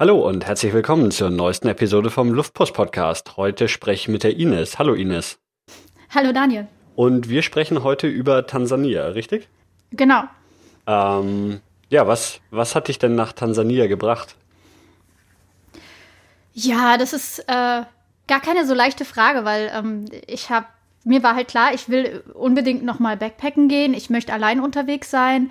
Hallo und herzlich willkommen zur neuesten Episode vom Luftpost Podcast. Heute spreche ich mit der Ines. Hallo Ines. Hallo Daniel. Und wir sprechen heute über Tansania, richtig? Genau. Ähm, ja, was, was hat dich denn nach Tansania gebracht? Ja, das ist äh, gar keine so leichte Frage, weil ähm, ich habe mir war halt klar, ich will unbedingt noch mal Backpacken gehen. Ich möchte allein unterwegs sein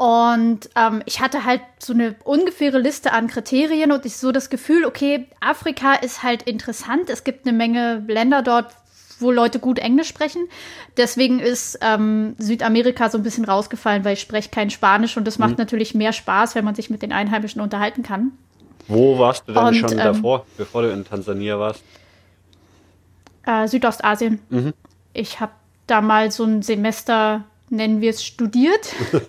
und ähm, ich hatte halt so eine ungefähre Liste an Kriterien und ich so das Gefühl, okay, Afrika ist halt interessant. Es gibt eine Menge Länder dort, wo Leute gut Englisch sprechen. Deswegen ist ähm, Südamerika so ein bisschen rausgefallen, weil ich spreche kein Spanisch und das macht mhm. natürlich mehr Spaß, wenn man sich mit den Einheimischen unterhalten kann. Wo warst du denn und, schon ähm, davor, bevor du in Tansania warst? Äh, Südostasien. Mhm. Ich habe da mal so ein Semester, nennen wir es, studiert.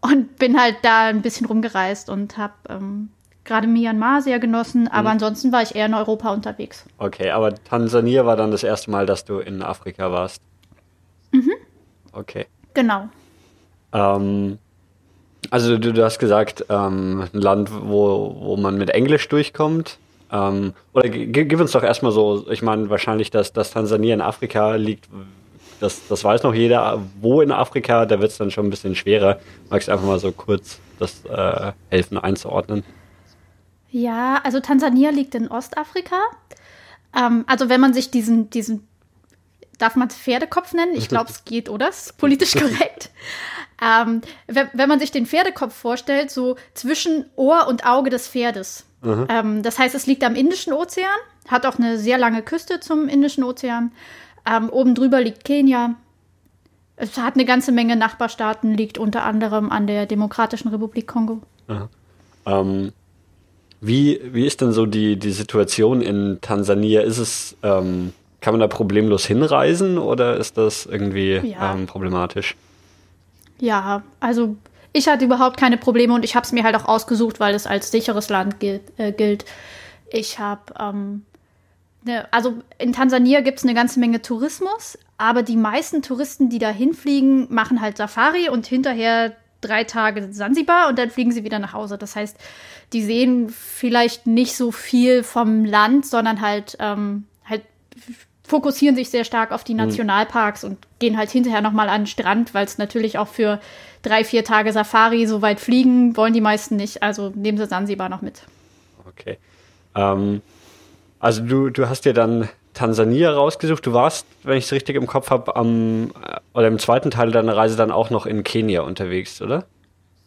und bin halt da ein bisschen rumgereist und habe ähm, gerade Myanmar sehr genossen, aber mhm. ansonsten war ich eher in Europa unterwegs. Okay, aber Tansania war dann das erste Mal, dass du in Afrika warst. Mhm. Okay. Genau. Ähm, also du, du, hast gesagt, ähm, ein Land, wo, wo man mit Englisch durchkommt. Ähm, oder gib uns doch erstmal so, ich meine wahrscheinlich, dass, dass Tansania in Afrika liegt das, das weiß noch jeder, wo in Afrika, da wird es dann schon ein bisschen schwerer. Magst du einfach mal so kurz das äh, helfen einzuordnen? Ja, also Tansania liegt in Ostafrika. Ähm, also wenn man sich diesen, diesen, darf man es Pferdekopf nennen? Ich glaube, es geht, oder? Ist politisch korrekt. ähm, wenn, wenn, man sich den Pferdekopf vorstellt, so zwischen Ohr und Auge des Pferdes. Mhm. Ähm, das heißt, es liegt am Indischen Ozean, hat auch eine sehr lange Küste zum Indischen Ozean. Ähm, oben drüber liegt Kenia. Es hat eine ganze Menge Nachbarstaaten, liegt unter anderem an der Demokratischen Republik Kongo. Ähm, wie, wie ist denn so die, die Situation in Tansania? Ist es, ähm, kann man da problemlos hinreisen oder ist das irgendwie ja. ähm, problematisch? Ja, also ich hatte überhaupt keine Probleme und ich habe es mir halt auch ausgesucht, weil es als sicheres Land gilt. Äh, gilt. Ich habe ähm, Ne, also in Tansania gibt es eine ganze Menge Tourismus, aber die meisten Touristen, die da hinfliegen, machen halt Safari und hinterher drei Tage Sansibar und dann fliegen sie wieder nach Hause. Das heißt, die sehen vielleicht nicht so viel vom Land, sondern halt, ähm, halt fokussieren sich sehr stark auf die mhm. Nationalparks und gehen halt hinterher nochmal an den Strand, weil es natürlich auch für drei, vier Tage Safari so weit fliegen wollen die meisten nicht. Also nehmen sie Sansibar noch mit. Okay. Ähm, also du, du hast dir dann Tansania rausgesucht. Du warst, wenn ich es richtig im Kopf habe, am oder im zweiten Teil deiner Reise dann auch noch in Kenia unterwegs, oder?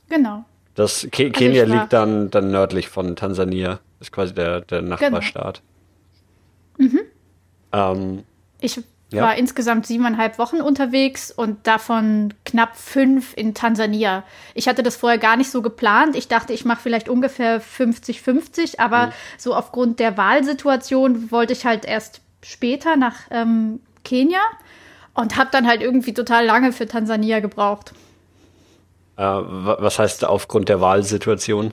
Genau. Das Ke also Kenia liegt dann, dann nördlich von Tansania. Das ist quasi der, der genau. Nachbarstaat. Genau. Mhm. Ähm, ich ja. War insgesamt siebeneinhalb Wochen unterwegs und davon knapp fünf in Tansania. Ich hatte das vorher gar nicht so geplant. Ich dachte, ich mache vielleicht ungefähr 50-50, aber mhm. so aufgrund der Wahlsituation wollte ich halt erst später nach ähm, Kenia und habe dann halt irgendwie total lange für Tansania gebraucht. Äh, was heißt aufgrund der Wahlsituation?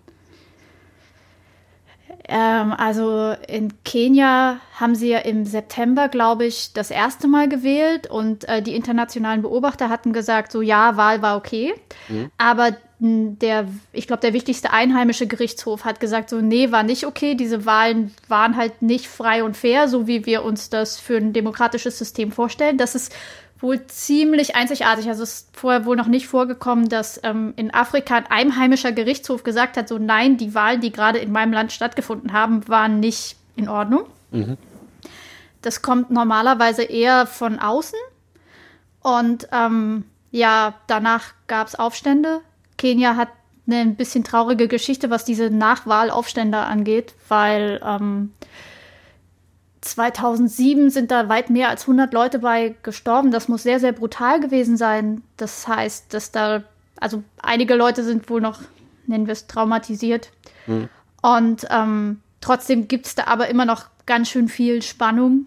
Ähm, also in Kenia haben sie ja im September, glaube ich, das erste Mal gewählt und äh, die internationalen Beobachter hatten gesagt, so ja, Wahl war okay. Mhm. Aber der, ich glaube, der wichtigste einheimische Gerichtshof hat gesagt, so nee, war nicht okay. Diese Wahlen waren halt nicht frei und fair, so wie wir uns das für ein demokratisches System vorstellen. Das ist wohl ziemlich einzigartig. Also es ist vorher wohl noch nicht vorgekommen, dass ähm, in Afrika ein einheimischer Gerichtshof gesagt hat, so nein, die Wahlen, die gerade in meinem Land stattgefunden haben, waren nicht in Ordnung. Mhm. Das kommt normalerweise eher von außen. Und ähm, ja, danach gab es Aufstände. Kenia hat eine ein bisschen traurige Geschichte, was diese Nachwahlaufstände angeht, weil ähm, 2007 sind da weit mehr als 100 Leute bei gestorben. Das muss sehr, sehr brutal gewesen sein. Das heißt, dass da, also einige Leute sind wohl noch, nennen wir es, traumatisiert. Hm. Und ähm, trotzdem gibt es da aber immer noch ganz schön viel Spannung.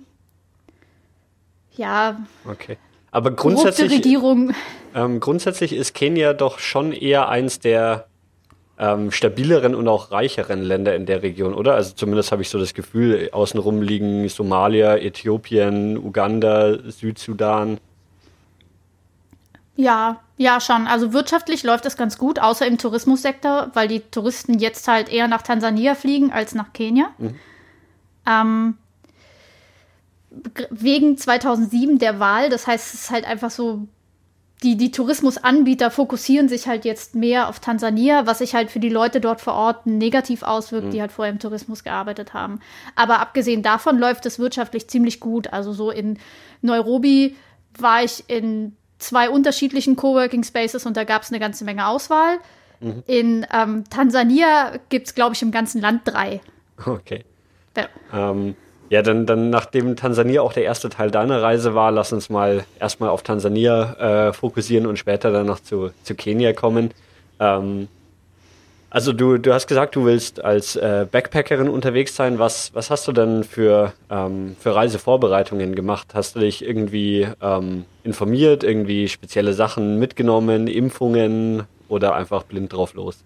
Ja. Okay. Aber grundsätzlich. Ähm, grundsätzlich ist Kenia doch schon eher eins der ähm, stabileren und auch reicheren Länder in der Region, oder? Also zumindest habe ich so das Gefühl, außenrum liegen Somalia, Äthiopien, Uganda, Südsudan. Ja, ja, schon. Also wirtschaftlich läuft das ganz gut, außer im Tourismussektor, weil die Touristen jetzt halt eher nach Tansania fliegen als nach Kenia. Mhm. Ähm, wegen 2007 der Wahl, das heißt, es ist halt einfach so, die, die Tourismusanbieter fokussieren sich halt jetzt mehr auf Tansania, was sich halt für die Leute dort vor Ort negativ auswirkt, mhm. die halt vorher im Tourismus gearbeitet haben. Aber abgesehen davon läuft es wirtschaftlich ziemlich gut. Also so in Nairobi war ich in zwei unterschiedlichen Coworking Spaces und da gab es eine ganze Menge Auswahl. Mhm. In ähm, Tansania gibt es, glaube ich, im ganzen Land drei. Okay. Ja. Ähm, ja, dann, dann nachdem Tansania auch der erste Teil deiner Reise war, lass uns mal erstmal auf Tansania äh, fokussieren und später dann noch zu, zu Kenia kommen. Ähm, also du, du hast gesagt, du willst als äh, Backpackerin unterwegs sein. Was, was hast du denn für, ähm, für Reisevorbereitungen gemacht? Hast du dich irgendwie ähm, informiert, irgendwie spezielle Sachen mitgenommen, Impfungen oder einfach blind drauf los?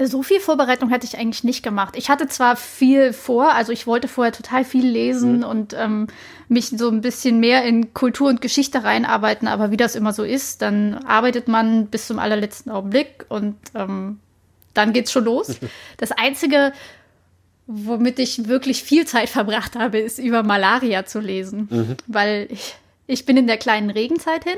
So viel Vorbereitung hatte ich eigentlich nicht gemacht. Ich hatte zwar viel vor, also ich wollte vorher total viel lesen mhm. und ähm, mich so ein bisschen mehr in Kultur und Geschichte reinarbeiten, aber wie das immer so ist, dann arbeitet man bis zum allerletzten Augenblick und ähm, dann geht's schon los. Das Einzige, womit ich wirklich viel Zeit verbracht habe, ist über Malaria zu lesen, mhm. weil ich, ich bin in der kleinen Regenzeit hin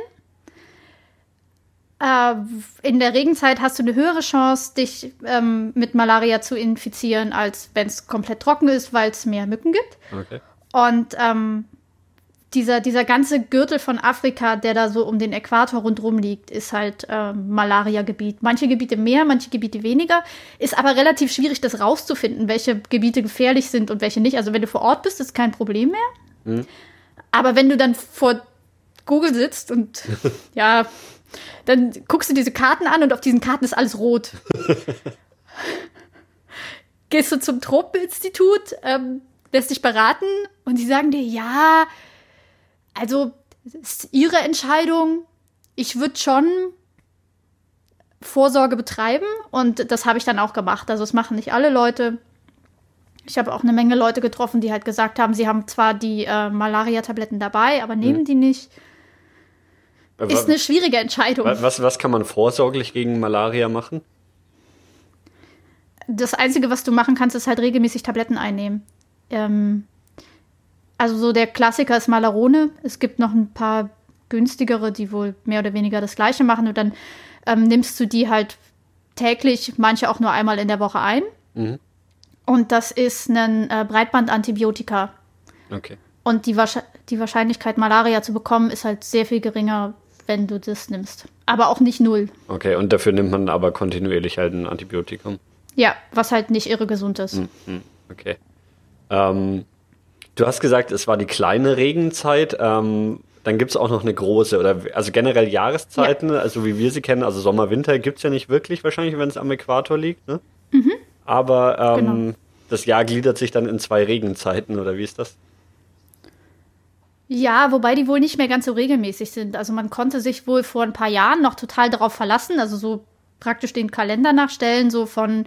in der Regenzeit hast du eine höhere Chance, dich ähm, mit Malaria zu infizieren, als wenn es komplett trocken ist, weil es mehr Mücken gibt. Okay. Und ähm, dieser, dieser ganze Gürtel von Afrika, der da so um den Äquator rundherum liegt, ist halt äh, Malaria-Gebiet. Manche Gebiete mehr, manche Gebiete weniger. Ist aber relativ schwierig, das rauszufinden, welche Gebiete gefährlich sind und welche nicht. Also wenn du vor Ort bist, ist kein Problem mehr. Mhm. Aber wenn du dann vor Google sitzt und ja, dann guckst du diese Karten an und auf diesen Karten ist alles rot. Gehst du zum Tropeninstitut, ähm, lässt dich beraten und die sagen dir, ja, also ist ihre Entscheidung. Ich würde schon Vorsorge betreiben und das habe ich dann auch gemacht. Also das machen nicht alle Leute. Ich habe auch eine Menge Leute getroffen, die halt gesagt haben, sie haben zwar die äh, Malaria-Tabletten dabei, aber nehmen mhm. die nicht. Ist eine schwierige Entscheidung. Was, was kann man vorsorglich gegen Malaria machen? Das Einzige, was du machen kannst, ist halt regelmäßig Tabletten einnehmen. Ähm, also so der Klassiker ist Malarone. Es gibt noch ein paar günstigere, die wohl mehr oder weniger das gleiche machen. Und dann ähm, nimmst du die halt täglich, manche auch nur einmal in der Woche ein. Mhm. Und das ist ein äh, Breitbandantibiotika. Okay. Und die, die Wahrscheinlichkeit, Malaria zu bekommen, ist halt sehr viel geringer, wenn du das nimmst. Aber auch nicht null. Okay, und dafür nimmt man aber kontinuierlich halt ein Antibiotikum. Ja, was halt nicht irre gesund ist. Mhm, okay. Ähm, du hast gesagt, es war die kleine Regenzeit. Ähm, dann gibt es auch noch eine große oder also generell Jahreszeiten, ja. also wie wir sie kennen, also Sommer, Winter gibt es ja nicht wirklich wahrscheinlich, wenn es am Äquator liegt. Ne? Mhm. Aber ähm, genau. das Jahr gliedert sich dann in zwei Regenzeiten oder wie ist das? Ja, wobei die wohl nicht mehr ganz so regelmäßig sind. Also man konnte sich wohl vor ein paar Jahren noch total darauf verlassen, also so praktisch den Kalender nachstellen, so von,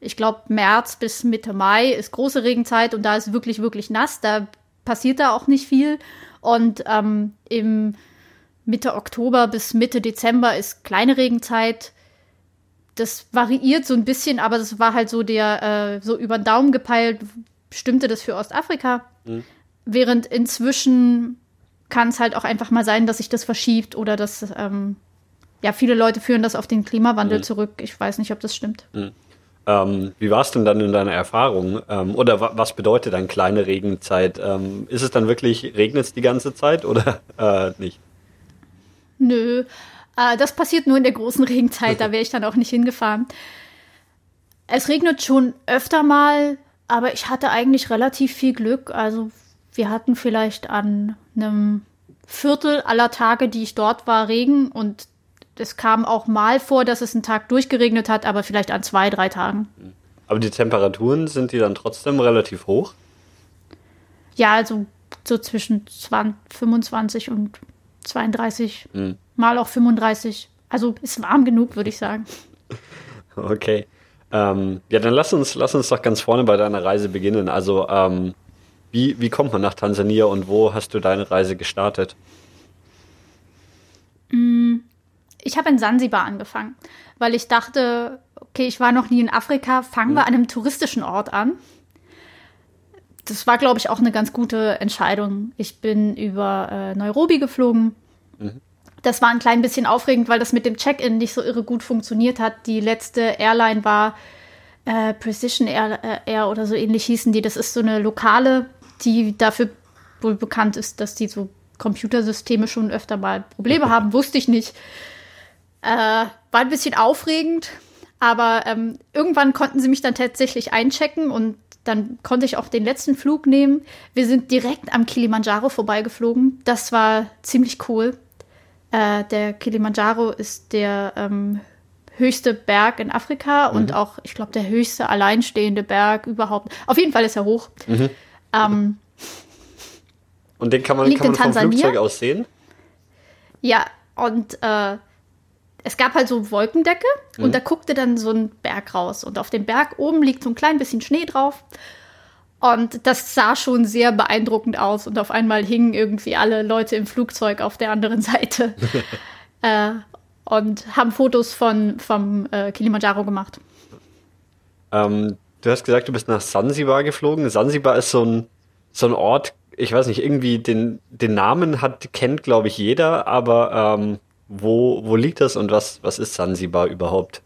ich glaube, März bis Mitte Mai ist große Regenzeit und da ist wirklich, wirklich nass. Da passiert da auch nicht viel. Und ähm, im Mitte Oktober bis Mitte Dezember ist kleine Regenzeit. Das variiert so ein bisschen, aber das war halt so der, äh, so über den Daumen gepeilt, stimmte das für Ostafrika. Mhm. Während inzwischen kann es halt auch einfach mal sein, dass sich das verschiebt oder dass ähm, ja viele Leute führen das auf den Klimawandel mhm. zurück. Ich weiß nicht, ob das stimmt. Mhm. Ähm, wie war es denn dann in deiner Erfahrung? Ähm, oder was bedeutet dann kleine Regenzeit? Ähm, ist es dann wirklich, regnet es die ganze Zeit oder äh, nicht? Nö, äh, das passiert nur in der großen Regenzeit, da wäre ich dann auch nicht hingefahren. Es regnet schon öfter mal, aber ich hatte eigentlich relativ viel Glück. Also wir hatten vielleicht an einem Viertel aller Tage, die ich dort war, Regen und es kam auch mal vor, dass es einen Tag durchgeregnet hat, aber vielleicht an zwei, drei Tagen. Aber die Temperaturen sind die dann trotzdem relativ hoch? Ja, also so zwischen 20, 25 und 32, mhm. mal auch 35. Also ist warm genug, würde ich sagen. Okay. Ähm, ja, dann lass uns, lass uns doch ganz vorne bei deiner Reise beginnen. Also ähm, wie, wie kommt man nach Tansania und wo hast du deine Reise gestartet? Mm, ich habe in Sansibar angefangen, weil ich dachte, okay, ich war noch nie in Afrika, fangen mhm. wir an einem touristischen Ort an. Das war, glaube ich, auch eine ganz gute Entscheidung. Ich bin über äh, Nairobi geflogen. Mhm. Das war ein klein bisschen aufregend, weil das mit dem Check-in nicht so irre gut funktioniert hat. Die letzte Airline war äh, Precision Air, äh, Air oder so ähnlich hießen die. Das ist so eine lokale, die dafür wohl bekannt ist, dass die so Computersysteme schon öfter mal Probleme haben. Wusste ich nicht. Äh, war ein bisschen aufregend, aber ähm, irgendwann konnten sie mich dann tatsächlich einchecken und dann konnte ich auch den letzten Flug nehmen. Wir sind direkt am Kilimanjaro vorbeigeflogen. Das war ziemlich cool. Äh, der Kilimanjaro ist der ähm, höchste Berg in Afrika mhm. und auch, ich glaube, der höchste alleinstehende Berg überhaupt. Auf jeden Fall ist er hoch. Mhm. Ähm, und den kann man, kann man vom Flugzeug aus sehen? Ja, und äh, es gab halt so Wolkendecke mhm. und da guckte dann so ein Berg raus. Und auf dem Berg oben liegt so ein klein bisschen Schnee drauf. Und das sah schon sehr beeindruckend aus. Und auf einmal hingen irgendwie alle Leute im Flugzeug auf der anderen Seite. äh, und haben Fotos von, vom äh, Kilimanjaro gemacht. Ähm, du hast gesagt, du bist nach Sansibar geflogen. Sansibar ist so ein, so ein Ort, ich weiß nicht, irgendwie den, den Namen hat, kennt, glaube ich, jeder, aber ähm, wo, wo liegt das und was, was ist Sansibar überhaupt?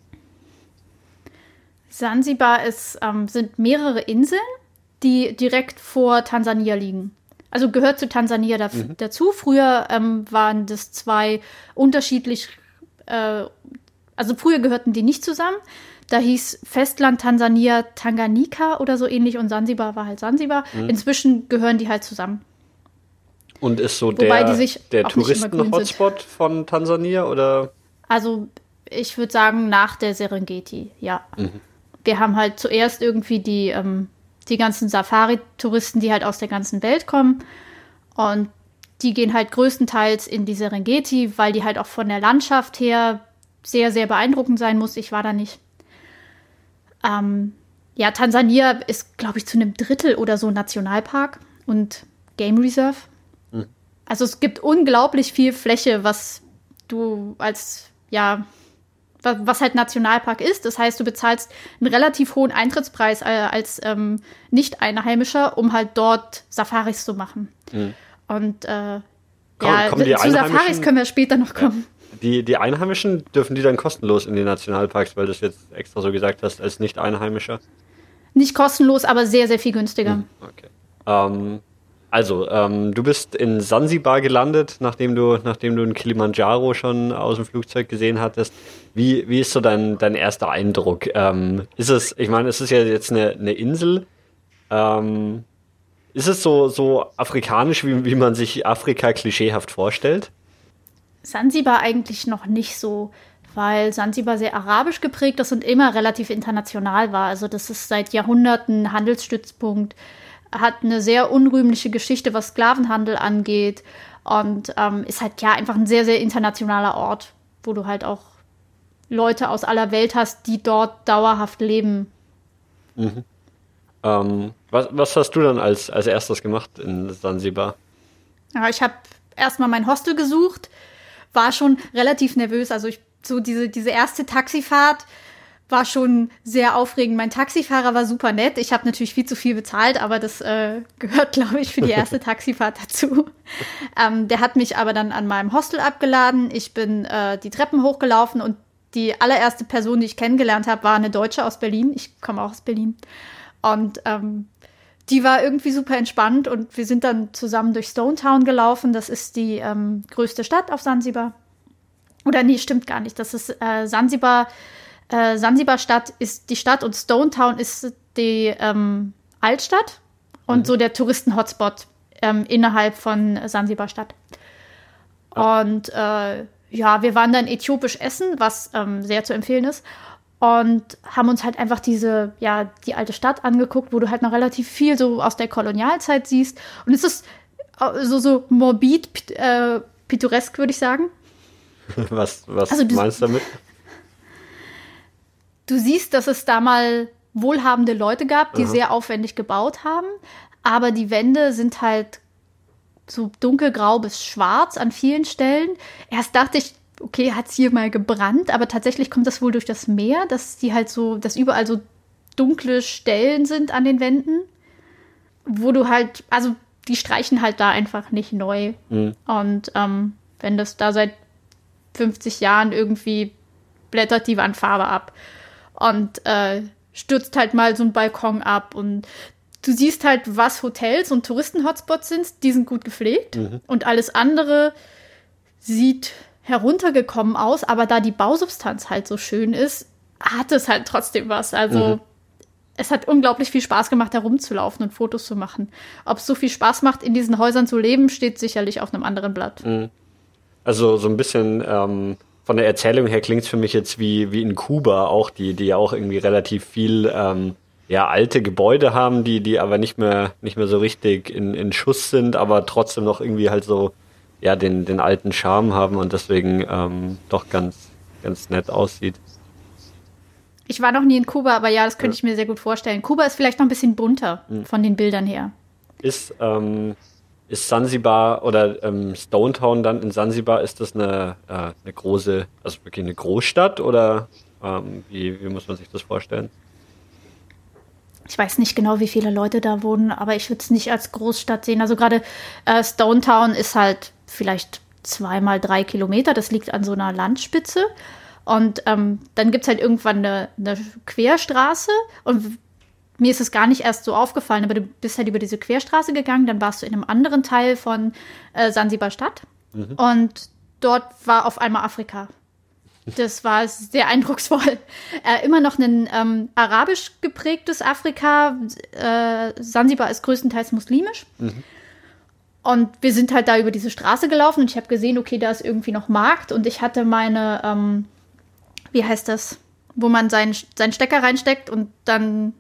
Sansibar ist, ähm, sind mehrere Inseln, die direkt vor Tansania liegen. Also gehört zu Tansania da, mhm. dazu. Früher ähm, waren das zwei unterschiedlich äh, also früher gehörten die nicht zusammen. Da hieß Festland Tansania Tanganyika oder so ähnlich und Sansibar war halt Sansibar. Mhm. Inzwischen gehören die halt zusammen. Und ist so Wobei der, der Touristen-Hotspot von Tansania oder? Also ich würde sagen nach der Serengeti, ja. Mhm. Wir haben halt zuerst irgendwie die, ähm, die ganzen Safari-Touristen, die halt aus der ganzen Welt kommen. Und die gehen halt größtenteils in die Serengeti, weil die halt auch von der Landschaft her sehr, sehr beeindruckend sein muss. Ich war da nicht. Ähm, ja, Tansania ist, glaube ich, zu einem Drittel oder so Nationalpark und Game Reserve. Mhm. Also es gibt unglaublich viel Fläche, was du als, ja, was halt Nationalpark ist. Das heißt, du bezahlst einen relativ hohen Eintrittspreis äh, als ähm, Nicht-Einheimischer, um halt dort Safaris zu machen. Mhm. Und äh, Komm, ja, zu Safaris können wir später noch kommen. Ja. Die, die Einheimischen dürfen die dann kostenlos in die Nationalparks, weil du es jetzt extra so gesagt hast, als Nicht-Einheimischer? Nicht kostenlos, aber sehr, sehr viel günstiger. Hm, okay. Ähm, also, ähm, du bist in Sansibar gelandet, nachdem du, nachdem du in Kilimanjaro schon aus dem Flugzeug gesehen hattest. Wie, wie ist so dein, dein erster Eindruck? Ähm, ist es, ich meine, es ist ja jetzt eine, eine Insel. Ähm, ist es so, so afrikanisch, wie, wie man sich Afrika klischeehaft vorstellt? Sansibar eigentlich noch nicht so, weil Sansibar sehr arabisch geprägt ist und immer relativ international war. Also das ist seit Jahrhunderten Handelsstützpunkt, hat eine sehr unrühmliche Geschichte, was Sklavenhandel angeht und ähm, ist halt ja einfach ein sehr, sehr internationaler Ort, wo du halt auch Leute aus aller Welt hast, die dort dauerhaft leben. Mhm. Ähm, was, was hast du dann als, als erstes gemacht in Sansibar? Ja, ich habe erstmal mein Hostel gesucht, war schon relativ nervös. Also ich, so diese, diese erste Taxifahrt war schon sehr aufregend. Mein Taxifahrer war super nett. Ich habe natürlich viel zu viel bezahlt, aber das äh, gehört, glaube ich, für die erste Taxifahrt dazu. Ähm, der hat mich aber dann an meinem Hostel abgeladen. Ich bin äh, die Treppen hochgelaufen und die allererste Person, die ich kennengelernt habe, war eine Deutsche aus Berlin. Ich komme auch aus Berlin. Und ähm, die war irgendwie super entspannt und wir sind dann zusammen durch Stone Town gelaufen. Das ist die ähm, größte Stadt auf Sansibar. Oder nee, stimmt gar nicht. Das ist äh, Sansibar. Äh, Sansibar Stadt ist die Stadt und Stone Town ist die ähm, Altstadt und mhm. so der Touristen-Hotspot ähm, innerhalb von Sansibar Stadt. Ja. Und äh, ja, wir waren dann äthiopisch essen, was ähm, sehr zu empfehlen ist und haben uns halt einfach diese, ja, die alte Stadt angeguckt, wo du halt noch relativ viel so aus der Kolonialzeit siehst. Und es ist äh, so, so morbid, äh, pittoresk, würde ich sagen. Was, was also du, meinst du damit? Du siehst, dass es da mal wohlhabende Leute gab, die Aha. sehr aufwendig gebaut haben, aber die Wände sind halt so dunkelgrau bis schwarz an vielen Stellen. Erst dachte ich, okay, hat es hier mal gebrannt, aber tatsächlich kommt das wohl durch das Meer, dass die halt so, dass überall so dunkle Stellen sind an den Wänden, wo du halt, also die streichen halt da einfach nicht neu. Mhm. Und ähm, wenn das da seit 50 Jahren irgendwie blättert die Wand Farbe ab und äh, stürzt halt mal so ein Balkon ab und du siehst halt, was Hotels und Touristen-Hotspots sind, die sind gut gepflegt mhm. und alles andere sieht heruntergekommen aus, aber da die Bausubstanz halt so schön ist, hat es halt trotzdem was. Also mhm. es hat unglaublich viel Spaß gemacht, da rumzulaufen und Fotos zu machen. Ob es so viel Spaß macht, in diesen Häusern zu leben, steht sicherlich auf einem anderen Blatt. Mhm. Also so ein bisschen ähm, von der Erzählung her klingt es für mich jetzt wie, wie in Kuba auch, die, die ja auch irgendwie relativ viel ähm, ja, alte Gebäude haben, die, die aber nicht mehr, nicht mehr so richtig in, in Schuss sind, aber trotzdem noch irgendwie halt so ja, den, den alten Charme haben und deswegen ähm, doch ganz, ganz nett aussieht. Ich war noch nie in Kuba, aber ja, das könnte ja. ich mir sehr gut vorstellen. Kuba ist vielleicht noch ein bisschen bunter mhm. von den Bildern her. Ist, ähm, ist Sansibar oder ähm, Stone Town dann in Sansibar, ist das eine, äh, eine große, also wirklich eine Großstadt oder ähm, wie, wie muss man sich das vorstellen? Ich weiß nicht genau, wie viele Leute da wohnen, aber ich würde es nicht als Großstadt sehen. Also gerade äh, Stone Town ist halt vielleicht zweimal drei Kilometer. Das liegt an so einer Landspitze. Und ähm, dann gibt es halt irgendwann eine, eine, Querstraße. Und mir ist es gar nicht erst so aufgefallen, aber du bist halt über diese Querstraße gegangen. Dann warst du in einem anderen Teil von äh, Sansibar Stadt. Mhm. Und dort war auf einmal Afrika. Das war sehr eindrucksvoll. Äh, immer noch ein ähm, arabisch geprägtes Afrika. Äh, Sansibar ist größtenteils muslimisch. Mhm. Und wir sind halt da über diese Straße gelaufen und ich habe gesehen, okay, da ist irgendwie noch Markt und ich hatte meine, ähm, wie heißt das, wo man seinen, seinen Stecker reinsteckt und dann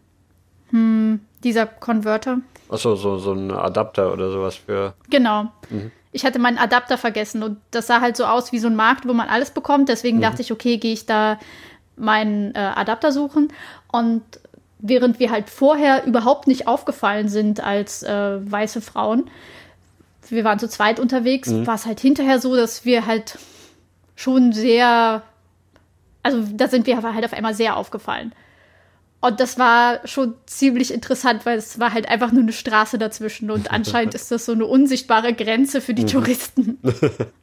hm, dieser Konverter. Achso, so, so ein Adapter oder sowas für. Genau. Mhm. Ich hatte meinen Adapter vergessen und das sah halt so aus wie so ein Markt, wo man alles bekommt. Deswegen mhm. dachte ich, okay, gehe ich da meinen äh, Adapter suchen. Und während wir halt vorher überhaupt nicht aufgefallen sind als äh, weiße Frauen, wir waren zu zweit unterwegs, mhm. war es halt hinterher so, dass wir halt schon sehr, also da sind wir halt auf einmal sehr aufgefallen. Und das war schon ziemlich interessant, weil es war halt einfach nur eine Straße dazwischen und anscheinend ist das so eine unsichtbare Grenze für die mhm. Touristen.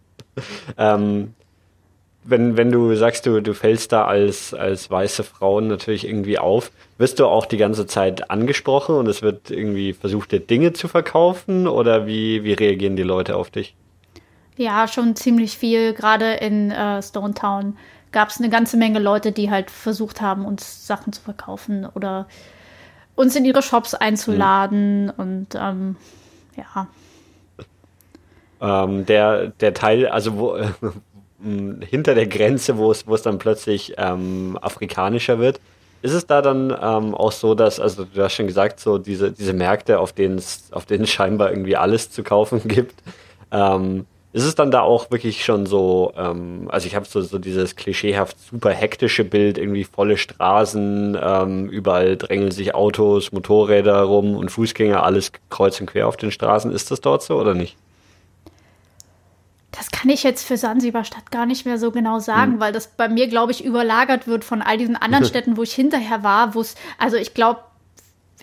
ähm, wenn, wenn du sagst, du, du fällst da als, als weiße Frau natürlich irgendwie auf, wirst du auch die ganze Zeit angesprochen und es wird irgendwie versucht, dir Dinge zu verkaufen oder wie, wie reagieren die Leute auf dich? Ja, schon ziemlich viel. Gerade in äh, Stone Town gab es eine ganze Menge Leute, die halt versucht haben, uns Sachen zu verkaufen oder uns in ihre Shops einzuladen mhm. und ähm, ja. Ähm, der, der Teil, also wo, hinter der Grenze, wo es, wo es dann plötzlich ähm, afrikanischer wird. Ist es da dann ähm, auch so, dass, also du hast schon gesagt, so diese, diese Märkte, auf denen es, auf denen scheinbar irgendwie alles zu kaufen gibt, ähm, ist es dann da auch wirklich schon so, ähm, also ich habe so, so dieses klischeehaft super hektische Bild, irgendwie volle Straßen, ähm, überall drängeln sich Autos, Motorräder rum und Fußgänger, alles kreuz und quer auf den Straßen. Ist das dort so oder nicht? Das kann ich jetzt für Sansibar-Stadt gar nicht mehr so genau sagen, hm. weil das bei mir, glaube ich, überlagert wird von all diesen anderen Städten, wo ich hinterher war, wo es, also ich glaube,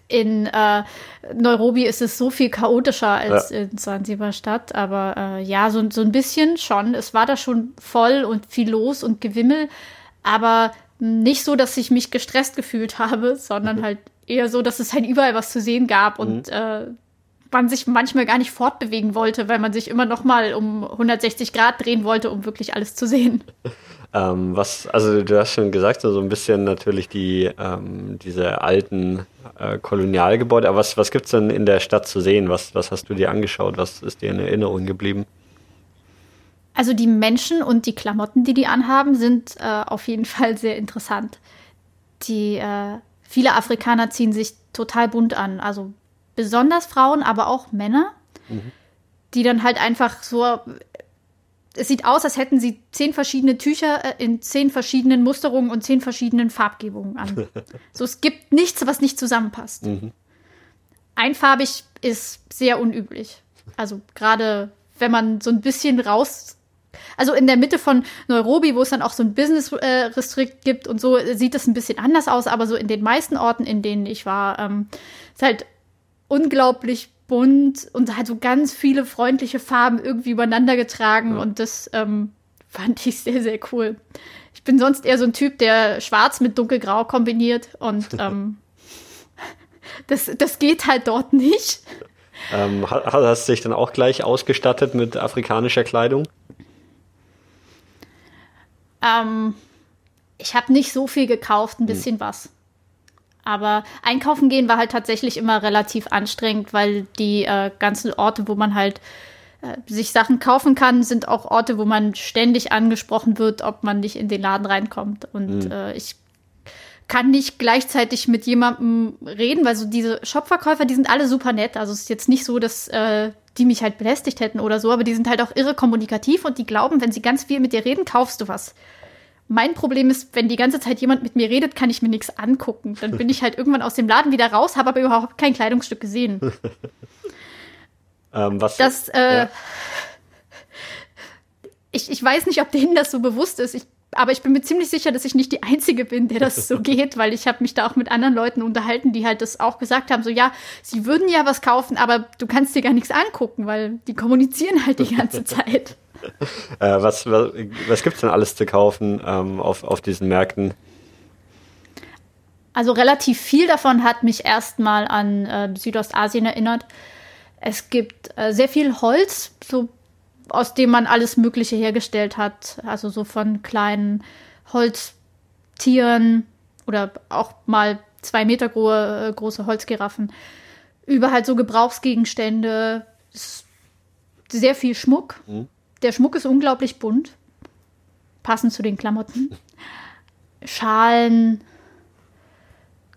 in äh, Nairobi ist es so viel chaotischer als ja. in Sansibar-Stadt, aber äh, ja, so, so ein bisschen schon. Es war da schon voll und viel los und Gewimmel, aber nicht so, dass ich mich gestresst gefühlt habe, sondern mhm. halt eher so, dass es halt überall was zu sehen gab und mhm. äh, man sich manchmal gar nicht fortbewegen wollte, weil man sich immer noch mal um 160 Grad drehen wollte, um wirklich alles zu sehen. Ähm, was, also du hast schon gesagt, so also ein bisschen natürlich die ähm, diese alten äh, Kolonialgebäude. Aber was, was gibt es denn in der Stadt zu sehen? Was, was hast du dir angeschaut? Was ist dir in Erinnerung geblieben? Also die Menschen und die Klamotten, die die anhaben, sind äh, auf jeden Fall sehr interessant. Die äh, viele Afrikaner ziehen sich total bunt an. Also besonders Frauen, aber auch Männer, mhm. die dann halt einfach so. Es sieht aus, als hätten sie zehn verschiedene Tücher äh, in zehn verschiedenen Musterungen und zehn verschiedenen Farbgebungen an. so, es gibt nichts, was nicht zusammenpasst. Mhm. Einfarbig ist sehr unüblich. Also gerade wenn man so ein bisschen raus also in der Mitte von Nairobi, wo es dann auch so ein Business äh, gibt und so, sieht es ein bisschen anders aus, aber so in den meisten Orten, in denen ich war, ähm, ist halt unglaublich bunt und halt so ganz viele freundliche Farben irgendwie übereinander getragen ja. und das ähm, fand ich sehr, sehr cool. Ich bin sonst eher so ein Typ, der schwarz mit dunkelgrau kombiniert und ähm, das, das geht halt dort nicht. Ähm, hast du dich dann auch gleich ausgestattet mit afrikanischer Kleidung? Ähm, ich habe nicht so viel gekauft, ein hm. bisschen hm. was. Aber einkaufen gehen war halt tatsächlich immer relativ anstrengend, weil die äh, ganzen Orte, wo man halt äh, sich Sachen kaufen kann, sind auch Orte, wo man ständig angesprochen wird, ob man nicht in den Laden reinkommt. Und mhm. äh, ich kann nicht gleichzeitig mit jemandem reden, weil so diese Shopverkäufer, die sind alle super nett. Also es ist jetzt nicht so, dass äh, die mich halt belästigt hätten oder so, aber die sind halt auch irre kommunikativ und die glauben, wenn sie ganz viel mit dir reden, kaufst du was. Mein Problem ist, wenn die ganze Zeit jemand mit mir redet, kann ich mir nichts angucken. Dann bin ich halt irgendwann aus dem Laden wieder raus, habe aber überhaupt kein Kleidungsstück gesehen. ähm, was? Das, äh, ja. ich, ich weiß nicht, ob denen das so bewusst ist. Ich aber ich bin mir ziemlich sicher, dass ich nicht die Einzige bin, der das so geht, weil ich habe mich da auch mit anderen Leuten unterhalten, die halt das auch gesagt haben, so ja, sie würden ja was kaufen, aber du kannst dir gar nichts angucken, weil die kommunizieren halt die ganze Zeit. Äh, was was, was gibt es denn alles zu kaufen ähm, auf, auf diesen Märkten? Also relativ viel davon hat mich erstmal an äh, Südostasien erinnert. Es gibt äh, sehr viel Holz, so aus dem man alles Mögliche hergestellt hat. Also so von kleinen Holztieren oder auch mal zwei Meter große, äh, große Holzgiraffen. Über halt so Gebrauchsgegenstände. Sehr viel Schmuck. Mhm. Der Schmuck ist unglaublich bunt. Passend zu den Klamotten. Schalen,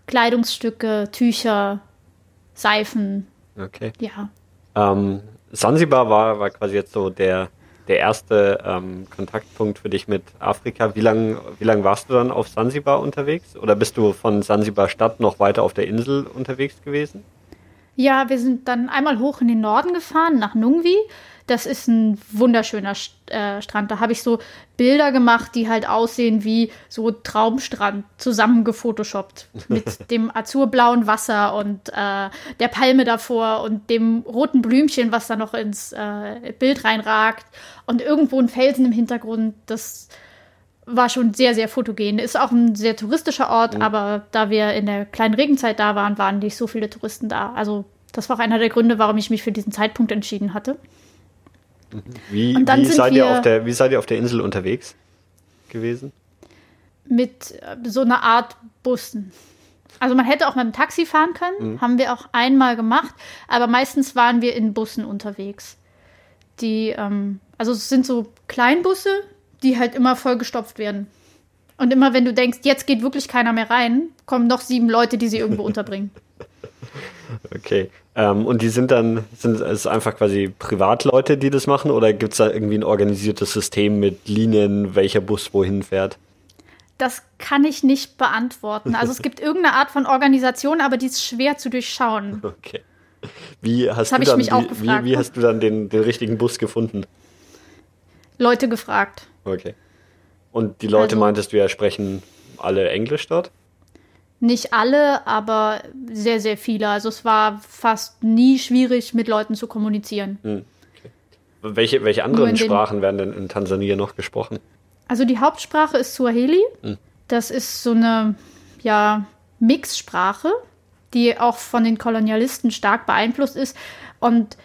Kleidungsstücke, Tücher, Seifen. Okay. Ja. Ähm, Sansibar war, war quasi jetzt so der, der erste ähm, Kontaktpunkt für dich mit Afrika. Wie lange wie lang warst du dann auf Sansibar unterwegs? Oder bist du von Sansibar Stadt noch weiter auf der Insel unterwegs gewesen? Ja, wir sind dann einmal hoch in den Norden gefahren, nach Nungwi. Das ist ein wunderschöner äh, Strand. Da habe ich so Bilder gemacht, die halt aussehen wie so Traumstrand zusammengefotoshoppt. Mit dem azurblauen Wasser und äh, der Palme davor und dem roten Blümchen, was da noch ins äh, Bild reinragt. Und irgendwo ein Felsen im Hintergrund. Das war schon sehr, sehr fotogen. Ist auch ein sehr touristischer Ort, mhm. aber da wir in der kleinen Regenzeit da waren, waren nicht so viele Touristen da. Also das war auch einer der Gründe, warum ich mich für diesen Zeitpunkt entschieden hatte. Wie, wie seid ihr auf der, wie seid ihr auf der Insel unterwegs gewesen? Mit äh, so einer Art Bussen. Also man hätte auch mit dem Taxi fahren können, mhm. haben wir auch einmal gemacht, aber meistens waren wir in Bussen unterwegs. Die, ähm, also es sind so Kleinbusse, die halt immer vollgestopft werden. Und immer wenn du denkst, jetzt geht wirklich keiner mehr rein, kommen noch sieben Leute, die sie irgendwo unterbringen. Okay. Ähm, und die sind dann, sind es einfach quasi Privatleute, die das machen, oder gibt es da irgendwie ein organisiertes System mit Linien, welcher Bus wohin fährt? Das kann ich nicht beantworten. Also es gibt irgendeine Art von Organisation, aber die ist schwer zu durchschauen. Okay. Wie hast, du dann, wie, wie, wie, hast du dann den, den richtigen Bus gefunden? Leute gefragt. Okay. Und die Leute also, meintest du ja sprechen alle Englisch dort? Nicht alle, aber sehr, sehr viele. Also es war fast nie schwierig, mit Leuten zu kommunizieren. Hm. Okay. Welche, welche anderen Sprachen werden denn in Tansania noch gesprochen? Also die Hauptsprache ist Swahili. Hm. Das ist so eine ja, Mixsprache, die auch von den Kolonialisten stark beeinflusst ist. Und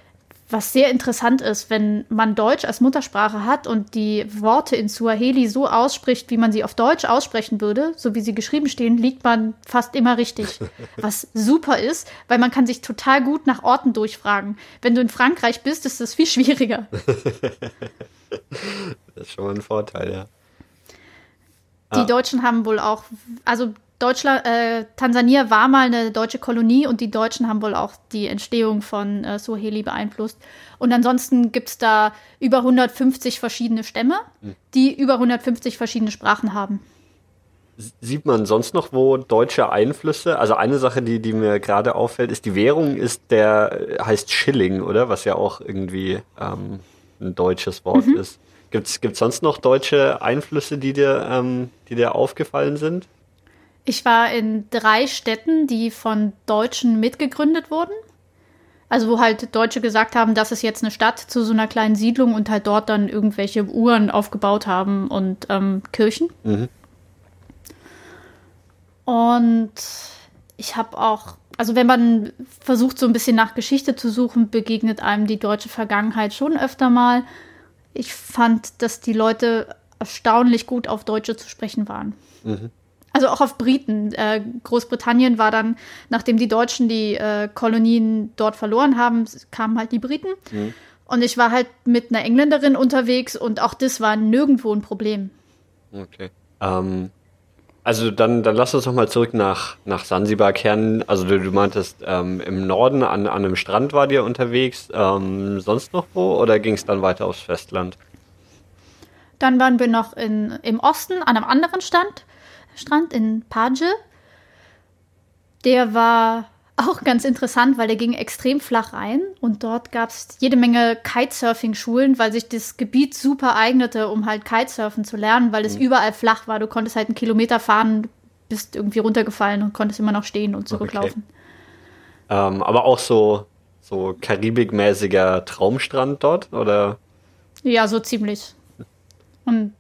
was sehr interessant ist, wenn man Deutsch als Muttersprache hat und die Worte in Suaheli so ausspricht, wie man sie auf Deutsch aussprechen würde, so wie sie geschrieben stehen, liegt man fast immer richtig. Was super ist, weil man kann sich total gut nach Orten durchfragen. Wenn du in Frankreich bist, ist das viel schwieriger. das ist schon mal ein Vorteil, ja. Die ah. Deutschen haben wohl auch, also Deutschland, äh, Tansania war mal eine deutsche Kolonie und die Deutschen haben wohl auch die Entstehung von äh, Swahili beeinflusst. Und ansonsten gibt es da über 150 verschiedene Stämme, hm. die über 150 verschiedene Sprachen haben. Sieht man sonst noch wo deutsche Einflüsse? Also eine Sache, die, die mir gerade auffällt, ist, die Währung ist der, heißt Schilling, oder? Was ja auch irgendwie ähm, ein deutsches Wort mhm. ist. Gibt es sonst noch deutsche Einflüsse, die dir, ähm, die dir aufgefallen sind? Ich war in drei Städten, die von Deutschen mitgegründet wurden. Also wo halt Deutsche gesagt haben, das ist jetzt eine Stadt zu so einer kleinen Siedlung und halt dort dann irgendwelche Uhren aufgebaut haben und ähm, Kirchen. Mhm. Und ich habe auch, also wenn man versucht so ein bisschen nach Geschichte zu suchen, begegnet einem die deutsche Vergangenheit schon öfter mal. Ich fand, dass die Leute erstaunlich gut auf Deutsche zu sprechen waren. Mhm. Also auch auf Briten. Äh, Großbritannien war dann, nachdem die Deutschen die äh, Kolonien dort verloren haben, kamen halt die Briten. Mhm. Und ich war halt mit einer Engländerin unterwegs und auch das war nirgendwo ein Problem. Okay. Ähm, also dann, dann lass uns noch mal zurück nach, nach Sansibar kehren. Also du, du meintest, ähm, im Norden an, an einem Strand war dir unterwegs. Ähm, sonst noch wo oder ging es dann weiter aufs Festland? Dann waren wir noch in, im Osten an einem anderen Stand, Strand in Page. Der war auch ganz interessant, weil der ging extrem flach rein und dort gab es jede Menge Kitesurfing-Schulen, weil sich das Gebiet super eignete, um halt Kitesurfen zu lernen, weil es mhm. überall flach war. Du konntest halt einen Kilometer fahren, bist irgendwie runtergefallen und konntest immer noch stehen und zurücklaufen. Okay. Ähm, aber auch so, so karibikmäßiger Traumstrand dort, oder? Ja, so ziemlich. Und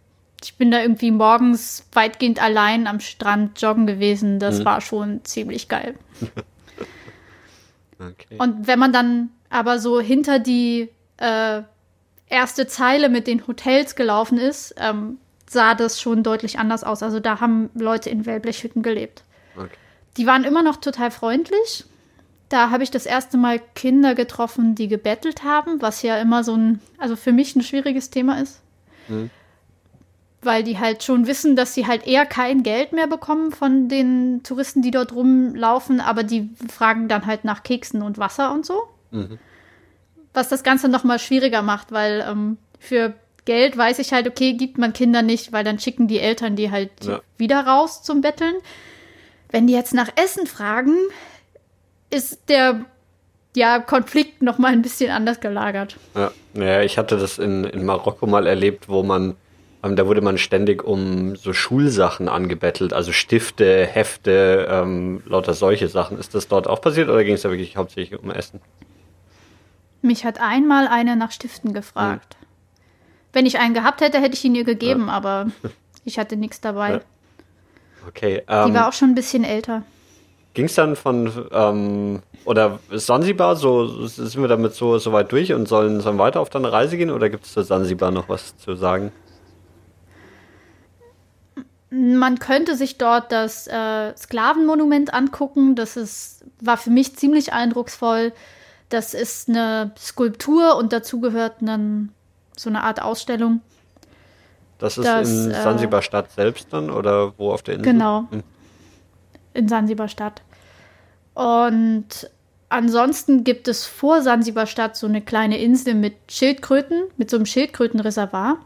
ich bin da irgendwie morgens weitgehend allein am Strand joggen gewesen. Das mhm. war schon ziemlich geil. Okay. Und wenn man dann aber so hinter die äh, erste Zeile mit den Hotels gelaufen ist, ähm, sah das schon deutlich anders aus. Also da haben Leute in Wellblechhütten gelebt. Okay. Die waren immer noch total freundlich. Da habe ich das erste Mal Kinder getroffen, die gebettelt haben, was ja immer so ein, also für mich ein schwieriges Thema ist. Mhm weil die halt schon wissen, dass sie halt eher kein Geld mehr bekommen von den Touristen, die dort rumlaufen, aber die fragen dann halt nach Keksen und Wasser und so. Mhm. Was das Ganze nochmal schwieriger macht, weil ähm, für Geld weiß ich halt, okay, gibt man Kinder nicht, weil dann schicken die Eltern die halt ja. wieder raus zum Betteln. Wenn die jetzt nach Essen fragen, ist der ja, Konflikt noch mal ein bisschen anders gelagert. Ja, naja, ich hatte das in, in Marokko mal erlebt, wo man da wurde man ständig um so Schulsachen angebettelt, also Stifte, Hefte, ähm, lauter solche Sachen. Ist das dort auch passiert oder ging es da wirklich hauptsächlich um Essen? Mich hat einmal eine nach Stiften gefragt. Hm. Wenn ich einen gehabt hätte, hätte ich ihn ihr gegeben, ja. aber ich hatte nichts dabei. Ja. Okay. Ähm, Die war auch schon ein bisschen älter. Ging es dann von, ähm, oder Sansibar, so sind wir damit so, so weit durch und sollen, sollen weiter auf deine Reise gehen oder gibt es zu Sansibar noch was zu sagen? Man könnte sich dort das äh, Sklavenmonument angucken. Das ist, war für mich ziemlich eindrucksvoll. Das ist eine Skulptur und dazu gehört einen, so eine Art Ausstellung. Das ist das, in Sansibar Stadt selbst dann oder wo auf der Insel? Genau. Hm. In Sansibar Stadt. Und ansonsten gibt es vor Sansibar Stadt so eine kleine Insel mit Schildkröten, mit so einem Schildkrötenreservoir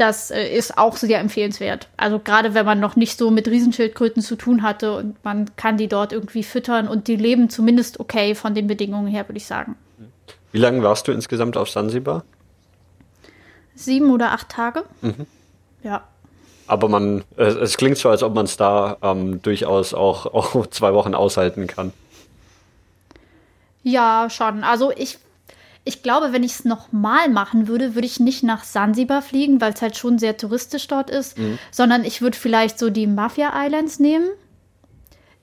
das äh, ist auch sehr empfehlenswert. Also gerade wenn man noch nicht so mit Riesenschildkröten zu tun hatte und man kann die dort irgendwie füttern und die leben zumindest okay von den Bedingungen her, würde ich sagen. Wie lange warst du insgesamt auf Sansibar? Sieben oder acht Tage. Mhm. Ja. Aber man, es, es, klingt so, als ob man es da ähm, durchaus auch, auch zwei Wochen aushalten kann. Ja, schon. Also ich ich glaube, wenn ich es nochmal machen würde, würde ich nicht nach Sansibar fliegen, weil es halt schon sehr touristisch dort ist, mhm. sondern ich würde vielleicht so die Mafia Islands nehmen.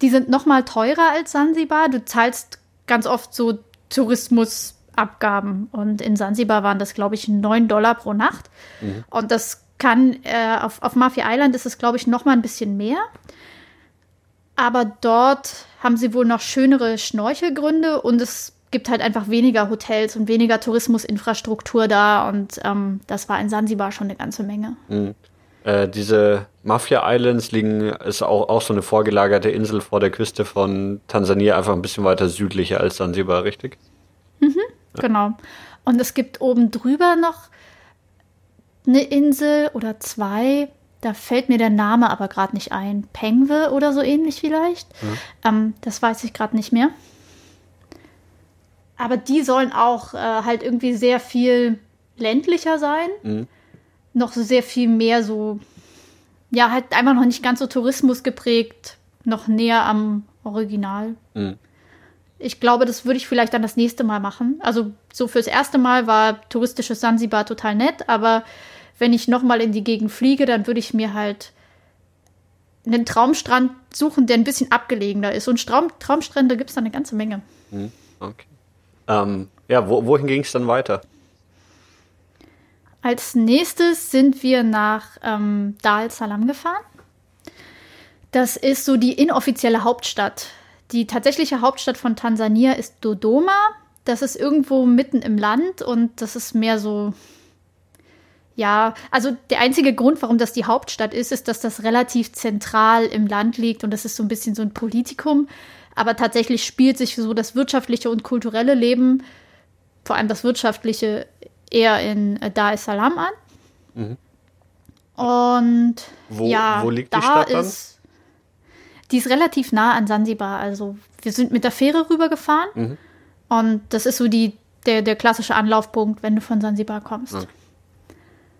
Die sind nochmal teurer als Sansibar. Du zahlst ganz oft so Tourismusabgaben. Und in Sansibar waren das, glaube ich, 9 Dollar pro Nacht. Mhm. Und das kann, äh, auf, auf Mafia Island ist es, glaube ich, nochmal ein bisschen mehr. Aber dort haben sie wohl noch schönere Schnorchelgründe und es gibt halt einfach weniger Hotels und weniger Tourismusinfrastruktur da und ähm, das war in Sansibar schon eine ganze Menge. Mhm. Äh, diese Mafia Islands liegen, ist auch, auch so eine vorgelagerte Insel vor der Küste von Tansania, einfach ein bisschen weiter südlicher als Sansibar, richtig? Mhm, ja. genau. Und es gibt oben drüber noch eine Insel oder zwei, da fällt mir der Name aber gerade nicht ein. Pengwe oder so ähnlich vielleicht. Mhm. Ähm, das weiß ich gerade nicht mehr. Aber die sollen auch äh, halt irgendwie sehr viel ländlicher sein. Mhm. noch sehr viel mehr so, ja, halt einfach noch nicht ganz so Tourismus geprägt, noch näher am Original. Mhm. Ich glaube, das würde ich vielleicht dann das nächste Mal machen. Also so fürs erste Mal war touristisches Sansibar total nett, aber wenn ich nochmal in die Gegend fliege, dann würde ich mir halt einen Traumstrand suchen, der ein bisschen abgelegener ist. Und Traum Traumstrände gibt es da eine ganze Menge. Mhm. Okay. Ähm, ja, wo, wohin ging es dann weiter? Als nächstes sind wir nach ähm, Dar es Salaam gefahren. Das ist so die inoffizielle Hauptstadt. Die tatsächliche Hauptstadt von Tansania ist Dodoma. Das ist irgendwo mitten im Land und das ist mehr so. Ja, also der einzige Grund, warum das die Hauptstadt ist, ist, dass das relativ zentral im Land liegt und das ist so ein bisschen so ein Politikum. Aber tatsächlich spielt sich so das wirtschaftliche und kulturelle Leben, vor allem das wirtschaftliche, eher in äh, Dar es Salaam an. Mhm. Und wo, ja, wo liegt die Stadt dann? Ist, die ist relativ nah an Sansibar. Also wir sind mit der Fähre rübergefahren mhm. und das ist so die, der, der klassische Anlaufpunkt, wenn du von Sansibar kommst. Okay.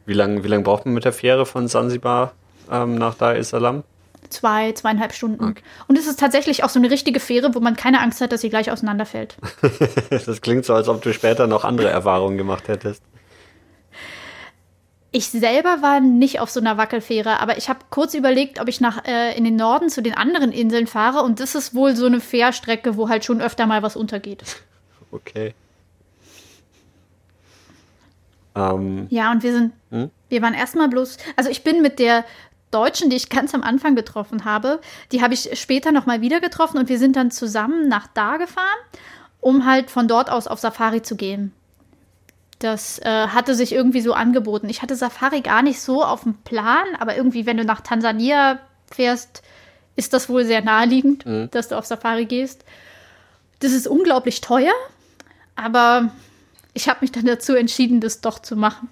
Wie lange wie lang braucht man mit der Fähre von Sansibar ähm, nach Dar es Salaam? Zwei, zweieinhalb Stunden. Okay. Und es ist tatsächlich auch so eine richtige Fähre, wo man keine Angst hat, dass sie gleich auseinanderfällt. das klingt so, als ob du später noch andere Erfahrungen gemacht hättest. Ich selber war nicht auf so einer Wackelfähre, aber ich habe kurz überlegt, ob ich nach äh, in den Norden zu den anderen Inseln fahre und das ist wohl so eine Fährstrecke, wo halt schon öfter mal was untergeht. Okay. Ähm, ja, und wir sind, hm? wir waren erstmal bloß, also ich bin mit der Deutschen, die ich ganz am Anfang getroffen habe, die habe ich später nochmal wieder getroffen und wir sind dann zusammen nach da gefahren, um halt von dort aus auf Safari zu gehen. Das äh, hatte sich irgendwie so angeboten. Ich hatte Safari gar nicht so auf dem Plan, aber irgendwie, wenn du nach Tansania fährst, ist das wohl sehr naheliegend, mhm. dass du auf Safari gehst. Das ist unglaublich teuer, aber ich habe mich dann dazu entschieden, das doch zu machen.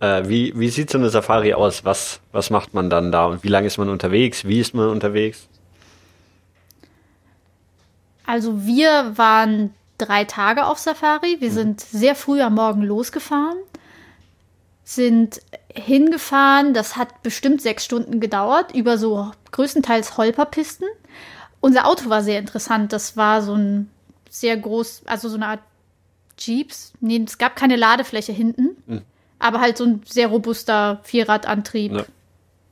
Äh, wie, wie sieht so eine Safari aus? Was, was macht man dann da und wie lange ist man unterwegs? Wie ist man unterwegs? Also wir waren drei Tage auf Safari. Wir mhm. sind sehr früh am Morgen losgefahren, sind hingefahren. Das hat bestimmt sechs Stunden gedauert, über so größtenteils Holperpisten. Unser Auto war sehr interessant. Das war so ein sehr groß, also so eine Art Jeeps. Nee, es gab keine Ladefläche hinten. Mhm aber halt so ein sehr robuster Vierradantrieb, ja.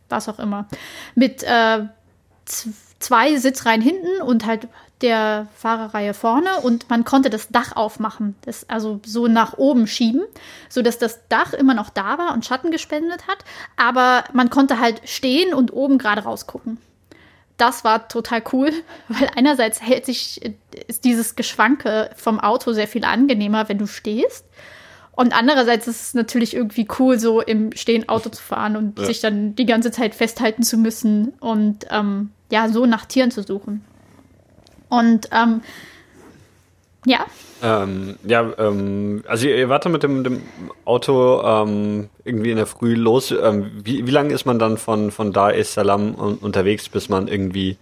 was auch immer. Mit äh, zwei Sitzreihen hinten und halt der Fahrerreihe vorne und man konnte das Dach aufmachen, das also so nach oben schieben, so dass das Dach immer noch da war und Schatten gespendet hat, aber man konnte halt stehen und oben gerade rausgucken. Das war total cool, weil einerseits hält sich ist dieses Geschwanke vom Auto sehr viel angenehmer, wenn du stehst und andererseits ist es natürlich irgendwie cool, so im Stehen Auto zu fahren und ja. sich dann die ganze Zeit festhalten zu müssen und ähm, ja, so nach Tieren zu suchen. Und ähm, ja. Ähm, ja, ähm, also ihr wart mit dem, dem Auto ähm, irgendwie in der Früh los. Ähm, wie, wie lange ist man dann von, von Dar es Salaam unterwegs, bis man irgendwie,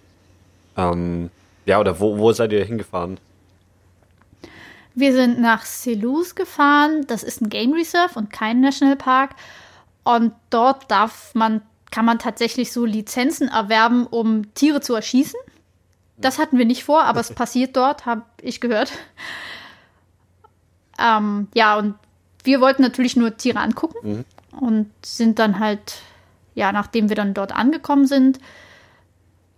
ähm, ja, oder wo, wo seid ihr hingefahren? Wir sind nach Selous gefahren. Das ist ein Game Reserve und kein Nationalpark. Und dort darf man, kann man tatsächlich so Lizenzen erwerben, um Tiere zu erschießen. Das hatten wir nicht vor, aber es passiert dort, habe ich gehört. Ähm, ja, und wir wollten natürlich nur Tiere angucken mhm. und sind dann halt, ja, nachdem wir dann dort angekommen sind,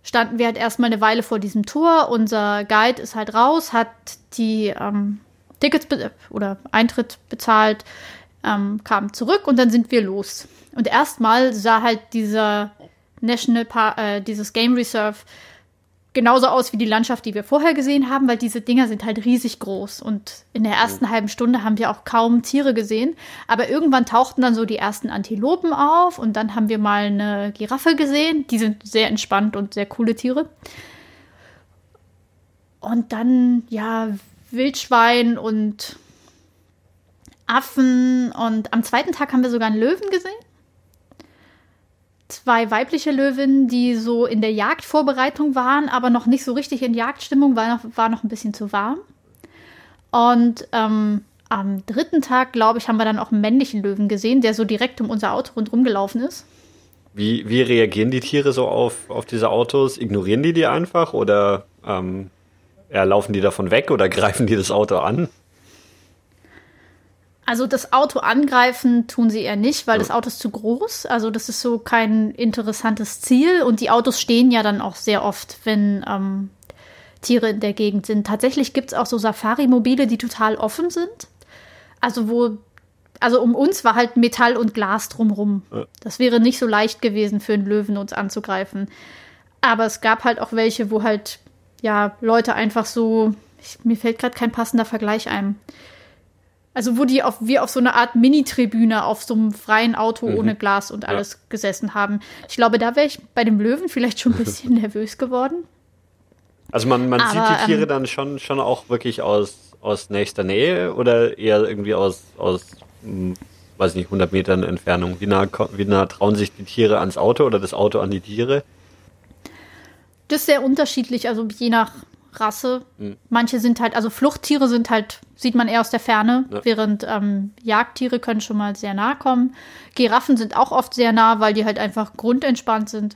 standen wir halt erstmal eine Weile vor diesem Tor. Unser Guide ist halt raus, hat die ähm, Tickets oder Eintritt bezahlt, ähm, kam zurück und dann sind wir los. Und erstmal sah halt dieser National Park, äh, dieses Game Reserve genauso aus wie die Landschaft, die wir vorher gesehen haben, weil diese Dinger sind halt riesig groß. Und in der ersten halben Stunde haben wir auch kaum Tiere gesehen. Aber irgendwann tauchten dann so die ersten Antilopen auf und dann haben wir mal eine Giraffe gesehen. Die sind sehr entspannt und sehr coole Tiere. Und dann, ja, Wildschwein und Affen. Und am zweiten Tag haben wir sogar einen Löwen gesehen. Zwei weibliche Löwen, die so in der Jagdvorbereitung waren, aber noch nicht so richtig in Jagdstimmung, war noch, war noch ein bisschen zu warm. Und ähm, am dritten Tag, glaube ich, haben wir dann auch einen männlichen Löwen gesehen, der so direkt um unser Auto rundherum gelaufen ist. Wie, wie reagieren die Tiere so auf, auf diese Autos? Ignorieren die die einfach oder ähm, ja, laufen die davon weg oder greifen die das Auto an? Also das Auto angreifen tun sie eher nicht, weil das Auto ist zu groß. Also das ist so kein interessantes Ziel. Und die Autos stehen ja dann auch sehr oft, wenn ähm, Tiere in der Gegend sind. Tatsächlich gibt es auch so Safari-Mobile, die total offen sind. Also wo, also um uns war halt Metall und Glas drumrum. Das wäre nicht so leicht gewesen für einen Löwen, uns anzugreifen. Aber es gab halt auch welche, wo halt, ja, Leute einfach so, ich, mir fällt gerade kein passender Vergleich ein also wo die auf, wir auf so eine Art Mini-Tribüne auf so einem freien Auto mhm. ohne Glas und alles ja. gesessen haben. Ich glaube, da wäre ich bei dem Löwen vielleicht schon ein bisschen nervös geworden. Also man, man Aber, sieht die Tiere ähm, dann schon, schon auch wirklich aus, aus nächster Nähe oder eher irgendwie aus, aus hm, weiß nicht, 100 Metern Entfernung? Wie nah, wie nah trauen sich die Tiere ans Auto oder das Auto an die Tiere? Das ist sehr unterschiedlich, also je nach Rasse. Mhm. Manche sind halt, also Fluchttiere sind halt, sieht man eher aus der Ferne, ja. während ähm, Jagdtiere können schon mal sehr nah kommen. Giraffen sind auch oft sehr nah, weil die halt einfach grundentspannt sind.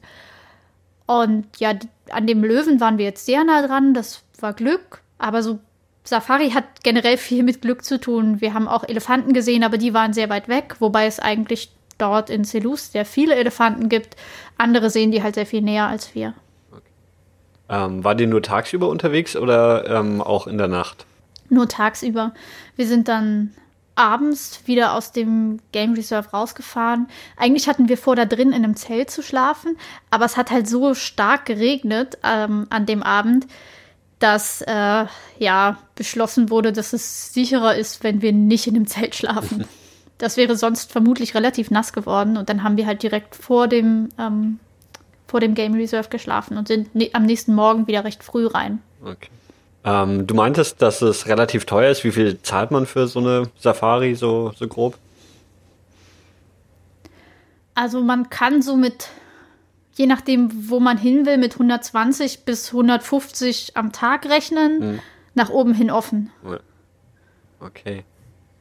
Und ja, an dem Löwen waren wir jetzt sehr nah dran, das war Glück, aber so Safari hat generell viel mit Glück zu tun. Wir haben auch Elefanten gesehen, aber die waren sehr weit weg, wobei es eigentlich dort in Selous sehr viele Elefanten gibt. Andere sehen die halt sehr viel näher als wir. Ähm, war die nur tagsüber unterwegs oder ähm, auch in der Nacht? Nur tagsüber. Wir sind dann abends wieder aus dem Game Reserve rausgefahren. Eigentlich hatten wir vor, da drin in einem Zelt zu schlafen, aber es hat halt so stark geregnet ähm, an dem Abend, dass äh, ja beschlossen wurde, dass es sicherer ist, wenn wir nicht in einem Zelt schlafen. das wäre sonst vermutlich relativ nass geworden und dann haben wir halt direkt vor dem ähm, vor dem Game Reserve geschlafen und sind am nächsten Morgen wieder recht früh rein. Okay. Ähm, du meintest, dass es relativ teuer ist. Wie viel zahlt man für so eine Safari, so, so grob? Also man kann so mit, je nachdem, wo man hin will, mit 120 bis 150 am Tag rechnen, hm. nach oben hin offen. Okay.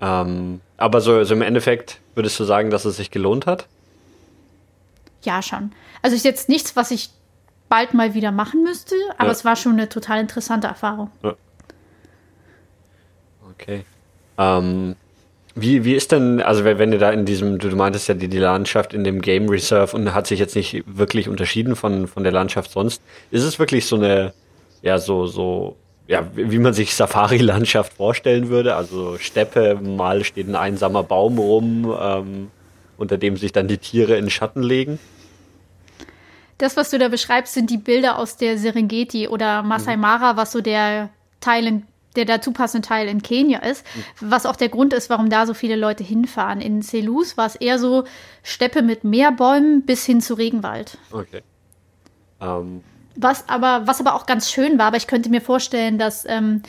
Ähm, aber so, so im Endeffekt würdest du sagen, dass es sich gelohnt hat? Ja, schon. Also ist jetzt nichts, was ich bald mal wieder machen müsste, aber ja. es war schon eine total interessante Erfahrung. Ja. Okay. Ähm, wie, wie ist denn, also wenn ihr da in diesem, du meintest ja die, die Landschaft in dem Game Reserve und hat sich jetzt nicht wirklich unterschieden von, von der Landschaft sonst, ist es wirklich so eine, ja, so, so, ja, wie man sich Safari-Landschaft vorstellen würde? Also Steppe, mal steht ein einsamer Baum rum, ähm, unter dem sich dann die Tiere in Schatten legen? Das, was du da beschreibst, sind die Bilder aus der Serengeti oder Masai mhm. Mara, was so der Teil in, der dazu passende Teil in Kenia ist, mhm. was auch der Grund ist, warum da so viele Leute hinfahren. In Selous war es eher so Steppe mit mehr Bäumen bis hin zu Regenwald. Okay. Um. Ähm. Was aber, was aber auch ganz schön war, aber ich könnte mir vorstellen, dass ähm,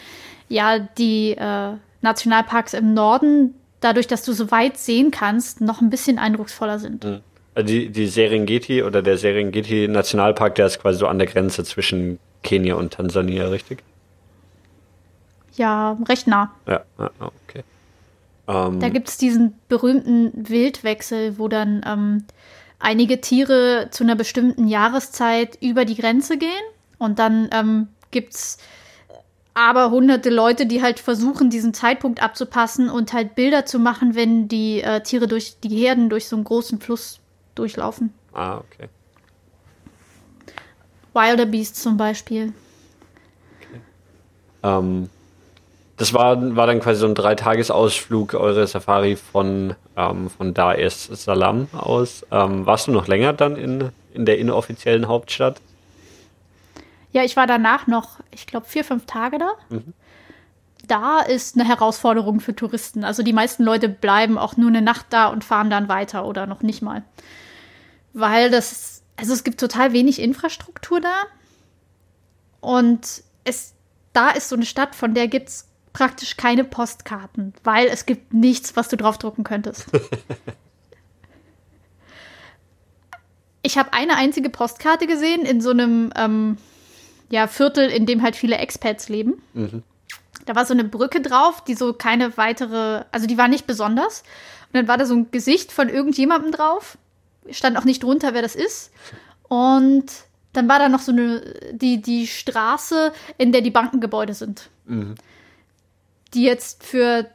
ja die äh, Nationalparks im Norden, dadurch, dass du so weit sehen kannst, noch ein bisschen eindrucksvoller sind. Mhm. Äh, die, die Serengeti oder der Serengeti Nationalpark, der ist quasi so an der Grenze zwischen Kenia und Tansania, richtig? Ja, recht nah. Ja, okay. Ähm, da gibt es diesen berühmten Wildwechsel, wo dann ähm, einige Tiere zu einer bestimmten Jahreszeit über die Grenze gehen und dann ähm, gibt es aber hunderte Leute, die halt versuchen, diesen Zeitpunkt abzupassen und halt Bilder zu machen, wenn die äh, Tiere durch die Herden durch so einen großen Fluss durchlaufen. Ah, okay. Wilder Beast zum Beispiel. Okay. Ähm, das war, war dann quasi so ein Dreitagesausflug, eure Safari von, ähm, von Dar es Salaam aus. Ähm, warst du noch länger dann in, in der inoffiziellen Hauptstadt? Ja, ich war danach noch, ich glaube, vier, fünf Tage da. Mhm. Da ist eine Herausforderung für Touristen. Also die meisten Leute bleiben auch nur eine Nacht da und fahren dann weiter oder noch nicht mal weil das, also es gibt total wenig Infrastruktur da. Und es, da ist so eine Stadt, von der gibt es praktisch keine Postkarten, weil es gibt nichts, was du draufdrucken könntest. ich habe eine einzige Postkarte gesehen in so einem ähm, ja, Viertel, in dem halt viele Expats leben. Mhm. da war so eine Brücke drauf, die so keine weitere, also die war nicht besonders. Und dann war da so ein Gesicht von irgendjemandem drauf. Stand auch nicht drunter, wer das ist. Und dann war da noch so eine, die, die Straße, in der die Bankengebäude sind. Mhm. Die jetzt für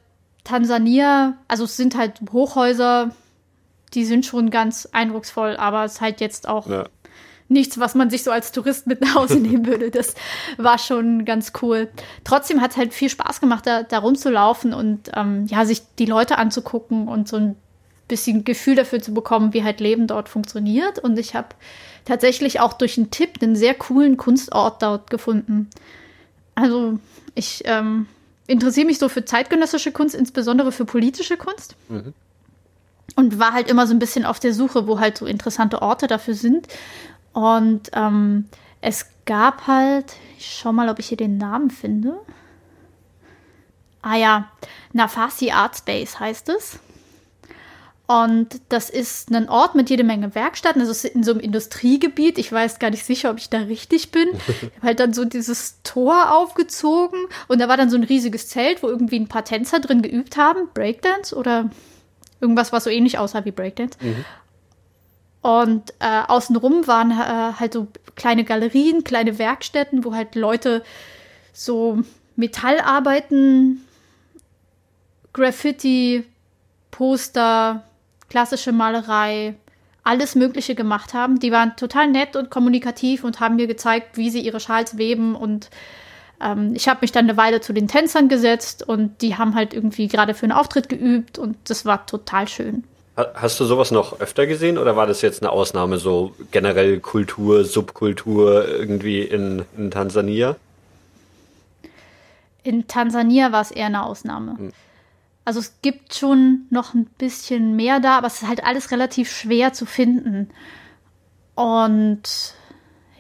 Tansania, also es sind halt Hochhäuser, die sind schon ganz eindrucksvoll, aber es ist halt jetzt auch ja. nichts, was man sich so als Tourist mit nach Hause nehmen würde. Das war schon ganz cool. Trotzdem hat es halt viel Spaß gemacht, da, da rumzulaufen und ähm, ja, sich die Leute anzugucken und so ein bisschen Gefühl dafür zu bekommen, wie halt Leben dort funktioniert. Und ich habe tatsächlich auch durch einen Tipp einen sehr coolen Kunstort dort gefunden. Also ich ähm, interessiere mich so für zeitgenössische Kunst, insbesondere für politische Kunst. Mhm. Und war halt immer so ein bisschen auf der Suche, wo halt so interessante Orte dafür sind. Und ähm, es gab halt, ich schau mal, ob ich hier den Namen finde. Ah ja, Nafasi Art Space heißt es. Und das ist ein Ort mit jede Menge Werkstätten. Also es ist in so einem Industriegebiet. Ich weiß gar nicht sicher, ob ich da richtig bin. Ich habe halt dann so dieses Tor aufgezogen und da war dann so ein riesiges Zelt, wo irgendwie ein paar Tänzer drin geübt haben. Breakdance oder irgendwas, was so ähnlich aussah wie Breakdance. Mhm. Und äh, außenrum waren äh, halt so kleine Galerien, kleine Werkstätten, wo halt Leute so Metallarbeiten, Graffiti, Poster, klassische Malerei, alles Mögliche gemacht haben. Die waren total nett und kommunikativ und haben mir gezeigt, wie sie ihre Schals weben. Und ähm, ich habe mich dann eine Weile zu den Tänzern gesetzt und die haben halt irgendwie gerade für einen Auftritt geübt und das war total schön. Hast du sowas noch öfter gesehen oder war das jetzt eine Ausnahme, so generell Kultur, Subkultur irgendwie in, in Tansania? In Tansania war es eher eine Ausnahme. Hm. Also es gibt schon noch ein bisschen mehr da, aber es ist halt alles relativ schwer zu finden. Und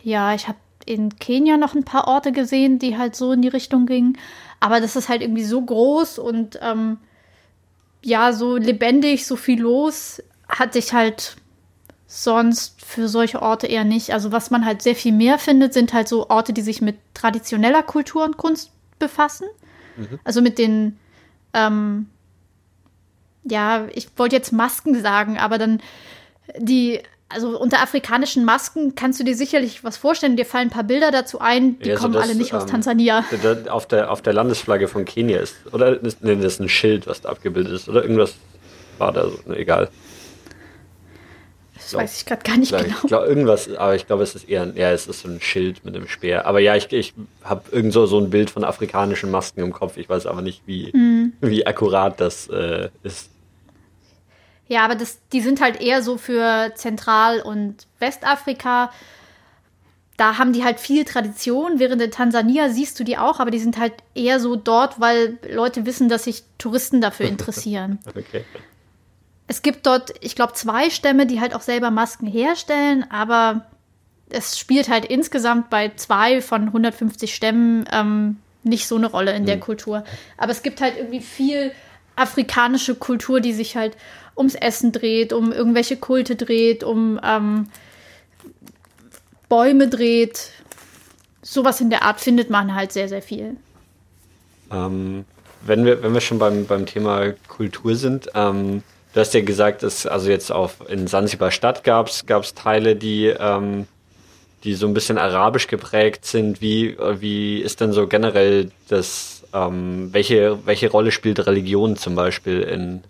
ja, ich habe in Kenia noch ein paar Orte gesehen, die halt so in die Richtung gingen. Aber das ist halt irgendwie so groß und ähm, ja, so lebendig, so viel los, hatte ich halt sonst für solche Orte eher nicht. Also was man halt sehr viel mehr findet, sind halt so Orte, die sich mit traditioneller Kultur und Kunst befassen. Mhm. Also mit den ähm, ja, ich wollte jetzt Masken sagen, aber dann die, also unter afrikanischen Masken kannst du dir sicherlich was vorstellen. Dir fallen ein paar Bilder dazu ein, die ja, kommen das, alle nicht ähm, aus Tansania. Auf der, auf der Landesflagge von Kenia ist, oder? Nee, das ist ein Schild, was da abgebildet ist, oder irgendwas war da so, ne, egal. Das glaub, weiß ich gerade gar nicht glaub, genau. Ich glaube, irgendwas, aber ich glaube, es ist eher, ja, es ist so ein Schild mit einem Speer. Aber ja, ich, ich habe irgend so, so ein Bild von afrikanischen Masken im Kopf. Ich weiß aber nicht, wie, mm. wie akkurat das äh, ist. Ja, aber das, die sind halt eher so für Zentral- und Westafrika. Da haben die halt viel Tradition, während in Tansania siehst du die auch, aber die sind halt eher so dort, weil Leute wissen, dass sich Touristen dafür interessieren. okay. Es gibt dort, ich glaube, zwei Stämme, die halt auch selber Masken herstellen, aber es spielt halt insgesamt bei zwei von 150 Stämmen ähm, nicht so eine Rolle in der mhm. Kultur. Aber es gibt halt irgendwie viel afrikanische Kultur, die sich halt ums Essen dreht, um irgendwelche Kulte dreht, um ähm, Bäume dreht. Sowas in der Art findet man halt sehr, sehr viel. Ähm, wenn, wir, wenn wir schon beim, beim Thema Kultur sind, ähm, du hast ja gesagt, dass also jetzt auf, in Sansibar Stadt gab es Teile, die, ähm, die so ein bisschen arabisch geprägt sind. Wie, wie ist denn so generell das, ähm, welche, welche Rolle spielt Religion zum Beispiel in,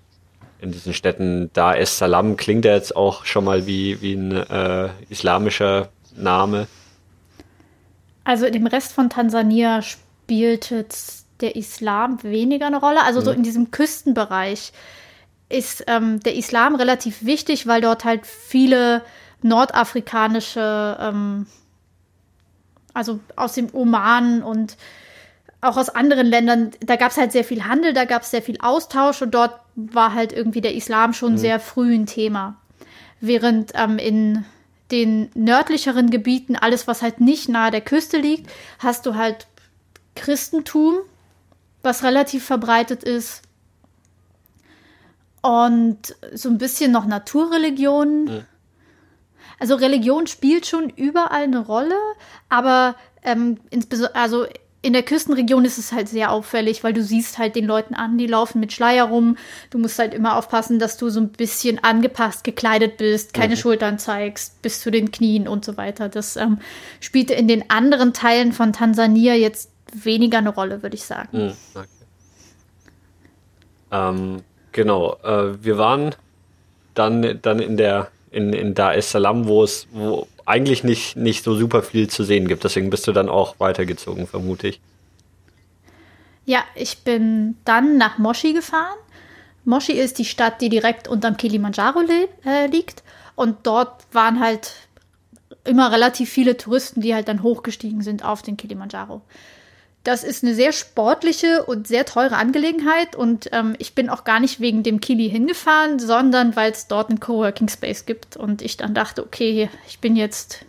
in diesen Städten. Da es Salam klingt ja jetzt auch schon mal wie, wie ein äh, islamischer Name. Also im Rest von Tansania spielt jetzt der Islam weniger eine Rolle. Also mhm. so in diesem Küstenbereich ist ähm, der Islam relativ wichtig, weil dort halt viele nordafrikanische, ähm, also aus dem Oman und auch aus anderen Ländern, da gab es halt sehr viel Handel, da gab es sehr viel Austausch und dort war halt irgendwie der Islam schon mhm. sehr früh ein Thema. Während ähm, in den nördlicheren Gebieten, alles was halt nicht nahe der Küste liegt, hast du halt Christentum, was relativ verbreitet ist. Und so ein bisschen noch Naturreligionen. Mhm. Also Religion spielt schon überall eine Rolle, aber ähm, also in der Küstenregion ist es halt sehr auffällig, weil du siehst halt den Leuten an, die laufen mit Schleier rum. Du musst halt immer aufpassen, dass du so ein bisschen angepasst gekleidet bist, keine mhm. Schultern zeigst, bis zu den Knien und so weiter. Das ähm, spielte in den anderen Teilen von Tansania jetzt weniger eine Rolle, würde ich sagen. Mhm. Okay. Ähm, genau, äh, wir waren dann, dann in der in, in Dar es Salaam, wo es, wo eigentlich nicht, nicht so super viel zu sehen gibt. Deswegen bist du dann auch weitergezogen, vermute ich. Ja, ich bin dann nach Moshi gefahren. Moshi ist die Stadt, die direkt unterm Kilimanjaro äh, liegt. Und dort waren halt immer relativ viele Touristen, die halt dann hochgestiegen sind auf den Kilimanjaro. Das ist eine sehr sportliche und sehr teure Angelegenheit und ähm, ich bin auch gar nicht wegen dem Kili hingefahren, sondern weil es dort einen Coworking Space gibt und ich dann dachte, okay, ich bin jetzt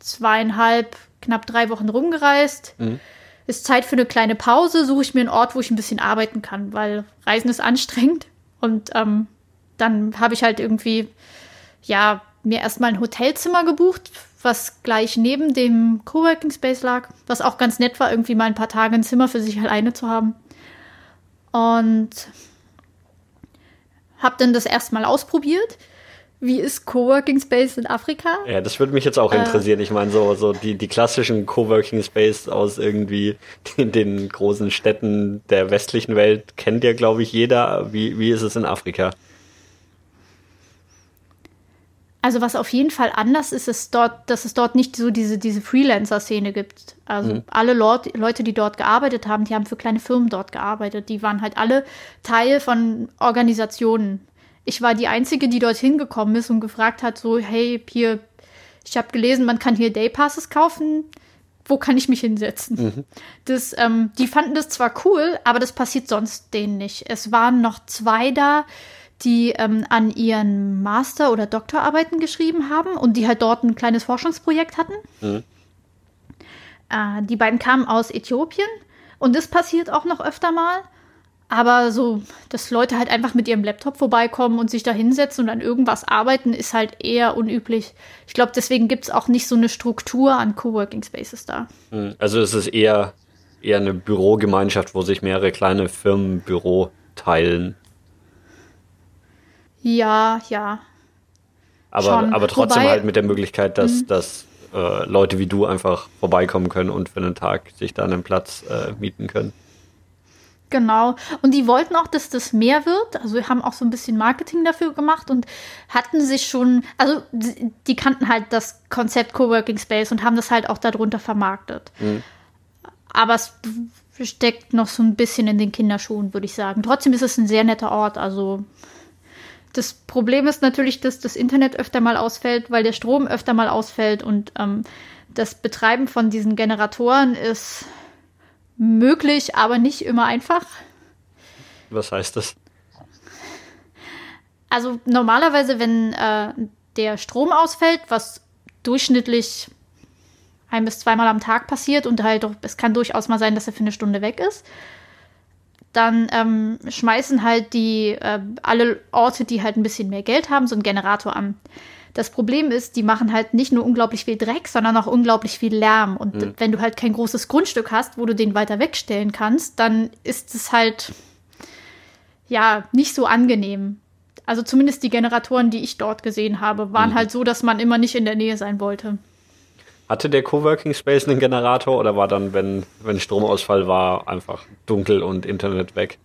zweieinhalb, knapp drei Wochen rumgereist. Mhm. Ist Zeit für eine kleine Pause, suche ich mir einen Ort, wo ich ein bisschen arbeiten kann, weil Reisen ist anstrengend und ähm, dann habe ich halt irgendwie, ja, mir erstmal ein Hotelzimmer gebucht was gleich neben dem Coworking Space lag, was auch ganz nett war, irgendwie mal ein paar Tage ein Zimmer für sich alleine zu haben. Und habe dann das erstmal ausprobiert. Wie ist Coworking Space in Afrika? Ja, das würde mich jetzt auch äh, interessieren. ich meine, so, so die, die klassischen Coworking Space aus irgendwie den, den großen Städten der westlichen Welt kennt ja, glaube ich, jeder. Wie, wie ist es in Afrika? Also was auf jeden Fall anders ist, ist dort, dass es dort nicht so diese, diese Freelancer-Szene gibt. Also mhm. alle Lord, Leute, die dort gearbeitet haben, die haben für kleine Firmen dort gearbeitet. Die waren halt alle Teil von Organisationen. Ich war die Einzige, die dorthin gekommen ist und gefragt hat, so, hey, hier, ich habe gelesen, man kann hier Daypasses kaufen. Wo kann ich mich hinsetzen? Mhm. Das, ähm, die fanden das zwar cool, aber das passiert sonst denen nicht. Es waren noch zwei da, die ähm, an ihren Master- oder Doktorarbeiten geschrieben haben und die halt dort ein kleines Forschungsprojekt hatten. Mhm. Äh, die beiden kamen aus Äthiopien und das passiert auch noch öfter mal. Aber so, dass Leute halt einfach mit ihrem Laptop vorbeikommen und sich da hinsetzen und an irgendwas arbeiten, ist halt eher unüblich. Ich glaube, deswegen gibt es auch nicht so eine Struktur an Coworking Spaces da. Mhm. Also es ist eher, eher eine Bürogemeinschaft, wo sich mehrere kleine Firmen Büro teilen. Ja, ja. Aber, aber trotzdem Wobei, halt mit der Möglichkeit, dass, mhm. dass äh, Leute wie du einfach vorbeikommen können und für einen Tag sich da einen Platz äh, mieten können. Genau. Und die wollten auch, dass das mehr wird. Also wir haben auch so ein bisschen Marketing dafür gemacht und hatten sich schon, also die kannten halt das Konzept Coworking Space und haben das halt auch darunter vermarktet. Mhm. Aber es steckt noch so ein bisschen in den Kinderschuhen, würde ich sagen. Trotzdem ist es ein sehr netter Ort. Also das Problem ist natürlich, dass das Internet öfter mal ausfällt, weil der Strom öfter mal ausfällt und ähm, das Betreiben von diesen Generatoren ist möglich, aber nicht immer einfach. Was heißt das? Also normalerweise, wenn äh, der Strom ausfällt, was durchschnittlich ein bis zweimal am Tag passiert und halt es kann durchaus mal sein, dass er für eine Stunde weg ist, dann ähm, schmeißen halt die äh, alle Orte, die halt ein bisschen mehr Geld haben, so einen Generator an. Das Problem ist, die machen halt nicht nur unglaublich viel Dreck, sondern auch unglaublich viel Lärm. Und mhm. wenn du halt kein großes Grundstück hast, wo du den weiter wegstellen kannst, dann ist es halt ja nicht so angenehm. Also zumindest die Generatoren, die ich dort gesehen habe, waren mhm. halt so, dass man immer nicht in der Nähe sein wollte. Hatte der Coworking Space einen Generator oder war dann, wenn, wenn Stromausfall war, einfach dunkel und Internet weg?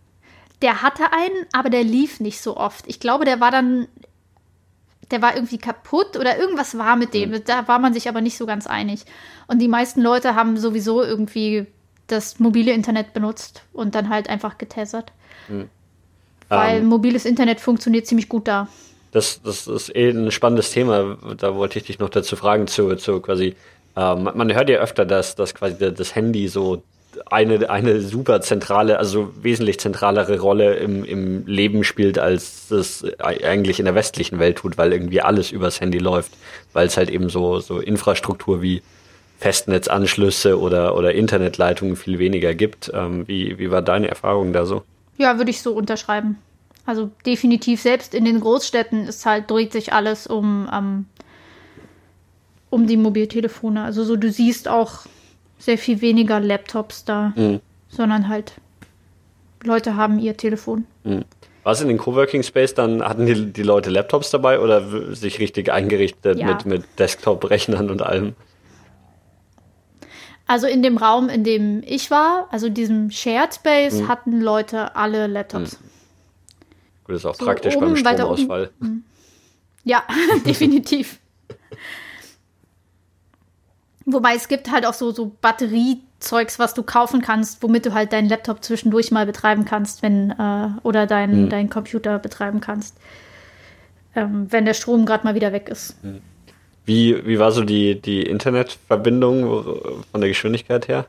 Der hatte einen, aber der lief nicht so oft. Ich glaube, der war dann, der war irgendwie kaputt oder irgendwas war mit dem. Hm. Da war man sich aber nicht so ganz einig. Und die meisten Leute haben sowieso irgendwie das mobile Internet benutzt und dann halt einfach getestet. Hm. Weil ähm, mobiles Internet funktioniert ziemlich gut da. Das, das ist eh ein spannendes Thema. Da wollte ich dich noch dazu fragen, zu, zu quasi ähm, man hört ja öfter, dass, dass quasi das Handy so eine, eine super zentrale, also wesentlich zentralere Rolle im, im Leben spielt, als es eigentlich in der westlichen Welt tut, weil irgendwie alles übers Handy läuft, weil es halt eben so, so Infrastruktur wie Festnetzanschlüsse oder, oder Internetleitungen viel weniger gibt. Ähm, wie, wie war deine Erfahrung da so? Ja, würde ich so unterschreiben. Also definitiv selbst in den Großstädten ist halt, dreht sich alles um ähm, um die Mobiltelefone. Also so, du siehst auch sehr viel weniger Laptops da, mhm. sondern halt Leute haben ihr Telefon. Mhm. Was in den Coworking Space dann hatten die, die Leute Laptops dabei oder sich richtig eingerichtet ja. mit, mit Desktop-Rechnern und allem? Also in dem Raum, in dem ich war, also diesem Shared Space, mhm. hatten Leute alle Laptops. Mhm. Gut, ist auch so praktisch oben, beim Stromausfall. Oben, ja, definitiv. Wobei es gibt halt auch so, so Batteriezeugs, was du kaufen kannst, womit du halt deinen Laptop zwischendurch mal betreiben kannst, wenn, äh, oder deinen mhm. dein Computer betreiben kannst, ähm, wenn der Strom gerade mal wieder weg ist. Mhm. Wie, wie war so die, die Internetverbindung von der Geschwindigkeit her?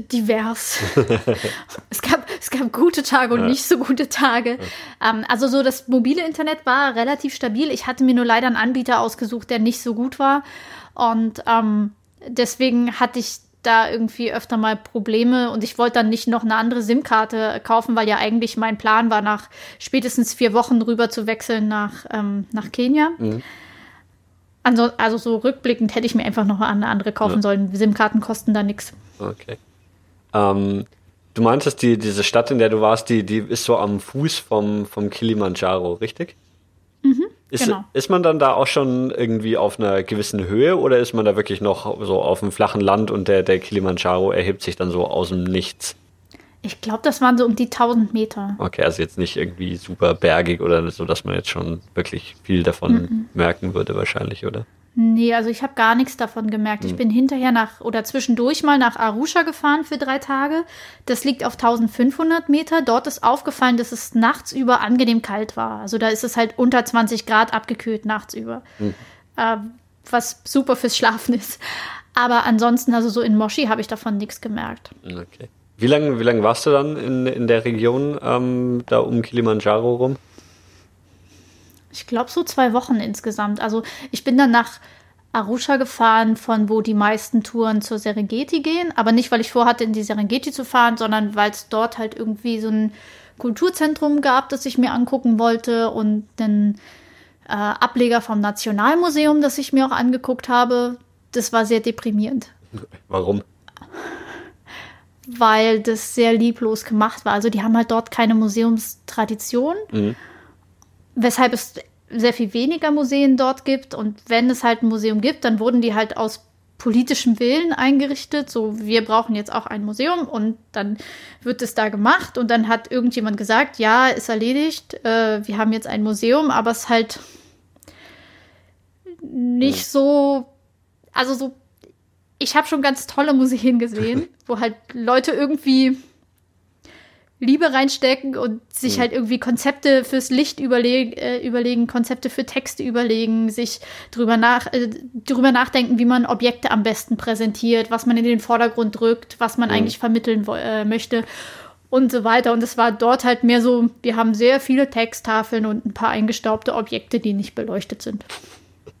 Divers. es, gab, es gab gute Tage und ja. nicht so gute Tage. Ja. Ähm, also so das mobile Internet war relativ stabil. Ich hatte mir nur leider einen Anbieter ausgesucht, der nicht so gut war. Und ähm, deswegen hatte ich da irgendwie öfter mal Probleme und ich wollte dann nicht noch eine andere SIM-Karte kaufen, weil ja eigentlich mein Plan war, nach spätestens vier Wochen rüber zu wechseln nach, ähm, nach Kenia. Mhm. Also, also so rückblickend hätte ich mir einfach noch eine andere kaufen ja. sollen. SIM-Karten kosten da nichts. Okay. Ähm, du meintest, die, diese Stadt, in der du warst, die, die ist so am Fuß vom, vom Kilimanjaro, richtig? Mhm, ist, genau. ist man dann da auch schon irgendwie auf einer gewissen Höhe oder ist man da wirklich noch so auf dem flachen Land und der, der Kilimanjaro erhebt sich dann so aus dem Nichts? Ich glaube, das waren so um die 1000 Meter. Okay, also jetzt nicht irgendwie super bergig oder so, dass man jetzt schon wirklich viel davon mhm. merken würde, wahrscheinlich, oder? Nee, also ich habe gar nichts davon gemerkt. Ich hm. bin hinterher nach oder zwischendurch mal nach Arusha gefahren für drei Tage. Das liegt auf 1500 Meter. Dort ist aufgefallen, dass es nachts über angenehm kalt war. Also da ist es halt unter 20 Grad abgekühlt nachts über. Mhm. Äh, was super fürs Schlafen ist. Aber ansonsten, also so in Moshi habe ich davon nichts gemerkt. Okay. Wie lange wie lang warst du dann in, in der Region ähm, da um Kilimanjaro rum? Ich glaube, so zwei Wochen insgesamt. Also ich bin dann nach Arusha gefahren, von wo die meisten Touren zur Serengeti gehen. Aber nicht, weil ich vorhatte, in die Serengeti zu fahren, sondern weil es dort halt irgendwie so ein Kulturzentrum gab, das ich mir angucken wollte und einen äh, Ableger vom Nationalmuseum, das ich mir auch angeguckt habe. Das war sehr deprimierend. Warum? Weil das sehr lieblos gemacht war. Also die haben halt dort keine Museumstradition. Mhm weshalb es sehr viel weniger Museen dort gibt. Und wenn es halt ein Museum gibt, dann wurden die halt aus politischem Willen eingerichtet. So, wir brauchen jetzt auch ein Museum und dann wird es da gemacht und dann hat irgendjemand gesagt, ja, ist erledigt, äh, wir haben jetzt ein Museum, aber es ist halt nicht so, also so, ich habe schon ganz tolle Museen gesehen, wo halt Leute irgendwie Liebe reinstecken und sich mhm. halt irgendwie Konzepte fürs Licht überleg äh, überlegen, Konzepte für Texte überlegen, sich drüber, nach, äh, drüber nachdenken, wie man Objekte am besten präsentiert, was man in den Vordergrund drückt, was man mhm. eigentlich vermitteln äh, möchte und so weiter. Und es war dort halt mehr so, wir haben sehr viele Texttafeln und ein paar eingestaubte Objekte, die nicht beleuchtet sind.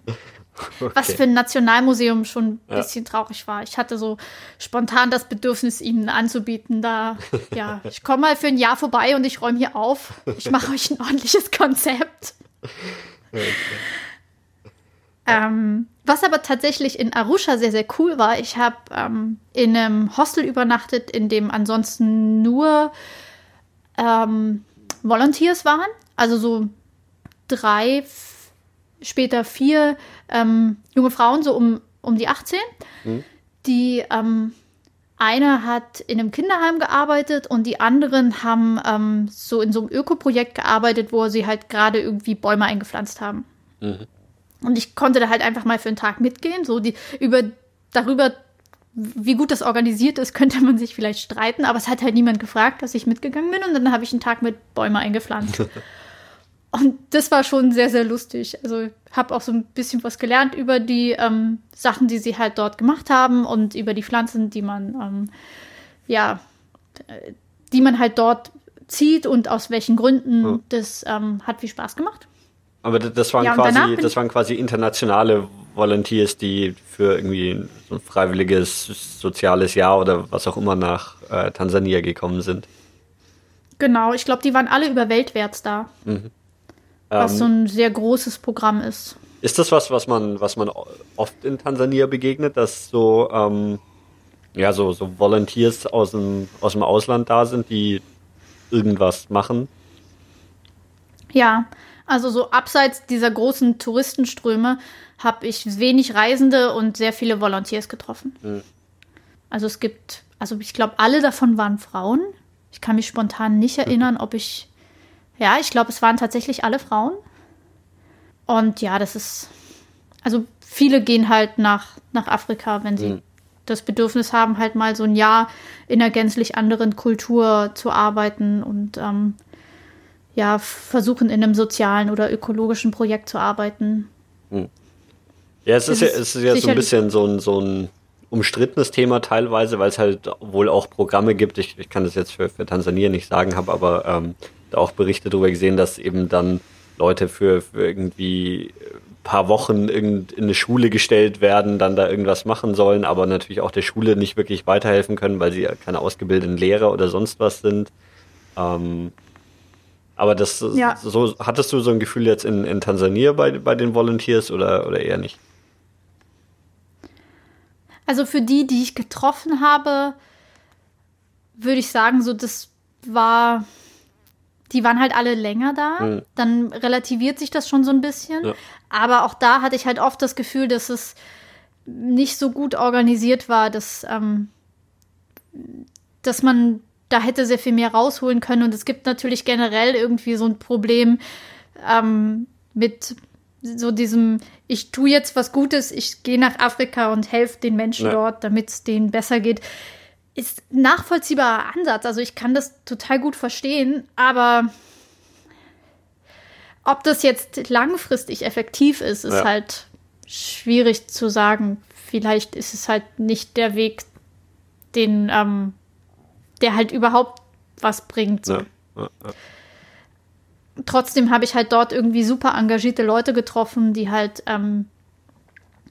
Okay. Was für ein Nationalmuseum schon ein ja. bisschen traurig war. Ich hatte so spontan das Bedürfnis, ihnen anzubieten, da, ja, ich komme mal für ein Jahr vorbei und ich räume hier auf. Ich mache euch ein ordentliches Konzept. Okay. Ähm, was aber tatsächlich in Arusha sehr, sehr cool war, ich habe ähm, in einem Hostel übernachtet, in dem ansonsten nur ähm, Volunteers waren. Also so drei, später vier ähm, junge Frauen, so um, um die 18, mhm. die ähm, eine hat in einem Kinderheim gearbeitet und die anderen haben ähm, so in so einem Ökoprojekt gearbeitet, wo sie halt gerade irgendwie Bäume eingepflanzt haben. Mhm. Und ich konnte da halt einfach mal für einen Tag mitgehen. So die über darüber, wie gut das organisiert ist, könnte man sich vielleicht streiten, aber es hat halt niemand gefragt, dass ich mitgegangen bin und dann habe ich einen Tag mit Bäume eingepflanzt. Und das war schon sehr, sehr lustig. Also habe auch so ein bisschen was gelernt über die ähm, Sachen, die sie halt dort gemacht haben und über die Pflanzen, die man, ähm, ja, äh, die man halt dort zieht und aus welchen Gründen. Ja. Das ähm, hat viel Spaß gemacht. Aber das waren, ja, quasi, das waren quasi internationale Volunteers, die für irgendwie so ein freiwilliges soziales Jahr oder was auch immer nach äh, Tansania gekommen sind. Genau, ich glaube, die waren alle über Weltwärts da. Mhm. Was ähm, so ein sehr großes Programm ist. Ist das was, was man, was man oft in Tansania begegnet, dass so, ähm, ja, so, so Volunteers aus dem, aus dem Ausland da sind, die irgendwas machen? Ja, also so abseits dieser großen Touristenströme habe ich wenig Reisende und sehr viele Volunteers getroffen. Mhm. Also es gibt, also ich glaube, alle davon waren Frauen. Ich kann mich spontan nicht erinnern, ob ich, ja, ich glaube, es waren tatsächlich alle Frauen. Und ja, das ist, also viele gehen halt nach, nach Afrika, wenn sie mhm. das Bedürfnis haben, halt mal so ein Jahr in einer gänzlich anderen Kultur zu arbeiten und ähm, ja, versuchen in einem sozialen oder ökologischen Projekt zu arbeiten. Hm. Ja, es ist, ist, ja, es ist ja so ein bisschen so ein, so ein umstrittenes Thema teilweise, weil es halt wohl auch Programme gibt. Ich, ich kann das jetzt für, für Tansania nicht sagen, habe aber ähm, auch Berichte darüber gesehen, dass eben dann Leute für, für irgendwie paar Wochen in eine Schule gestellt werden, dann da irgendwas machen sollen, aber natürlich auch der Schule nicht wirklich weiterhelfen können, weil sie keine ausgebildeten Lehrer oder sonst was sind. Ähm, aber das ja. so hattest du so ein Gefühl jetzt in, in Tansania bei, bei den Volunteers oder, oder eher nicht? Also für die, die ich getroffen habe, würde ich sagen, so das war, die waren halt alle länger da. Mhm. Dann relativiert sich das schon so ein bisschen. Ja. Aber auch da hatte ich halt oft das Gefühl, dass es nicht so gut organisiert war, dass, ähm, dass man da hätte sehr viel mehr rausholen können. Und es gibt natürlich generell irgendwie so ein Problem ähm, mit so diesem, ich tue jetzt was Gutes, ich gehe nach Afrika und helfe den Menschen ja. dort, damit es denen besser geht. Ist nachvollziehbarer Ansatz. Also ich kann das total gut verstehen, aber ob das jetzt langfristig effektiv ist, ist ja. halt schwierig zu sagen. Vielleicht ist es halt nicht der Weg, den ähm, der halt überhaupt was bringt. So. Ja. Trotzdem habe ich halt dort irgendwie super engagierte Leute getroffen, die halt ähm,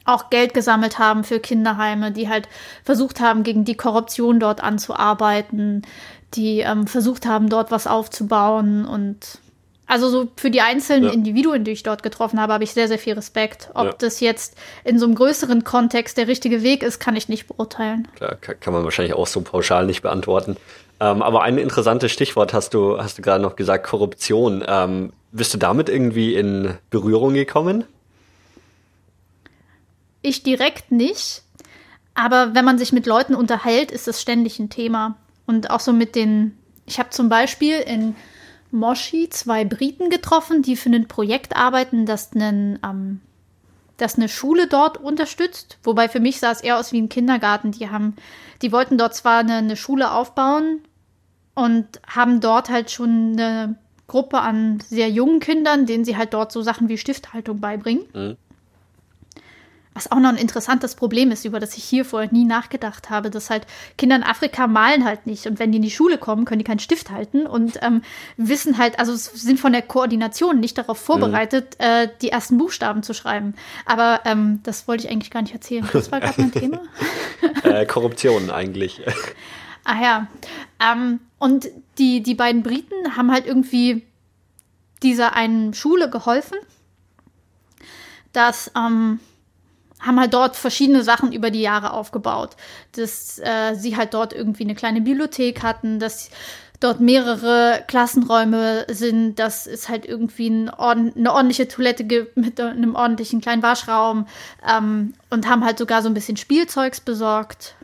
auch Geld gesammelt haben für Kinderheime, die halt versucht haben, gegen die Korruption dort anzuarbeiten, die ähm, versucht haben, dort was aufzubauen und also so für die einzelnen ja. Individuen, die ich dort getroffen habe, habe ich sehr, sehr viel Respekt. Ob ja. das jetzt in so einem größeren Kontext der richtige Weg ist, kann ich nicht beurteilen. Klar, kann man wahrscheinlich auch so pauschal nicht beantworten. Ähm, aber ein interessantes Stichwort hast du, hast du gerade noch gesagt, Korruption. Ähm, bist du damit irgendwie in Berührung gekommen? Ich direkt nicht. Aber wenn man sich mit Leuten unterhält, ist das ständig ein Thema. Und auch so mit den, ich habe zum Beispiel in Moshi zwei Briten getroffen, die für ein Projekt arbeiten, das, einen, ähm, das eine Schule dort unterstützt. Wobei für mich sah es eher aus wie ein Kindergarten. Die haben, die wollten dort zwar eine, eine Schule aufbauen und haben dort halt schon eine Gruppe an sehr jungen Kindern, denen sie halt dort so Sachen wie Stifthaltung beibringen. Mhm. Was auch noch ein interessantes Problem ist, über das ich hier vorher nie nachgedacht habe, dass halt Kinder in Afrika malen halt nicht. Und wenn die in die Schule kommen, können die keinen Stift halten und ähm, wissen halt, also sind von der Koordination nicht darauf vorbereitet, mhm. äh, die ersten Buchstaben zu schreiben. Aber ähm, das wollte ich eigentlich gar nicht erzählen. Das war gerade mein Thema. äh, Korruption eigentlich. Ah ja. Ähm, und die, die beiden Briten haben halt irgendwie dieser einen Schule geholfen, dass ähm, haben halt dort verschiedene Sachen über die Jahre aufgebaut. Dass äh, sie halt dort irgendwie eine kleine Bibliothek hatten, dass dort mehrere Klassenräume sind, dass es halt irgendwie ein Ord eine ordentliche Toilette gibt mit einem ordentlichen kleinen Waschraum ähm, und haben halt sogar so ein bisschen Spielzeugs besorgt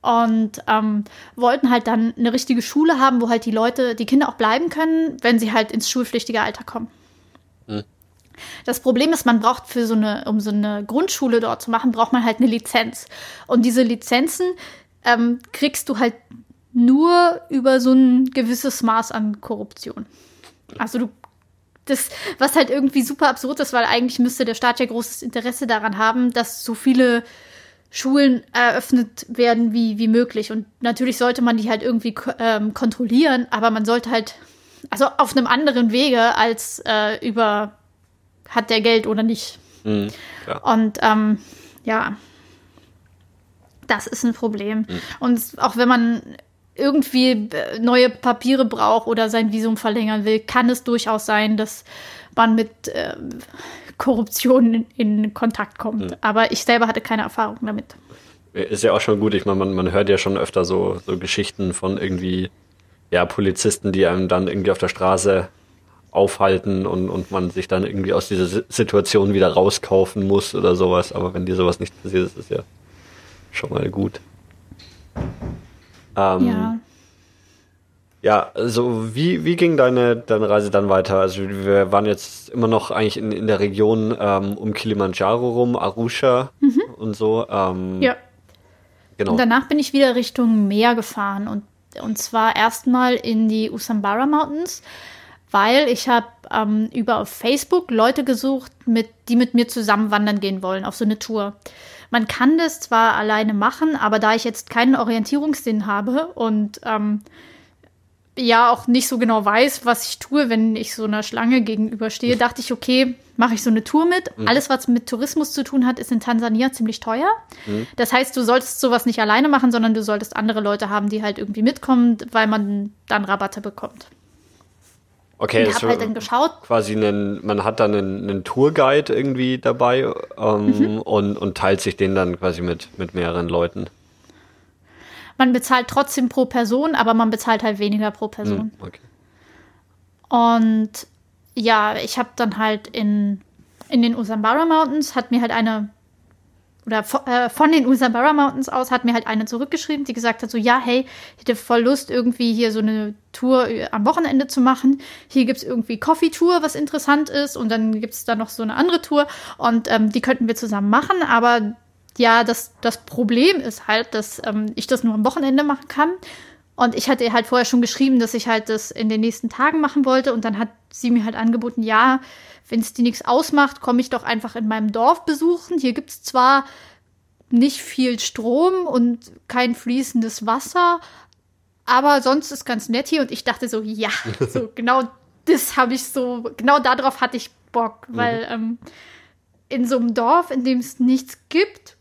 und ähm, wollten halt dann eine richtige Schule haben, wo halt die Leute, die Kinder auch bleiben können, wenn sie halt ins schulpflichtige Alter kommen. Hm. Das Problem ist, man braucht für so eine, um so eine Grundschule dort zu machen, braucht man halt eine Lizenz. Und diese Lizenzen ähm, kriegst du halt nur über so ein gewisses Maß an Korruption. Also du das, was halt irgendwie super absurd ist, weil eigentlich müsste der Staat ja großes Interesse daran haben, dass so viele Schulen eröffnet werden wie, wie möglich. Und natürlich sollte man die halt irgendwie ähm, kontrollieren, aber man sollte halt, also auf einem anderen Wege als äh, über hat der Geld oder nicht. Mhm, und ähm, ja, das ist ein Problem. Mhm. Und auch wenn man irgendwie äh, neue Papiere braucht oder sein Visum verlängern will, kann es durchaus sein, dass man mit äh, Korruption in, in, Kontakt kommt. Mhm. Aber ich selber hatte keine Erfahrung damit. Ist ja auch schon gut. Ich meine, man, man hört ja schon öfter so, so Geschichten von irgendwie ja, Polizisten, die einem dann irgendwie auf der Straße aufhalten und, und man sich dann irgendwie aus dieser Situation wieder rauskaufen muss oder sowas. Aber wenn dir sowas nicht passiert, ist es ja schon mal gut. Ähm, ja. Ja, also wie, wie ging deine, deine Reise dann weiter? Also wir waren jetzt immer noch eigentlich in, in der Region ähm, um Kilimanjaro rum, Arusha mhm. und so. Ähm, ja. Genau. Und danach bin ich wieder Richtung Meer gefahren und, und zwar erstmal in die Usambara Mountains, weil ich habe ähm, über Facebook Leute gesucht, mit, die mit mir zusammen wandern gehen wollen auf so eine Tour. Man kann das zwar alleine machen, aber da ich jetzt keinen Orientierungssinn habe und ähm, ja auch nicht so genau weiß, was ich tue, wenn ich so einer Schlange gegenüberstehe, dachte ich, okay, mache ich so eine Tour mit. Mhm. Alles, was mit Tourismus zu tun hat, ist in Tansania ziemlich teuer. Mhm. Das heißt, du solltest sowas nicht alleine machen, sondern du solltest andere Leute haben, die halt irgendwie mitkommen, weil man dann Rabatte bekommt. Okay, ich habe halt dann geschaut. Quasi einen, man hat dann einen, einen Tourguide irgendwie dabei ähm, mhm. und, und teilt sich den dann quasi mit, mit mehreren Leuten. Man bezahlt trotzdem pro Person, aber man bezahlt halt weniger pro Person. Mhm, okay. Und ja, ich habe dann halt in, in den Usambara Mountains, hat mir halt eine oder äh, von den Usambara Mountains aus hat mir halt eine zurückgeschrieben, die gesagt hat so, ja, hey, ich hätte voll Lust, irgendwie hier so eine Tour äh, am Wochenende zu machen. Hier gibt's irgendwie Coffee Tour, was interessant ist. Und dann gibt's da noch so eine andere Tour. Und ähm, die könnten wir zusammen machen. Aber ja, das, das Problem ist halt, dass ähm, ich das nur am Wochenende machen kann. Und ich hatte halt vorher schon geschrieben, dass ich halt das in den nächsten Tagen machen wollte. Und dann hat sie mir halt angeboten, ja, wenn es dir nichts ausmacht, komme ich doch einfach in meinem Dorf besuchen. Hier gibt es zwar nicht viel Strom und kein fließendes Wasser, aber sonst ist ganz nett hier. Und ich dachte so, ja, so genau das habe ich so, genau darauf hatte ich Bock, mhm. weil ähm, in so einem Dorf, in dem es nichts gibt,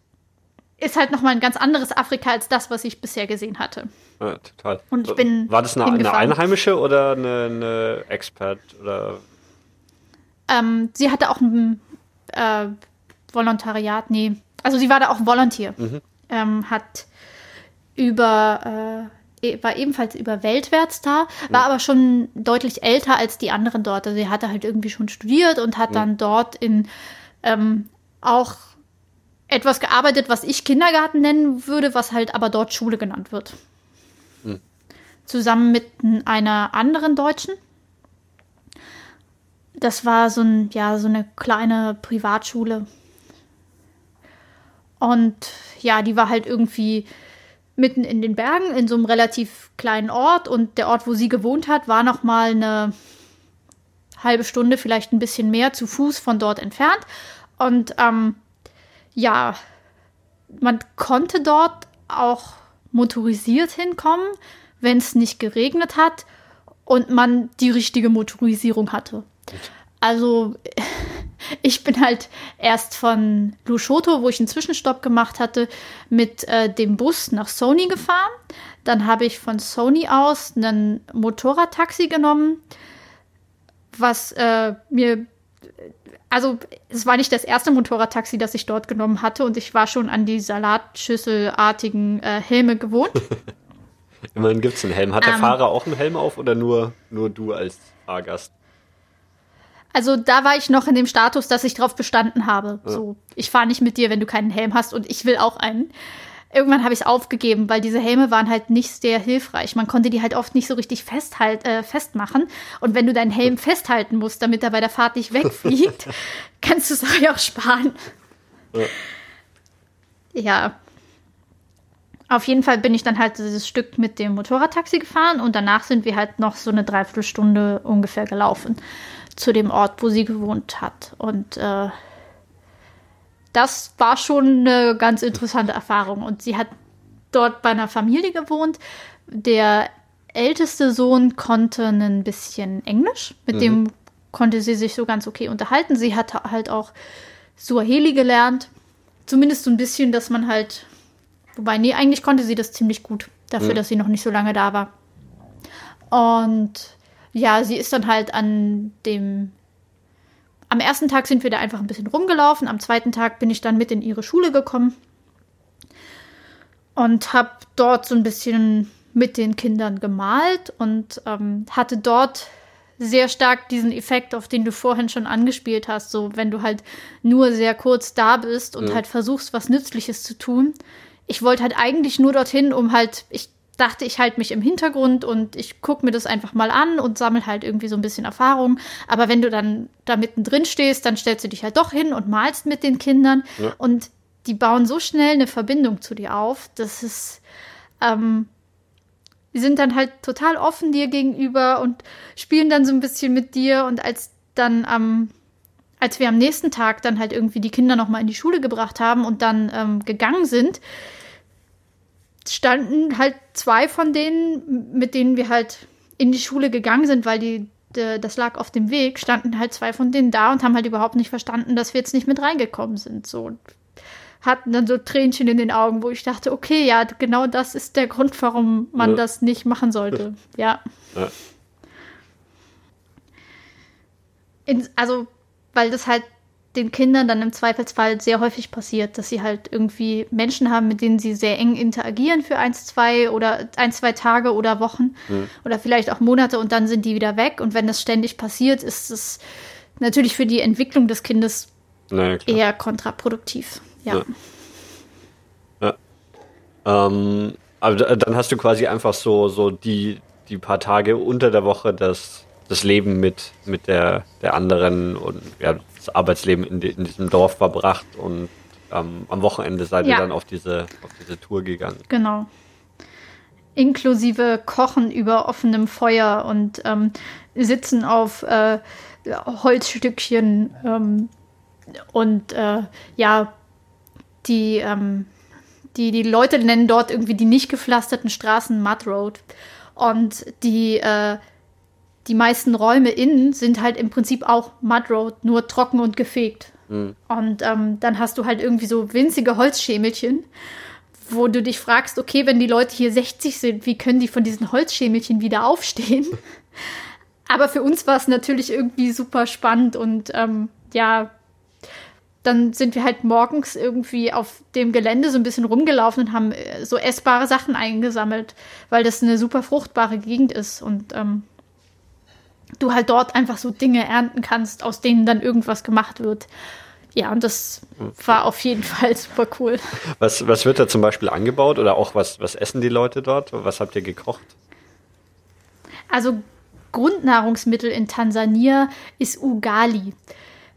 ist halt nochmal ein ganz anderes Afrika als das, was ich bisher gesehen hatte. Ja, total. Und ich bin War das eine, eine Einheimische oder eine, eine Expert oder ähm, sie hatte auch ein äh, Volontariat, nee. Also sie war da auch Volunteer. Mhm. Ähm, hat über, äh, e, war ebenfalls über Weltwärts da, war mhm. aber schon deutlich älter als die anderen dort. Also sie hatte halt irgendwie schon studiert und hat mhm. dann dort in ähm, auch etwas gearbeitet, was ich Kindergarten nennen würde, was halt aber dort Schule genannt wird. Zusammen mit einer anderen Deutschen das war so, ein, ja, so eine kleine Privatschule. Und ja, die war halt irgendwie mitten in den Bergen, in so einem relativ kleinen Ort. Und der Ort, wo sie gewohnt hat, war noch mal eine halbe Stunde, vielleicht ein bisschen mehr, zu Fuß von dort entfernt. Und ähm, ja, man konnte dort auch motorisiert hinkommen, wenn es nicht geregnet hat und man die richtige Motorisierung hatte. Also ich bin halt erst von Lushoto, wo ich einen Zwischenstopp gemacht hatte, mit äh, dem Bus nach Sony gefahren. Dann habe ich von Sony aus ein Motorradtaxi genommen, was äh, mir also es war nicht das erste Motorradtaxi, das ich dort genommen hatte und ich war schon an die Salatschüsselartigen äh, Helme gewohnt. Immerhin gibt es einen Helm. Hat der ähm, Fahrer auch einen Helm auf oder nur, nur du als Fahrgast? Also da war ich noch in dem Status, dass ich drauf bestanden habe. Ja. So, ich fahre nicht mit dir, wenn du keinen Helm hast und ich will auch einen. Irgendwann habe ich es aufgegeben, weil diese Helme waren halt nicht sehr hilfreich. Man konnte die halt oft nicht so richtig festhalt, äh, festmachen. Und wenn du deinen Helm festhalten musst, damit er bei der Fahrt nicht wegfliegt, kannst du es auch sparen. Ja. ja. Auf jeden Fall bin ich dann halt dieses Stück mit dem Motorradtaxi gefahren und danach sind wir halt noch so eine Dreiviertelstunde ungefähr gelaufen zu dem Ort, wo sie gewohnt hat. Und äh, das war schon eine ganz interessante Erfahrung. Und sie hat dort bei einer Familie gewohnt. Der älteste Sohn konnte ein bisschen Englisch, mit mhm. dem konnte sie sich so ganz okay unterhalten. Sie hat halt auch Suaheli gelernt. Zumindest so ein bisschen, dass man halt. Wobei, nee, eigentlich konnte sie das ziemlich gut. dafür, mhm. dass sie noch nicht so lange da war. Und ja, sie ist dann halt an dem. Am ersten Tag sind wir da einfach ein bisschen rumgelaufen. Am zweiten Tag bin ich dann mit in ihre Schule gekommen und habe dort so ein bisschen mit den Kindern gemalt und ähm, hatte dort sehr stark diesen Effekt, auf den du vorhin schon angespielt hast. So, wenn du halt nur sehr kurz da bist und ja. halt versuchst, was Nützliches zu tun. Ich wollte halt eigentlich nur dorthin, um halt, ich dachte, ich halte mich im Hintergrund und ich gucke mir das einfach mal an und sammle halt irgendwie so ein bisschen Erfahrung. Aber wenn du dann da mittendrin stehst, dann stellst du dich halt doch hin und malst mit den Kindern. Ja. Und die bauen so schnell eine Verbindung zu dir auf, dass es, ähm, die sind dann halt total offen dir gegenüber und spielen dann so ein bisschen mit dir. Und als dann am, als wir am nächsten Tag dann halt irgendwie die Kinder nochmal in die Schule gebracht haben und dann ähm, gegangen sind, standen halt zwei von denen, mit denen wir halt in die Schule gegangen sind, weil die, de, das lag auf dem Weg, standen halt zwei von denen da und haben halt überhaupt nicht verstanden, dass wir jetzt nicht mit reingekommen sind. So hatten dann so Tränchen in den Augen, wo ich dachte, okay, ja, genau das ist der Grund, warum man ja. das nicht machen sollte. Ja. ja. In, also, weil das halt den Kindern dann im Zweifelsfall sehr häufig passiert, dass sie halt irgendwie Menschen haben, mit denen sie sehr eng interagieren für ein, zwei oder ein, zwei Tage oder Wochen mhm. oder vielleicht auch Monate und dann sind die wieder weg. Und wenn das ständig passiert, ist es natürlich für die Entwicklung des Kindes naja, eher kontraproduktiv. Ja. ja. ja. Ähm, aber dann hast du quasi einfach so, so die, die paar Tage unter der Woche das, das Leben mit, mit der, der anderen und ja, das Arbeitsleben in, in diesem Dorf verbracht und ähm, am Wochenende seid ja. ihr dann auf diese, auf diese Tour gegangen. Genau. Inklusive Kochen über offenem Feuer und ähm, Sitzen auf äh, Holzstückchen ähm, und äh, ja, die, ähm, die, die Leute nennen dort irgendwie die nicht gepflasterten Straßen Mud Road. Und die, äh, die meisten Räume innen sind halt im Prinzip auch Mud Road, nur trocken und gefegt. Mhm. Und ähm, dann hast du halt irgendwie so winzige Holzschemelchen, wo du dich fragst, okay, wenn die Leute hier 60 sind, wie können die von diesen Holzschemelchen wieder aufstehen? Aber für uns war es natürlich irgendwie super spannend und ähm, ja, dann sind wir halt morgens irgendwie auf dem Gelände so ein bisschen rumgelaufen und haben äh, so essbare Sachen eingesammelt, weil das eine super fruchtbare Gegend ist und ähm, du halt dort einfach so Dinge ernten kannst, aus denen dann irgendwas gemacht wird. Ja, und das war auf jeden Fall super cool. Was, was wird da zum Beispiel angebaut oder auch was, was essen die Leute dort? Was habt ihr gekocht? Also Grundnahrungsmittel in Tansania ist Ugali.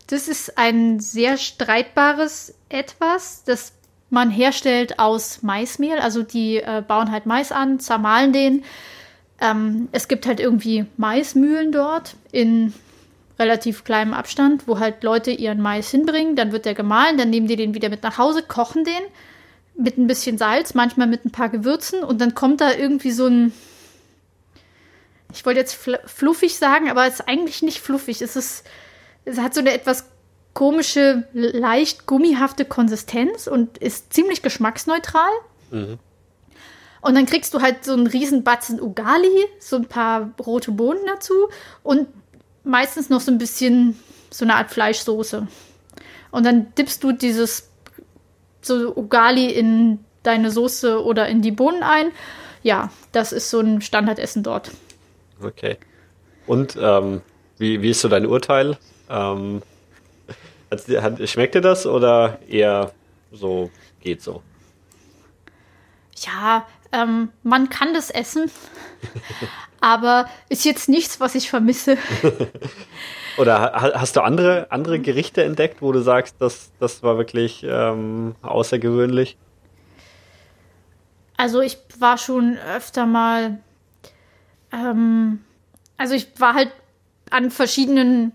Das ist ein sehr streitbares Etwas, das man herstellt aus Maismehl. Also die äh, bauen halt Mais an, zermahlen den. Ähm, es gibt halt irgendwie Maismühlen dort in relativ kleinem Abstand, wo halt Leute ihren Mais hinbringen. Dann wird der gemahlen, dann nehmen die den wieder mit nach Hause, kochen den mit ein bisschen Salz, manchmal mit ein paar Gewürzen und dann kommt da irgendwie so ein ich wollte jetzt fluffig sagen, aber es ist eigentlich nicht fluffig. Es ist es hat so eine etwas komische, leicht gummihafte Konsistenz und ist ziemlich geschmacksneutral. Mhm. Und dann kriegst du halt so einen riesen Batzen Ugali, so ein paar rote Bohnen dazu und meistens noch so ein bisschen so eine Art Fleischsoße. Und dann dippst du dieses so Ugali in deine Soße oder in die Bohnen ein. Ja, das ist so ein Standardessen dort. Okay. Und ähm, wie, wie ist so dein Urteil? Ähm, hat, hat, schmeckt dir das oder eher so geht so? Ja, ähm, man kann das essen, aber ist jetzt nichts, was ich vermisse. oder hast du andere, andere Gerichte entdeckt, wo du sagst, das, das war wirklich ähm, außergewöhnlich? Also ich war schon öfter mal, ähm, also ich war halt an verschiedenen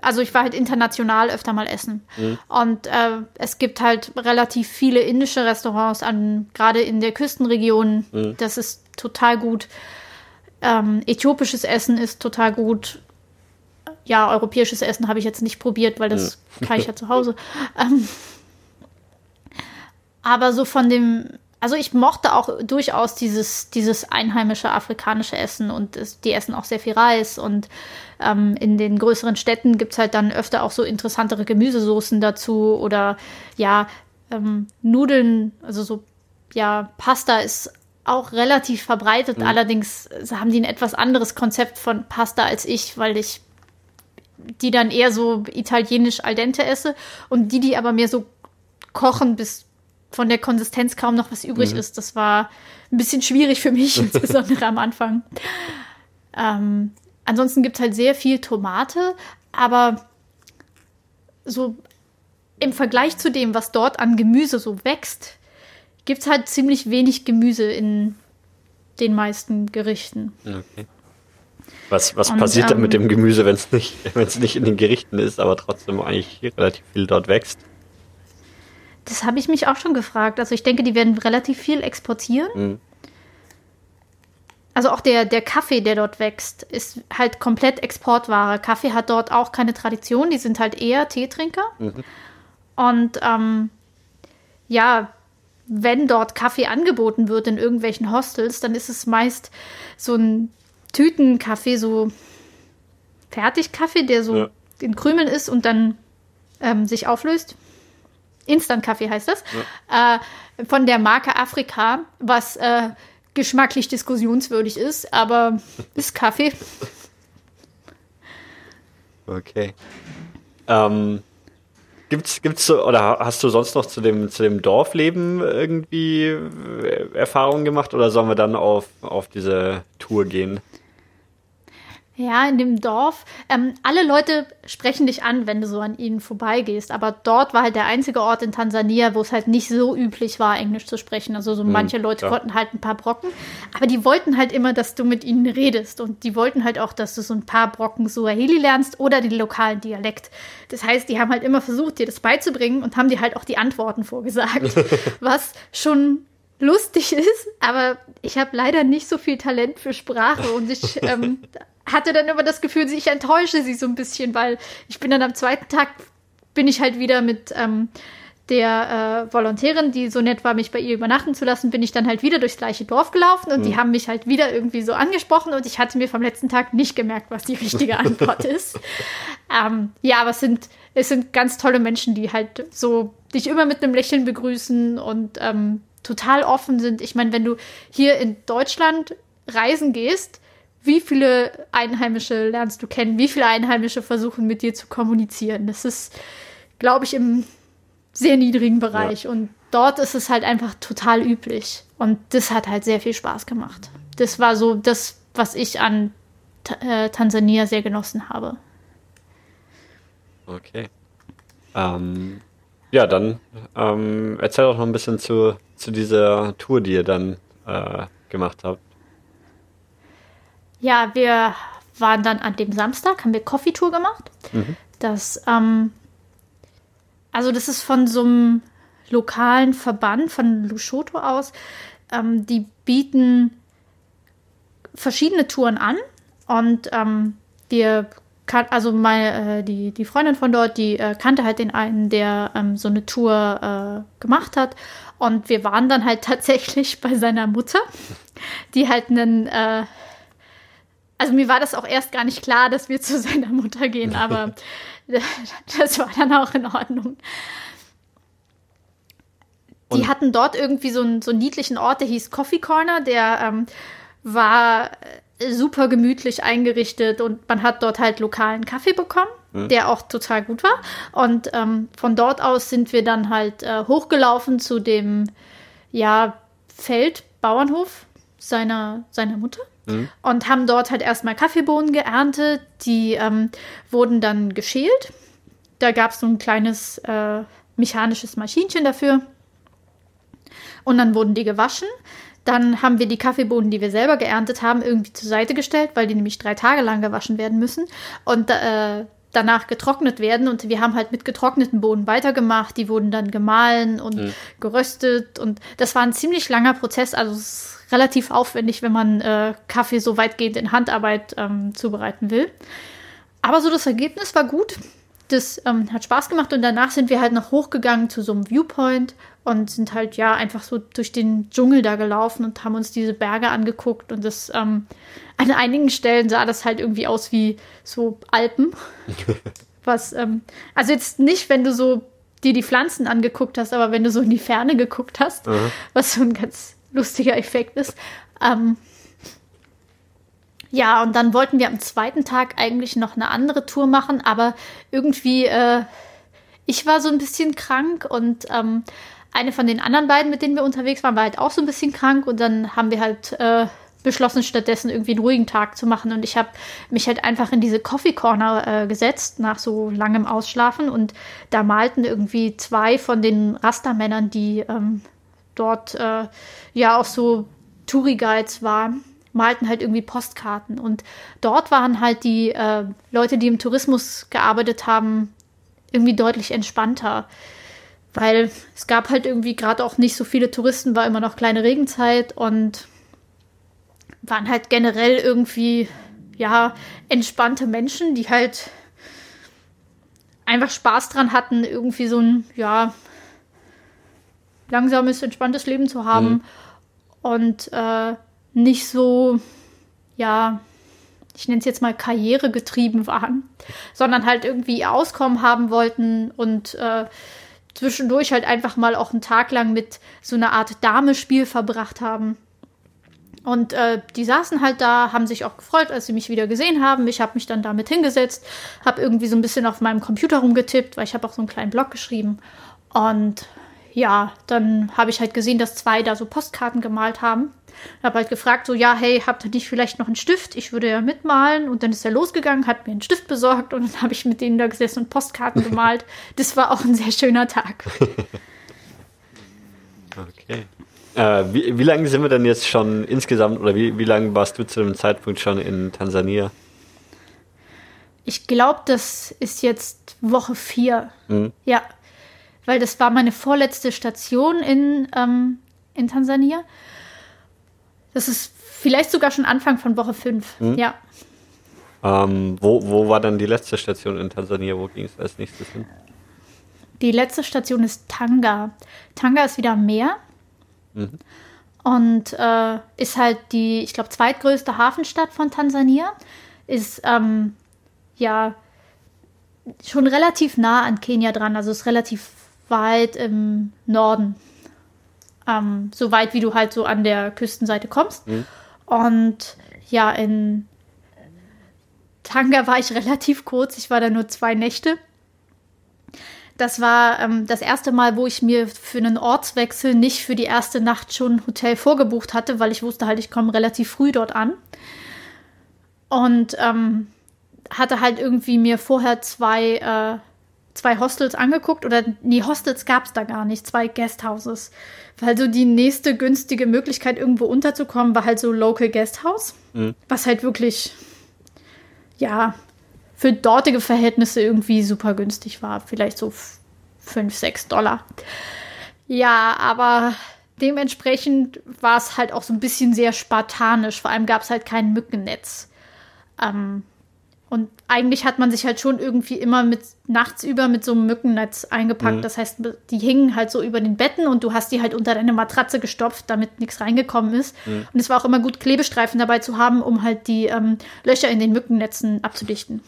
also ich war halt international öfter mal essen. Mhm. Und äh, es gibt halt relativ viele indische Restaurants an, gerade in der Küstenregion. Mhm. Das ist total gut. Ähm, äthiopisches Essen ist total gut. Ja, europäisches Essen habe ich jetzt nicht probiert, weil das mhm. kann ich ja zu Hause. Ähm, aber so von dem, also ich mochte auch durchaus dieses, dieses einheimische afrikanische Essen und es, die essen auch sehr viel Reis und ähm, in den größeren Städten gibt es halt dann öfter auch so interessantere Gemüsesoßen dazu oder ja, ähm, Nudeln, also so, ja, Pasta ist auch relativ verbreitet. Mhm. Allerdings haben die ein etwas anderes Konzept von Pasta als ich, weil ich die dann eher so italienisch al dente esse und die, die aber mehr so kochen, bis von der Konsistenz kaum noch was übrig mhm. ist. Das war ein bisschen schwierig für mich, insbesondere am Anfang. Ähm, ansonsten gibt es halt sehr viel Tomate, aber so im Vergleich zu dem, was dort an Gemüse so wächst, gibt es halt ziemlich wenig Gemüse in den meisten Gerichten. Okay. Was, was Und, passiert dann mit ähm, dem Gemüse, wenn es nicht, nicht in den Gerichten ist, aber trotzdem eigentlich relativ viel dort wächst? Das habe ich mich auch schon gefragt. Also ich denke, die werden relativ viel exportieren. Mhm. Also auch der, der Kaffee, der dort wächst, ist halt komplett Exportware. Kaffee hat dort auch keine Tradition, die sind halt eher Teetrinker. Mhm. Und ähm, ja, wenn dort Kaffee angeboten wird in irgendwelchen Hostels, dann ist es meist so ein Tütenkaffee, so Fertigkaffee, der so ja. in Krümeln ist und dann ähm, sich auflöst. Instant-Kaffee heißt das. Ja. Äh, von der Marke Afrika, was äh, geschmacklich diskussionswürdig ist, aber ist Kaffee. Okay. Ähm, gibt's, gibt's so, oder hast du sonst noch zu dem, zu dem Dorfleben irgendwie äh, Erfahrungen gemacht oder sollen wir dann auf, auf diese Tour gehen? Ja, in dem Dorf. Ähm, alle Leute sprechen dich an, wenn du so an ihnen vorbeigehst. Aber dort war halt der einzige Ort in Tansania, wo es halt nicht so üblich war, Englisch zu sprechen. Also so hm, manche Leute ja. konnten halt ein paar Brocken. Aber die wollten halt immer, dass du mit ihnen redest. Und die wollten halt auch, dass du so ein paar Brocken Suaheli lernst oder den lokalen Dialekt. Das heißt, die haben halt immer versucht, dir das beizubringen und haben dir halt auch die Antworten vorgesagt. was schon lustig ist, aber ich habe leider nicht so viel Talent für Sprache und ich ähm, hatte dann immer das Gefühl, ich enttäusche sie so ein bisschen, weil ich bin dann am zweiten Tag, bin ich halt wieder mit ähm, der äh, Volontärin, die so nett war, mich bei ihr übernachten zu lassen, bin ich dann halt wieder durchs gleiche Dorf gelaufen und mhm. die haben mich halt wieder irgendwie so angesprochen und ich hatte mir vom letzten Tag nicht gemerkt, was die richtige Antwort ist. Ähm, ja, aber es sind, es sind ganz tolle Menschen, die halt so dich immer mit einem Lächeln begrüßen und ähm, total offen sind. Ich meine, wenn du hier in Deutschland reisen gehst, wie viele Einheimische lernst du kennen? Wie viele Einheimische versuchen mit dir zu kommunizieren? Das ist, glaube ich, im sehr niedrigen Bereich. Ja. Und dort ist es halt einfach total üblich. Und das hat halt sehr viel Spaß gemacht. Das war so das, was ich an äh, Tansania sehr genossen habe. Okay. Ähm, ja, dann ähm, erzähl doch noch ein bisschen zu, zu dieser Tour, die ihr dann äh, gemacht habt. Ja, wir waren dann an dem Samstag, haben wir Coffee Tour gemacht. Mhm. Das, ähm, also das ist von so einem lokalen Verband von Lushoto aus. Ähm, die bieten verschiedene Touren an und ähm, wir kan also meine, äh, die, die Freundin von dort, die äh, kannte halt den einen, der ähm, so eine Tour äh, gemacht hat. Und wir waren dann halt tatsächlich bei seiner Mutter, die halt einen äh, also mir war das auch erst gar nicht klar, dass wir zu seiner Mutter gehen, aber das war dann auch in Ordnung. Die Und hatten dort irgendwie so einen, so einen niedlichen Ort, der hieß Coffee Corner, der ähm, war super gemütlich eingerichtet und man hat dort halt lokalen Kaffee bekommen, mhm. der auch total gut war. Und ähm, von dort aus sind wir dann halt äh, hochgelaufen zu dem ja, Feldbauernhof seiner, seiner Mutter. Mhm. Und haben dort halt erstmal Kaffeebohnen geerntet. Die ähm, wurden dann geschält. Da gab es so ein kleines äh, mechanisches Maschinchen dafür. Und dann wurden die gewaschen. Dann haben wir die Kaffeebohnen, die wir selber geerntet haben, irgendwie zur Seite gestellt, weil die nämlich drei Tage lang gewaschen werden müssen. Und äh, danach getrocknet werden. Und wir haben halt mit getrockneten Bohnen weitergemacht. Die wurden dann gemahlen und mhm. geröstet. Und das war ein ziemlich langer Prozess. Also es relativ aufwendig, wenn man äh, Kaffee so weitgehend in Handarbeit ähm, zubereiten will. Aber so das Ergebnis war gut. Das ähm, hat Spaß gemacht und danach sind wir halt noch hochgegangen zu so einem Viewpoint und sind halt ja einfach so durch den Dschungel da gelaufen und haben uns diese Berge angeguckt und das ähm, an einigen Stellen sah das halt irgendwie aus wie so Alpen. Was, ähm, also jetzt nicht, wenn du so dir die Pflanzen angeguckt hast, aber wenn du so in die Ferne geguckt hast, mhm. was so ein ganz lustiger Effekt ist. Ähm, ja, und dann wollten wir am zweiten Tag eigentlich noch eine andere Tour machen, aber irgendwie, äh, ich war so ein bisschen krank und ähm, eine von den anderen beiden, mit denen wir unterwegs waren, war halt auch so ein bisschen krank und dann haben wir halt äh, beschlossen, stattdessen irgendwie einen ruhigen Tag zu machen. Und ich habe mich halt einfach in diese Coffee Corner äh, gesetzt nach so langem Ausschlafen und da malten irgendwie zwei von den Rastermännern, die ähm, dort äh, ja auch so Touri-Guides waren, malten halt irgendwie Postkarten. Und dort waren halt die äh, Leute, die im Tourismus gearbeitet haben, irgendwie deutlich entspannter weil es gab halt irgendwie gerade auch nicht so viele Touristen, war immer noch kleine Regenzeit und waren halt generell irgendwie, ja, entspannte Menschen, die halt einfach Spaß dran hatten, irgendwie so ein, ja, langsames, entspanntes Leben zu haben mhm. und äh, nicht so, ja, ich nenne es jetzt mal karrieregetrieben waren, sondern halt irgendwie Auskommen haben wollten und äh, zwischendurch halt einfach mal auch einen Tag lang mit so einer Art Damespiel verbracht haben. Und äh, die saßen halt da, haben sich auch gefreut, als sie mich wieder gesehen haben. Ich habe mich dann damit hingesetzt, habe irgendwie so ein bisschen auf meinem Computer rumgetippt, weil ich habe auch so einen kleinen Blog geschrieben. Und ja, dann habe ich halt gesehen, dass zwei da so Postkarten gemalt haben. Habe halt gefragt, so, ja, hey, habt ihr nicht vielleicht noch einen Stift? Ich würde ja mitmalen. Und dann ist er losgegangen, hat mir einen Stift besorgt und dann habe ich mit denen da gesessen und Postkarten gemalt. Das war auch ein sehr schöner Tag. okay. Äh, wie, wie lange sind wir denn jetzt schon insgesamt oder wie, wie lange warst du zu dem Zeitpunkt schon in Tansania? Ich glaube, das ist jetzt Woche vier. Mhm. Ja, weil das war meine vorletzte Station in, ähm, in Tansania. Das ist vielleicht sogar schon Anfang von Woche 5. Mhm. Ja. Ähm, wo, wo war dann die letzte Station in Tansania? Wo ging es als nächstes hin? Die letzte Station ist Tanga. Tanga ist wieder am Meer. Mhm. Und äh, ist halt die, ich glaube, zweitgrößte Hafenstadt von Tansania. Ist ähm, ja schon relativ nah an Kenia dran, also ist relativ weit im Norden. Ähm, so weit, wie du halt so an der Küstenseite kommst. Mhm. Und ja, in Tanga war ich relativ kurz. Ich war da nur zwei Nächte. Das war ähm, das erste Mal, wo ich mir für einen Ortswechsel nicht für die erste Nacht schon ein Hotel vorgebucht hatte, weil ich wusste halt, ich komme relativ früh dort an. Und ähm, hatte halt irgendwie mir vorher zwei äh, zwei Hostels angeguckt oder nee, Hostels gab es da gar nicht, zwei Guesthouses. Weil so die nächste günstige Möglichkeit, irgendwo unterzukommen, war halt so Local Guesthouse. Mhm. Was halt wirklich, ja, für dortige Verhältnisse irgendwie super günstig war. Vielleicht so 5, 6 Dollar. Ja, aber dementsprechend war es halt auch so ein bisschen sehr spartanisch. Vor allem gab es halt kein Mückennetz. Ähm, und eigentlich hat man sich halt schon irgendwie immer mit nachts über mit so einem Mückennetz eingepackt. Mhm. Das heißt, die hingen halt so über den Betten und du hast die halt unter deine Matratze gestopft, damit nichts reingekommen ist. Mhm. Und es war auch immer gut, Klebestreifen dabei zu haben, um halt die ähm, Löcher in den Mückennetzen abzudichten.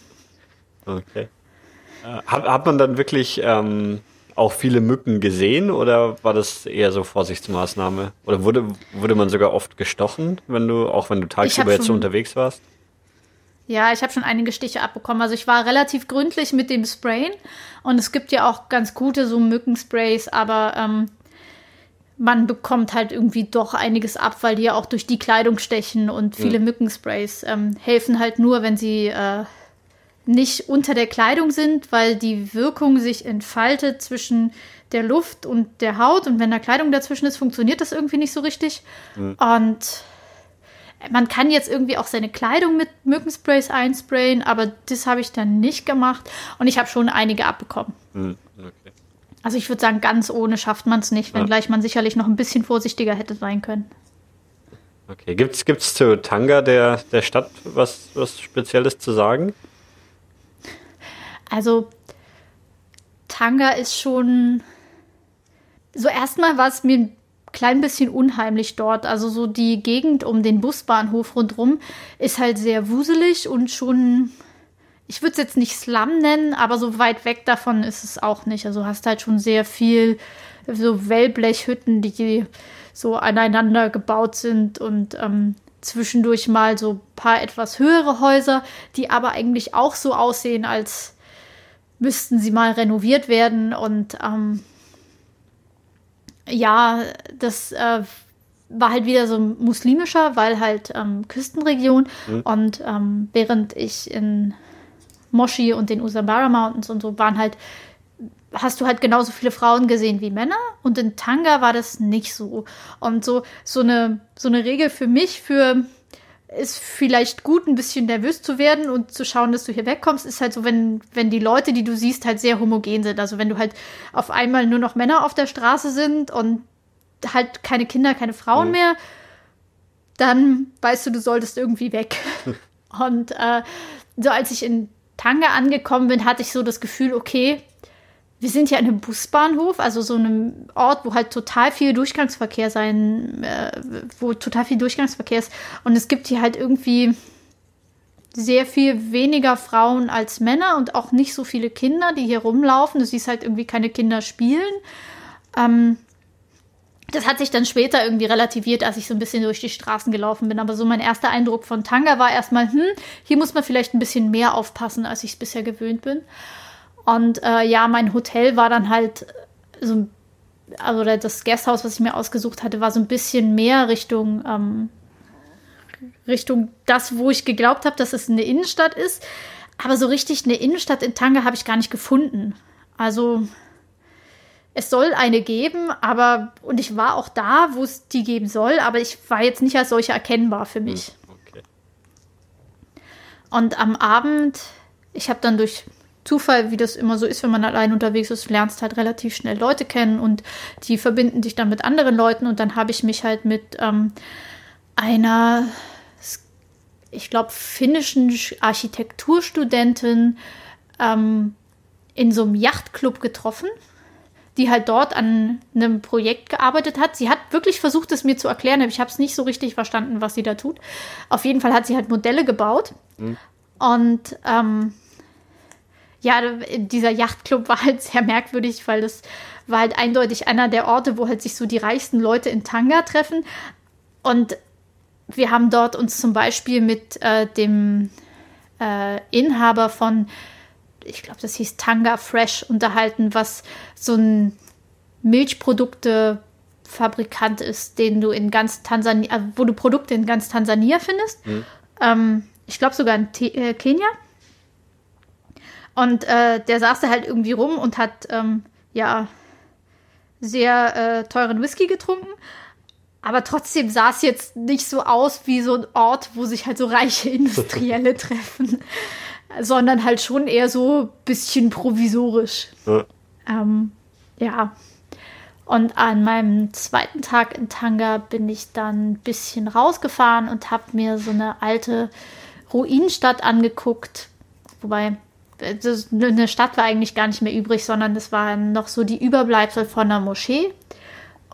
Okay. Äh, hat, hat man dann wirklich ähm, auch viele Mücken gesehen oder war das eher so Vorsichtsmaßnahme? Oder wurde, wurde man sogar oft gestochen, wenn du, auch wenn du tagsüber jetzt so unterwegs warst? Ja, ich habe schon einige Stiche abbekommen. Also ich war relativ gründlich mit dem Sprayen und es gibt ja auch ganz gute so Mückensprays, aber ähm, man bekommt halt irgendwie doch einiges ab, weil die ja auch durch die Kleidung stechen und viele mhm. Mückensprays ähm, helfen halt nur, wenn sie äh, nicht unter der Kleidung sind, weil die Wirkung sich entfaltet zwischen der Luft und der Haut und wenn da Kleidung dazwischen ist, funktioniert das irgendwie nicht so richtig. Mhm. Und man kann jetzt irgendwie auch seine Kleidung mit Mückensprays einsprayen, aber das habe ich dann nicht gemacht und ich habe schon einige abbekommen. Hm, okay. Also ich würde sagen, ganz ohne schafft man es nicht, wenngleich ja. man sicherlich noch ein bisschen vorsichtiger hätte sein können. Okay, gibt es zu Tanga, der, der Stadt, was, was Spezielles zu sagen? Also Tanga ist schon so erstmal war es mir ein klein bisschen unheimlich dort. Also so die Gegend um den Busbahnhof rundherum ist halt sehr wuselig und schon, ich würde es jetzt nicht Slum nennen, aber so weit weg davon ist es auch nicht. Also hast halt schon sehr viel so Wellblechhütten, die so aneinander gebaut sind und ähm, zwischendurch mal so ein paar etwas höhere Häuser, die aber eigentlich auch so aussehen, als müssten sie mal renoviert werden. Und ähm, ja, das äh, war halt wieder so muslimischer, weil halt ähm, Küstenregion. Mhm. Und ähm, während ich in Moshi und den Usambara Mountains und so waren halt hast du halt genauso viele Frauen gesehen wie Männer und in Tanga war das nicht so. Und so, so eine, so eine Regel für mich, für ist vielleicht gut, ein bisschen nervös zu werden und zu schauen, dass du hier wegkommst, ist halt so, wenn, wenn die Leute, die du siehst, halt sehr homogen sind. Also wenn du halt auf einmal nur noch Männer auf der Straße sind und halt keine Kinder, keine Frauen mhm. mehr, dann weißt du, du solltest irgendwie weg. und äh, so als ich in Tanga angekommen bin, hatte ich so das Gefühl, okay, wir sind ja an einem Busbahnhof, also so einem Ort, wo halt total viel Durchgangsverkehr sein, äh, wo total viel Durchgangsverkehr ist. Und es gibt hier halt irgendwie sehr viel weniger Frauen als Männer und auch nicht so viele Kinder, die hier rumlaufen. Du siehst halt irgendwie keine Kinder spielen. Ähm, das hat sich dann später irgendwie relativiert, als ich so ein bisschen durch die Straßen gelaufen bin. Aber so mein erster Eindruck von Tanga war erstmal, hm, hier muss man vielleicht ein bisschen mehr aufpassen, als ich es bisher gewöhnt bin. Und äh, ja, mein Hotel war dann halt so, also das Gasthaus, was ich mir ausgesucht hatte, war so ein bisschen mehr Richtung, ähm, Richtung das, wo ich geglaubt habe, dass es eine Innenstadt ist. Aber so richtig eine Innenstadt in Tanga habe ich gar nicht gefunden. Also es soll eine geben, aber und ich war auch da, wo es die geben soll, aber ich war jetzt nicht als solche erkennbar für mich. Hm, okay. Und am Abend, ich habe dann durch Zufall, wie das immer so ist, wenn man allein unterwegs ist, lernst halt relativ schnell Leute kennen und die verbinden dich dann mit anderen Leuten und dann habe ich mich halt mit ähm, einer, ich glaube, finnischen Architekturstudentin ähm, in so einem Yachtclub getroffen, die halt dort an einem Projekt gearbeitet hat. Sie hat wirklich versucht, es mir zu erklären, aber ich habe es nicht so richtig verstanden, was sie da tut. Auf jeden Fall hat sie halt Modelle gebaut mhm. und ähm, ja, dieser Yachtclub war halt sehr merkwürdig, weil das war halt eindeutig einer der Orte, wo halt sich so die reichsten Leute in Tanga treffen. Und wir haben dort uns zum Beispiel mit äh, dem äh, Inhaber von, ich glaube, das hieß Tanga Fresh unterhalten, was so ein Milchprodukte-Fabrikant ist, den du in ganz Tansania, wo du Produkte in ganz Tansania findest. Mhm. Ähm, ich glaube sogar in T äh, Kenia. Und äh, der saß da halt irgendwie rum und hat, ähm, ja, sehr äh, teuren Whisky getrunken. Aber trotzdem sah es jetzt nicht so aus wie so ein Ort, wo sich halt so reiche Industrielle treffen, sondern halt schon eher so ein bisschen provisorisch. Ja. Ähm, ja. Und an meinem zweiten Tag in Tanga bin ich dann ein bisschen rausgefahren und habe mir so eine alte Ruinenstadt angeguckt. Wobei, das, eine Stadt war eigentlich gar nicht mehr übrig, sondern es waren noch so die Überbleibsel von einer Moschee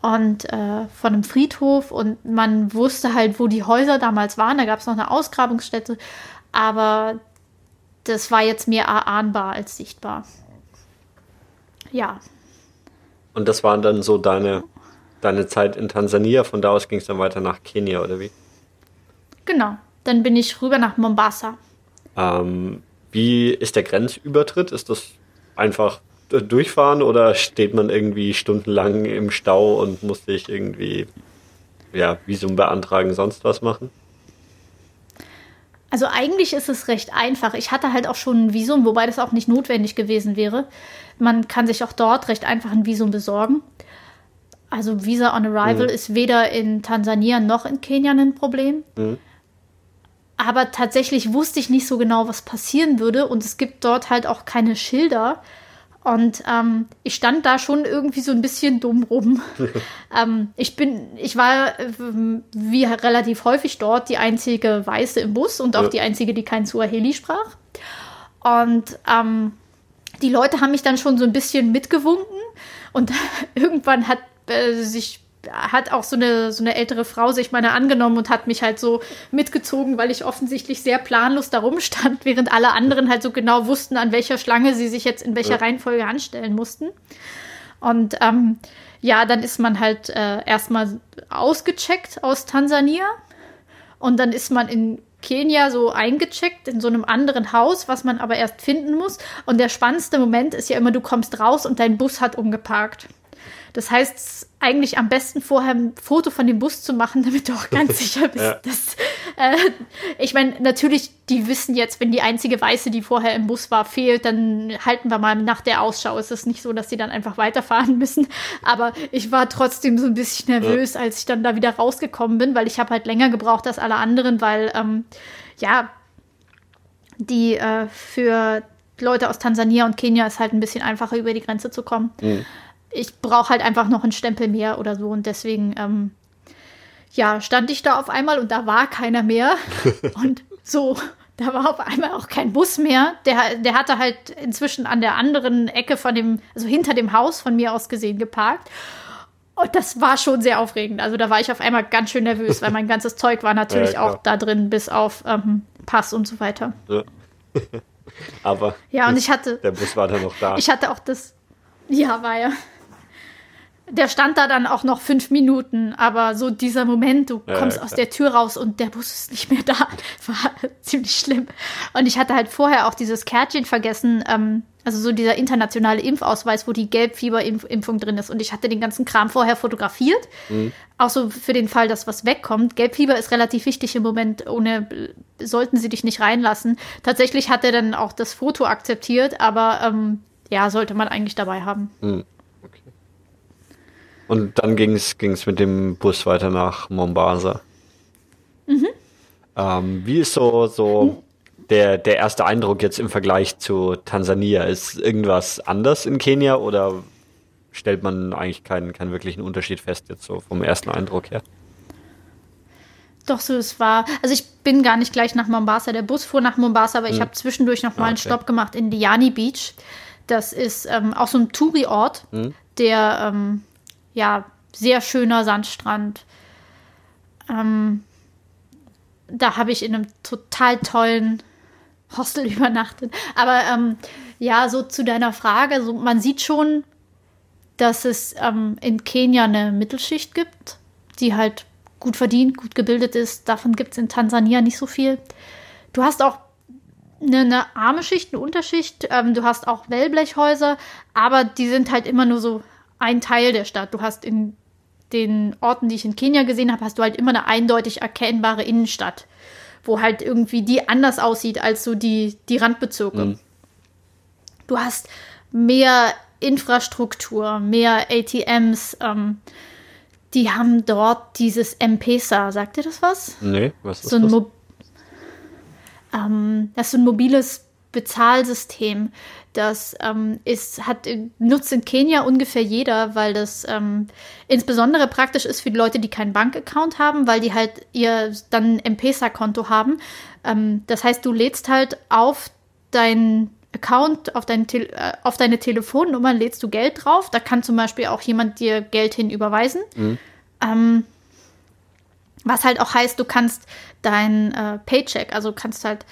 und äh, von einem Friedhof und man wusste halt, wo die Häuser damals waren. Da gab es noch eine Ausgrabungsstätte, aber das war jetzt mehr erahnbar als sichtbar. Ja. Und das war dann so deine, deine Zeit in Tansania. Von da aus ging es dann weiter nach Kenia, oder wie? Genau. Dann bin ich rüber nach Mombasa. Ähm, wie ist der Grenzübertritt? Ist das einfach durchfahren oder steht man irgendwie stundenlang im Stau und muss sich irgendwie ja, Visum beantragen, sonst was machen? Also eigentlich ist es recht einfach. Ich hatte halt auch schon ein Visum, wobei das auch nicht notwendig gewesen wäre. Man kann sich auch dort recht einfach ein Visum besorgen. Also Visa on Arrival mhm. ist weder in Tansania noch in Kenia ein Problem. Mhm. Aber tatsächlich wusste ich nicht so genau, was passieren würde. Und es gibt dort halt auch keine Schilder. Und ähm, ich stand da schon irgendwie so ein bisschen dumm rum. ähm, ich bin, ich war äh, wie relativ häufig dort die einzige Weiße im Bus und auch ja. die einzige, die kein Suaheli sprach. Und ähm, die Leute haben mich dann schon so ein bisschen mitgewunken. Und irgendwann hat äh, sich hat auch so eine, so eine ältere Frau sich meiner angenommen und hat mich halt so mitgezogen, weil ich offensichtlich sehr planlos da rumstand, während alle anderen halt so genau wussten, an welcher Schlange sie sich jetzt in welcher. Reihenfolge anstellen mussten. Und ähm, ja, dann ist man halt äh, erstmal ausgecheckt aus Tansania und dann ist man in Kenia so eingecheckt in so einem anderen Haus, was man aber erst finden muss. Und der spannendste Moment ist ja immer, du kommst raus und dein Bus hat umgeparkt. Das heißt, eigentlich am besten vorher ein Foto von dem Bus zu machen, damit du auch ganz sicher bist, ja. dass. Äh, ich meine, natürlich, die wissen jetzt, wenn die einzige Weiße, die vorher im Bus war, fehlt, dann halten wir mal nach der Ausschau. Es ist nicht so, dass sie dann einfach weiterfahren müssen. Aber ich war trotzdem so ein bisschen nervös, ja. als ich dann da wieder rausgekommen bin, weil ich habe halt länger gebraucht als alle anderen, weil ähm, ja, die äh, für Leute aus Tansania und Kenia ist halt ein bisschen einfacher über die Grenze zu kommen. Mhm ich brauche halt einfach noch einen Stempel mehr oder so und deswegen, ähm, ja, stand ich da auf einmal und da war keiner mehr. und so, da war auf einmal auch kein Bus mehr. Der, der hatte halt inzwischen an der anderen Ecke von dem, also hinter dem Haus von mir aus gesehen geparkt. Und das war schon sehr aufregend. Also da war ich auf einmal ganz schön nervös, weil mein ganzes Zeug war natürlich ja, auch da drin, bis auf ähm, Pass und so weiter. Ja. Aber ja, und ich hatte. Der Bus war dann noch da. Ich hatte auch das. Ja, war ja der stand da dann auch noch fünf Minuten, aber so dieser Moment, du kommst ja, aus der Tür raus und der Bus ist nicht mehr da, war ziemlich schlimm. Und ich hatte halt vorher auch dieses Kärtchen vergessen, ähm, also so dieser internationale Impfausweis, wo die Gelbfieberimpfung drin ist. Und ich hatte den ganzen Kram vorher fotografiert, mhm. auch so für den Fall, dass was wegkommt. Gelbfieber ist relativ wichtig im Moment, ohne sollten sie dich nicht reinlassen. Tatsächlich hat er dann auch das Foto akzeptiert, aber ähm, ja, sollte man eigentlich dabei haben. Mhm. Und dann ging es mit dem Bus weiter nach Mombasa. Mhm. Ähm, wie ist so, so der, der erste Eindruck jetzt im Vergleich zu Tansania? Ist irgendwas anders in Kenia oder stellt man eigentlich keinen, keinen wirklichen Unterschied fest, jetzt so vom ersten Eindruck her? Doch, so es war. Also ich bin gar nicht gleich nach Mombasa. Der Bus fuhr nach Mombasa, aber hm. ich habe zwischendurch noch mal ah, okay. einen Stopp gemacht in Diani Beach. Das ist ähm, auch so ein Touri-Ort, hm. der ähm, ja, sehr schöner Sandstrand. Ähm, da habe ich in einem total tollen Hostel übernachtet. Aber ähm, ja, so zu deiner Frage, so, man sieht schon, dass es ähm, in Kenia eine Mittelschicht gibt, die halt gut verdient, gut gebildet ist. Davon gibt es in Tansania nicht so viel. Du hast auch eine, eine arme Schicht, eine Unterschicht. Ähm, du hast auch Wellblechhäuser, aber die sind halt immer nur so ein Teil der Stadt. Du hast in den Orten, die ich in Kenia gesehen habe, hast du halt immer eine eindeutig erkennbare Innenstadt, wo halt irgendwie die anders aussieht als so die, die Randbezirke. Mhm. Du hast mehr Infrastruktur, mehr ATMs. Ähm, die haben dort dieses M-Pesa. Sagt dir das was? Nee, was ist so ein das? Ähm, das ist so ein mobiles Bezahlsystem. Das ähm, ist, hat, nutzt in Kenia ungefähr jeder, weil das ähm, insbesondere praktisch ist für die Leute, die keinen Bankaccount haben, weil die halt ihr dann M-Pesa-Konto haben. Ähm, das heißt, du lädst halt auf dein Account, auf, dein äh, auf deine Telefonnummer lädst du Geld drauf. Da kann zum Beispiel auch jemand dir Geld hin überweisen. Mhm. Ähm, was halt auch heißt, du kannst dein äh, Paycheck, also kannst halt,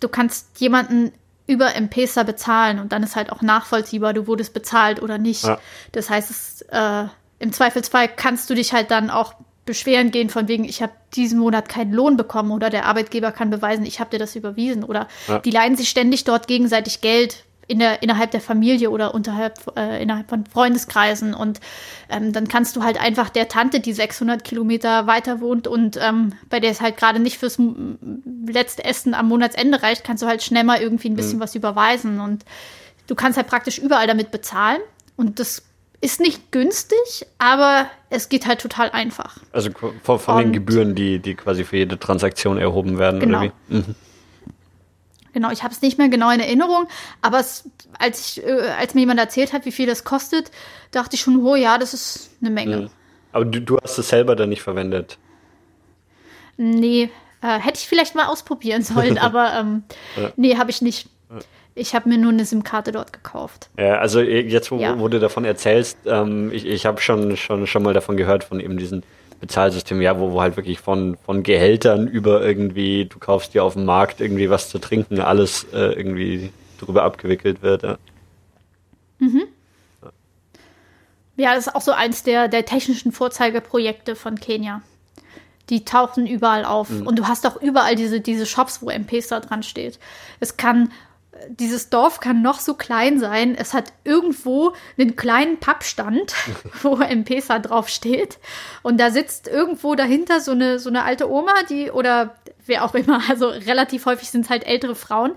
du kannst jemanden über M-Pesa bezahlen und dann ist halt auch nachvollziehbar, du wurdest bezahlt oder nicht. Ja. Das heißt, es, äh, im Zweifelsfall kannst du dich halt dann auch beschweren gehen von wegen, ich habe diesen Monat keinen Lohn bekommen oder der Arbeitgeber kann beweisen, ich habe dir das überwiesen oder ja. die leihen sich ständig dort gegenseitig Geld, in der, innerhalb der Familie oder unterhalb, äh, innerhalb von Freundeskreisen. Und ähm, dann kannst du halt einfach der Tante, die 600 Kilometer weiter wohnt und ähm, bei der es halt gerade nicht fürs letzte Essen am Monatsende reicht, kannst du halt schnell mal irgendwie ein bisschen mhm. was überweisen. Und du kannst halt praktisch überall damit bezahlen. Und das ist nicht günstig, aber es geht halt total einfach. Also von, von den Gebühren, die, die quasi für jede Transaktion erhoben werden. Genau. Oder wie? Mhm. Genau, ich habe es nicht mehr genau in Erinnerung, aber es, als, ich, äh, als mir jemand erzählt hat, wie viel das kostet, dachte ich schon, oh ja, das ist eine Menge. Mhm. Aber du, du hast es selber dann nicht verwendet? Nee, äh, hätte ich vielleicht mal ausprobieren sollen, aber ähm, ja. nee, habe ich nicht. Ich habe mir nur eine SIM-Karte dort gekauft. Ja, also äh, jetzt, wo, ja. wo du davon erzählst, ähm, ich, ich habe schon, schon, schon mal davon gehört, von eben diesen Bezahlsystemen, ja, wo, wo halt wirklich von, von Gehältern über irgendwie, du kaufst dir auf dem Markt irgendwie was zu trinken, alles äh, irgendwie drüber abgewickelt wird. Ja. Mhm. Ja, das ist auch so eins der, der technischen Vorzeigeprojekte von Kenia. Die tauchen überall auf. Mhm. Und du hast auch überall diese, diese Shops, wo M-Pesa dran steht. Es kann dieses Dorf kann noch so klein sein. Es hat irgendwo einen kleinen Pappstand, wo M-Pesa draufsteht. Und da sitzt irgendwo dahinter so eine, so eine alte Oma, die, oder wer auch immer, also relativ häufig sind es halt ältere Frauen,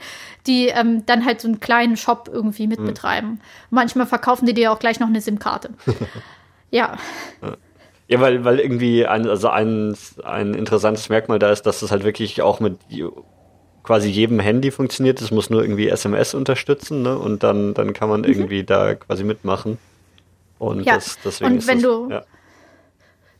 die ähm, dann halt so einen kleinen Shop irgendwie mitbetreiben. Mhm. Manchmal verkaufen die dir auch gleich noch eine SIM-Karte. ja. Ja, weil, weil irgendwie ein, also ein, ein interessantes Merkmal da ist, dass es halt wirklich auch mit quasi jedem Handy funktioniert. Es muss nur irgendwie SMS unterstützen, ne? Und dann, dann kann man mhm. irgendwie da quasi mitmachen. Und ja. das, deswegen Und wenn das, du ja.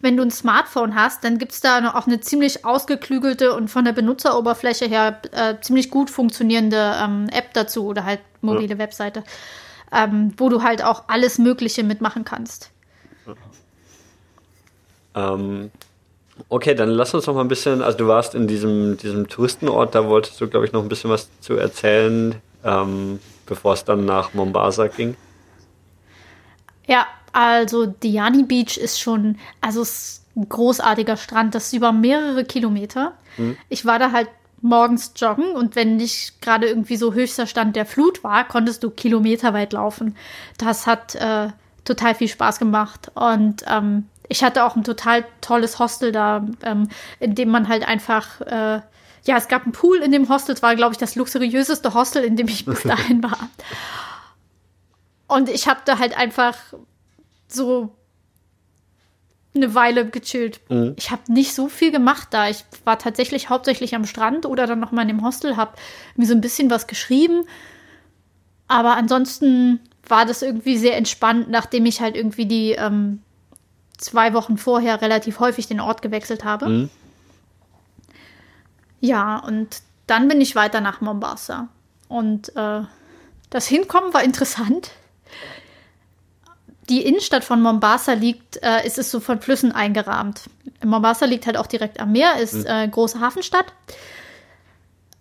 wenn du ein Smartphone hast, dann gibt es da auch eine ziemlich ausgeklügelte und von der Benutzeroberfläche her äh, ziemlich gut funktionierende ähm, App dazu oder halt mobile ja. Webseite, ähm, wo du halt auch alles Mögliche mitmachen kannst. Ähm, Okay, dann lass uns noch mal ein bisschen, also du warst in diesem, diesem Touristenort, da wolltest du, glaube ich, noch ein bisschen was zu erzählen, ähm, bevor es dann nach Mombasa ging. Ja, also Diani Beach ist schon, also ist ein großartiger Strand, das ist über mehrere Kilometer. Mhm. Ich war da halt morgens joggen und wenn nicht gerade irgendwie so höchster Stand der Flut war, konntest du kilometerweit laufen. Das hat äh, total viel Spaß gemacht und ähm, ich hatte auch ein total tolles Hostel da, ähm, in dem man halt einfach, äh, ja, es gab einen Pool in dem Hostel. Es war, glaube ich, das luxuriöseste Hostel, in dem ich bis dahin war. Und ich habe da halt einfach so eine Weile gechillt. Mhm. Ich habe nicht so viel gemacht da. Ich war tatsächlich hauptsächlich am Strand oder dann noch mal in dem Hostel, habe mir so ein bisschen was geschrieben. Aber ansonsten war das irgendwie sehr entspannt, nachdem ich halt irgendwie die ähm, zwei Wochen vorher relativ häufig den Ort gewechselt habe. Mhm. Ja, und dann bin ich weiter nach Mombasa. Und äh, das Hinkommen war interessant. Die Innenstadt von Mombasa liegt, äh, ist es so von Flüssen eingerahmt. Mombasa liegt halt auch direkt am Meer, ist mhm. äh, große Hafenstadt.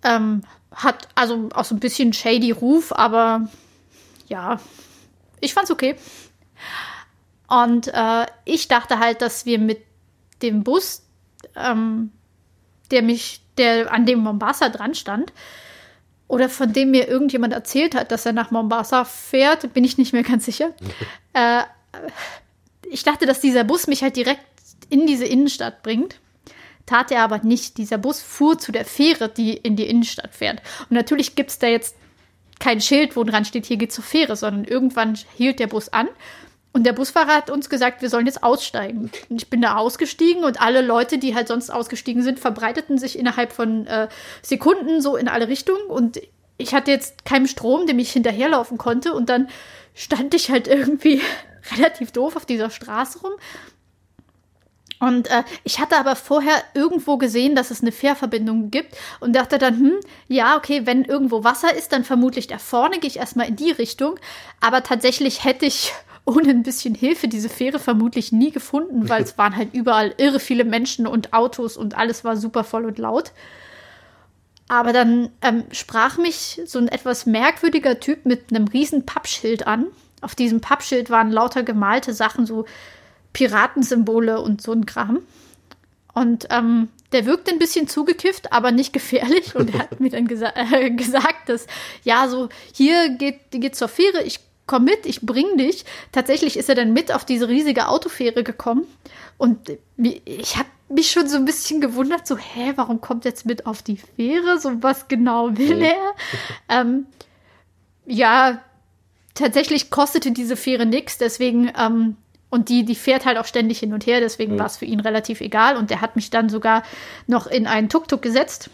Ähm, hat also auch so ein bisschen shady Ruf, aber ja, ich fand's okay. Und äh, ich dachte halt, dass wir mit dem Bus, ähm, der mich, der an dem Mombasa dran stand, oder von dem mir irgendjemand erzählt hat, dass er nach Mombasa fährt, bin ich nicht mehr ganz sicher. äh, ich dachte, dass dieser Bus mich halt direkt in diese Innenstadt bringt. Tat er aber nicht. Dieser Bus fuhr zu der Fähre, die in die Innenstadt fährt. Und natürlich gibt es da jetzt kein Schild, wo dran steht, hier geht zur Fähre, sondern irgendwann hielt der Bus an und der Busfahrer hat uns gesagt, wir sollen jetzt aussteigen. Und ich bin da ausgestiegen und alle Leute, die halt sonst ausgestiegen sind, verbreiteten sich innerhalb von äh, Sekunden so in alle Richtungen. Und ich hatte jetzt keinen Strom, dem ich hinterherlaufen konnte. Und dann stand ich halt irgendwie relativ doof auf dieser Straße rum. Und äh, ich hatte aber vorher irgendwo gesehen, dass es eine Fährverbindung gibt und dachte dann, hm, ja, okay, wenn irgendwo Wasser ist, dann vermutlich da vorne, gehe ich erstmal in die Richtung. Aber tatsächlich hätte ich ohne ein bisschen Hilfe diese Fähre vermutlich nie gefunden, weil es waren halt überall irre viele Menschen und Autos und alles war super voll und laut. Aber dann ähm, sprach mich so ein etwas merkwürdiger Typ mit einem riesen Pappschild an. Auf diesem Pappschild waren lauter gemalte Sachen, so Piratensymbole und so ein Kram. Und ähm, der wirkte ein bisschen zugekifft, aber nicht gefährlich. Und er hat mir dann gesa äh, gesagt, dass ja, so hier geht, geht zur Fähre, ich komm mit, ich bring dich. Tatsächlich ist er dann mit auf diese riesige Autofähre gekommen. Und ich habe mich schon so ein bisschen gewundert, so, hä, warum kommt jetzt mit auf die Fähre? So, was genau will mhm. er? ähm, ja, tatsächlich kostete diese Fähre nichts, deswegen, ähm, und die, die fährt halt auch ständig hin und her, deswegen mhm. war es für ihn relativ egal. Und der hat mich dann sogar noch in einen Tuk-Tuk gesetzt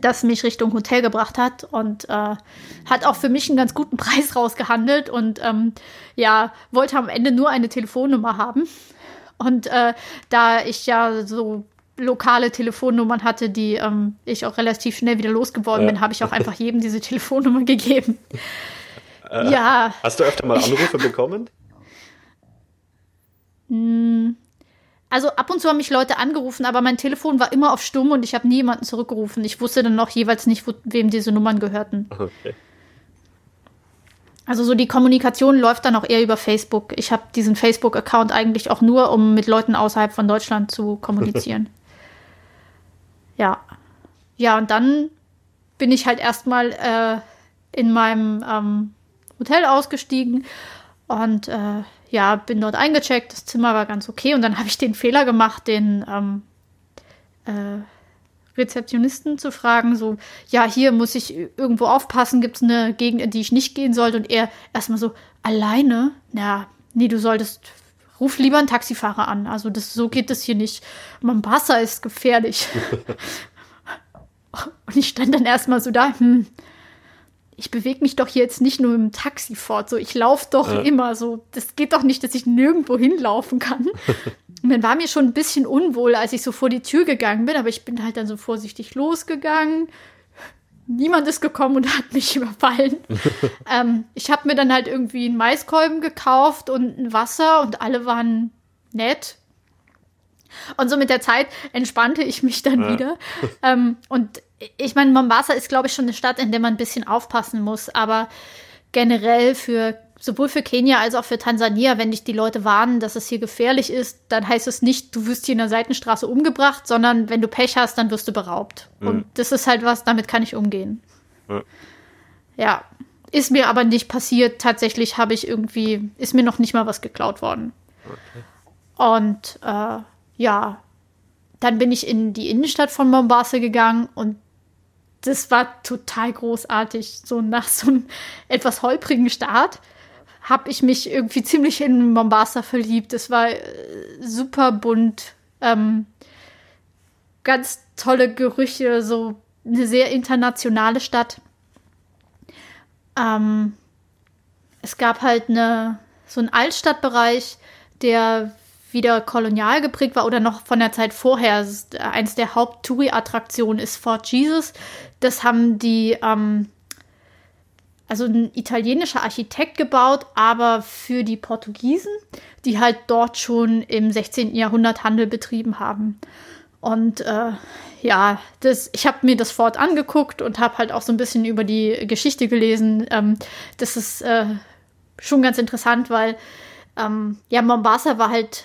das mich Richtung Hotel gebracht hat und äh, hat auch für mich einen ganz guten Preis rausgehandelt und ähm, ja, wollte am Ende nur eine Telefonnummer haben. Und äh, da ich ja so lokale Telefonnummern hatte, die ähm, ich auch relativ schnell wieder losgeworden ja. bin, habe ich auch einfach jedem diese Telefonnummer gegeben. Äh, ja. Hast du öfter mal Anrufe bekommen? Hm. Also ab und zu haben mich Leute angerufen, aber mein Telefon war immer auf Stumm und ich habe nie jemanden zurückgerufen. Ich wusste dann noch jeweils nicht, wo, wem diese Nummern gehörten. Okay. Also so die Kommunikation läuft dann auch eher über Facebook. Ich habe diesen Facebook-Account eigentlich auch nur, um mit Leuten außerhalb von Deutschland zu kommunizieren. ja. Ja, und dann bin ich halt erstmal äh, in meinem ähm, Hotel ausgestiegen und äh, ja, bin dort eingecheckt. Das Zimmer war ganz okay und dann habe ich den Fehler gemacht, den ähm, äh, Rezeptionisten zu fragen, so, ja, hier muss ich irgendwo aufpassen, gibt es eine Gegend, in die ich nicht gehen sollte? Und er erstmal so, alleine? Ja, nee, du solltest, ruf lieber einen Taxifahrer an. Also das, so geht es hier nicht. Mombasa ist gefährlich. Und ich stand dann erstmal so da, hm, ich bewege mich doch hier jetzt nicht nur im Taxi fort, so ich laufe doch ja. immer so. Das geht doch nicht, dass ich nirgendwo hinlaufen kann. Und dann war mir schon ein bisschen unwohl, als ich so vor die Tür gegangen bin, aber ich bin halt dann so vorsichtig losgegangen. Niemand ist gekommen und hat mich überfallen. ähm, ich habe mir dann halt irgendwie einen Maiskolben gekauft und ein Wasser und alle waren nett. Und so mit der Zeit entspannte ich mich dann ja. wieder. Ähm, und ich meine, Mombasa ist, glaube ich, schon eine Stadt, in der man ein bisschen aufpassen muss. Aber generell für sowohl für Kenia als auch für Tansania, wenn dich die Leute warnen, dass es hier gefährlich ist, dann heißt es nicht, du wirst hier in der Seitenstraße umgebracht, sondern wenn du Pech hast, dann wirst du beraubt. Mhm. Und das ist halt was, damit kann ich umgehen. Ja. ja. Ist mir aber nicht passiert. Tatsächlich habe ich irgendwie, ist mir noch nicht mal was geklaut worden. Okay. Und äh, ja, dann bin ich in die Innenstadt von Mombasa gegangen und das war total großartig. So nach so einem etwas holprigen Start habe ich mich irgendwie ziemlich in Mombasa verliebt. Es war äh, super bunt, ähm, ganz tolle Gerüche, so eine sehr internationale Stadt. Ähm, es gab halt eine, so einen Altstadtbereich, der wieder kolonial geprägt war oder noch von der Zeit vorher. Eins der Haupt-Touri-Attraktionen ist Fort Jesus. Das haben die ähm, also ein italienischer Architekt gebaut, aber für die Portugiesen, die halt dort schon im 16. Jahrhundert Handel betrieben haben. Und äh, ja, das, ich habe mir das Fort angeguckt und habe halt auch so ein bisschen über die Geschichte gelesen. Ähm, das ist äh, schon ganz interessant, weil ähm, ja, Mombasa war halt,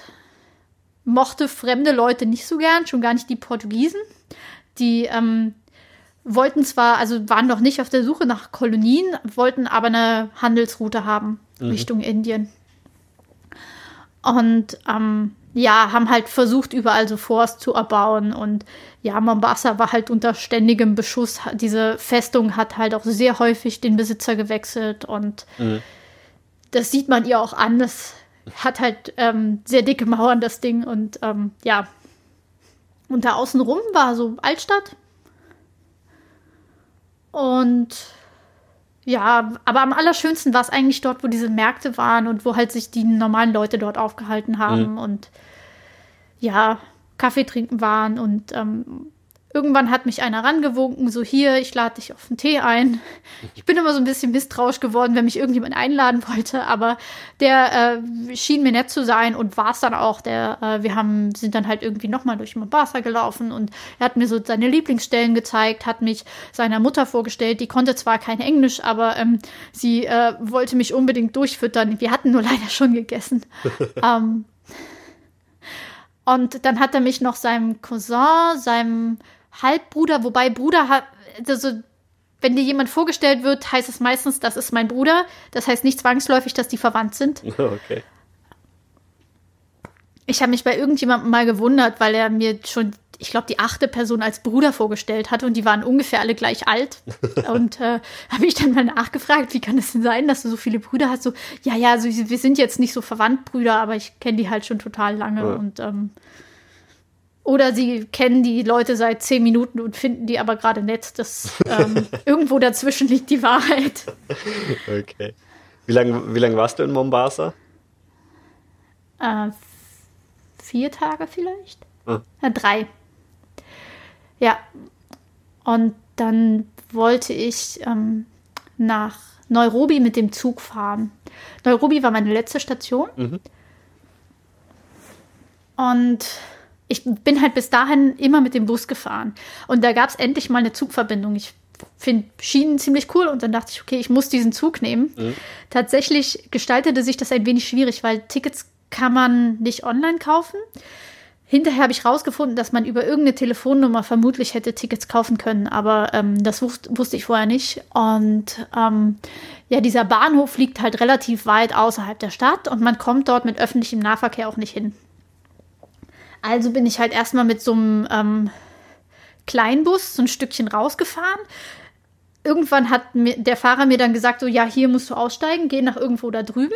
mochte fremde Leute nicht so gern, schon gar nicht die Portugiesen. Die ähm, wollten zwar, also waren noch nicht auf der Suche nach Kolonien, wollten aber eine Handelsroute haben mhm. Richtung Indien. Und ähm, ja, haben halt versucht, überall so Forts zu erbauen. Und ja, Mombasa war halt unter ständigem Beschuss. Diese Festung hat halt auch sehr häufig den Besitzer gewechselt. Und mhm. das sieht man ihr auch an. Das hat halt ähm, sehr dicke Mauern, das Ding. Und ähm, ja, und da außenrum war so Altstadt. Und ja, aber am allerschönsten war es eigentlich dort, wo diese Märkte waren und wo halt sich die normalen Leute dort aufgehalten haben mhm. und ja, Kaffee trinken waren und ähm, Irgendwann hat mich einer rangewunken, so hier, ich lade dich auf einen Tee ein. Ich bin immer so ein bisschen misstrauisch geworden, wenn mich irgendjemand einladen wollte, aber der äh, schien mir nett zu sein und war es dann auch. Der, äh, wir haben, sind dann halt irgendwie nochmal durch Mombasa gelaufen und er hat mir so seine Lieblingsstellen gezeigt, hat mich seiner Mutter vorgestellt. Die konnte zwar kein Englisch, aber ähm, sie äh, wollte mich unbedingt durchfüttern. Wir hatten nur leider schon gegessen. ähm, und dann hat er mich noch seinem Cousin, seinem Halbbruder, wobei Bruder also wenn dir jemand vorgestellt wird, heißt es meistens, das ist mein Bruder. Das heißt nicht zwangsläufig, dass die verwandt sind. Okay. Ich habe mich bei irgendjemandem mal gewundert, weil er mir schon, ich glaube, die achte Person als Bruder vorgestellt hatte und die waren ungefähr alle gleich alt. und äh, habe ich dann mal nachgefragt, wie kann es denn sein, dass du so viele Brüder hast? So, ja, ja, also wir sind jetzt nicht so verwandt Brüder, aber ich kenne die halt schon total lange ja. und ähm, oder sie kennen die Leute seit zehn Minuten und finden die aber gerade nett. Das, ähm, irgendwo dazwischen liegt die Wahrheit. Okay. Wie lange wie lang warst du in Mombasa? Äh, vier Tage vielleicht? Ah. Ja, drei. Ja. Und dann wollte ich ähm, nach Nairobi mit dem Zug fahren. Nairobi war meine letzte Station. Mhm. Und ich bin halt bis dahin immer mit dem Bus gefahren. Und da gab es endlich mal eine Zugverbindung. Ich finde Schienen ziemlich cool und dann dachte ich, okay, ich muss diesen Zug nehmen. Mhm. Tatsächlich gestaltete sich das ein wenig schwierig, weil Tickets kann man nicht online kaufen. Hinterher habe ich rausgefunden, dass man über irgendeine Telefonnummer vermutlich hätte Tickets kaufen können, aber ähm, das wusste, wusste ich vorher nicht. Und ähm, ja, dieser Bahnhof liegt halt relativ weit außerhalb der Stadt und man kommt dort mit öffentlichem Nahverkehr auch nicht hin. Also bin ich halt erstmal mit so einem ähm, Kleinbus so ein Stückchen rausgefahren. Irgendwann hat mir, der Fahrer mir dann gesagt, so ja, hier musst du aussteigen, geh nach irgendwo da drüben.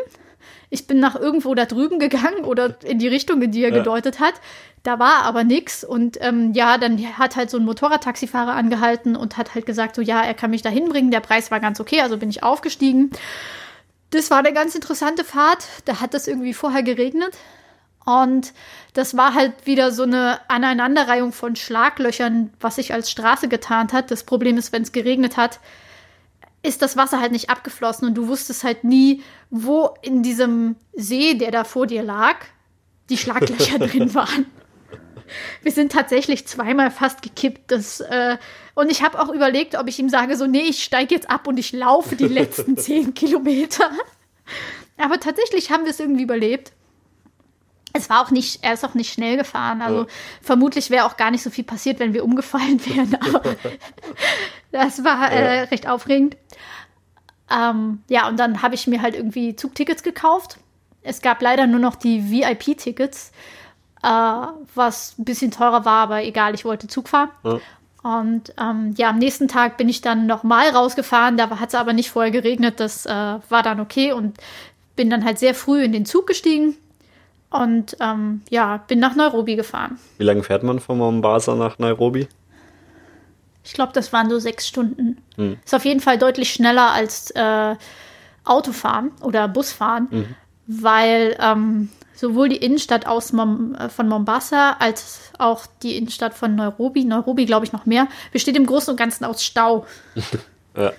Ich bin nach irgendwo da drüben gegangen oder in die Richtung, in die er ja. gedeutet hat. Da war aber nichts und ähm, ja, dann hat halt so ein Motorradtaxifahrer angehalten und hat halt gesagt, so ja, er kann mich da hinbringen. Der Preis war ganz okay, also bin ich aufgestiegen. Das war eine ganz interessante Fahrt. Da hat das irgendwie vorher geregnet. Und das war halt wieder so eine Aneinanderreihung von Schlaglöchern, was sich als Straße getarnt hat. Das Problem ist, wenn es geregnet hat, ist das Wasser halt nicht abgeflossen und du wusstest halt nie, wo in diesem See, der da vor dir lag, die Schlaglöcher drin waren. Wir sind tatsächlich zweimal fast gekippt. Das, äh, und ich habe auch überlegt, ob ich ihm sage, so, nee, ich steige jetzt ab und ich laufe die letzten zehn Kilometer. Aber tatsächlich haben wir es irgendwie überlebt. Es war auch nicht, er ist auch nicht schnell gefahren. Also ja. vermutlich wäre auch gar nicht so viel passiert, wenn wir umgefallen wären. Aber das war äh, recht aufregend. Ähm, ja, und dann habe ich mir halt irgendwie Zugtickets gekauft. Es gab leider nur noch die VIP-Tickets, äh, was ein bisschen teurer war, aber egal, ich wollte Zug fahren. Ja. Und ähm, ja, am nächsten Tag bin ich dann nochmal rausgefahren. Da hat es aber nicht vorher geregnet. Das äh, war dann okay und bin dann halt sehr früh in den Zug gestiegen und ähm, ja, bin nach Nairobi gefahren. Wie lange fährt man von Mombasa nach Nairobi? Ich glaube, das waren so sechs Stunden. Hm. Ist auf jeden Fall deutlich schneller als äh, Autofahren oder Busfahren, mhm. weil ähm, sowohl die Innenstadt aus Mom äh, von Mombasa als auch die Innenstadt von Nairobi, Nairobi glaube ich noch mehr, besteht im Großen und Ganzen aus Stau. ja.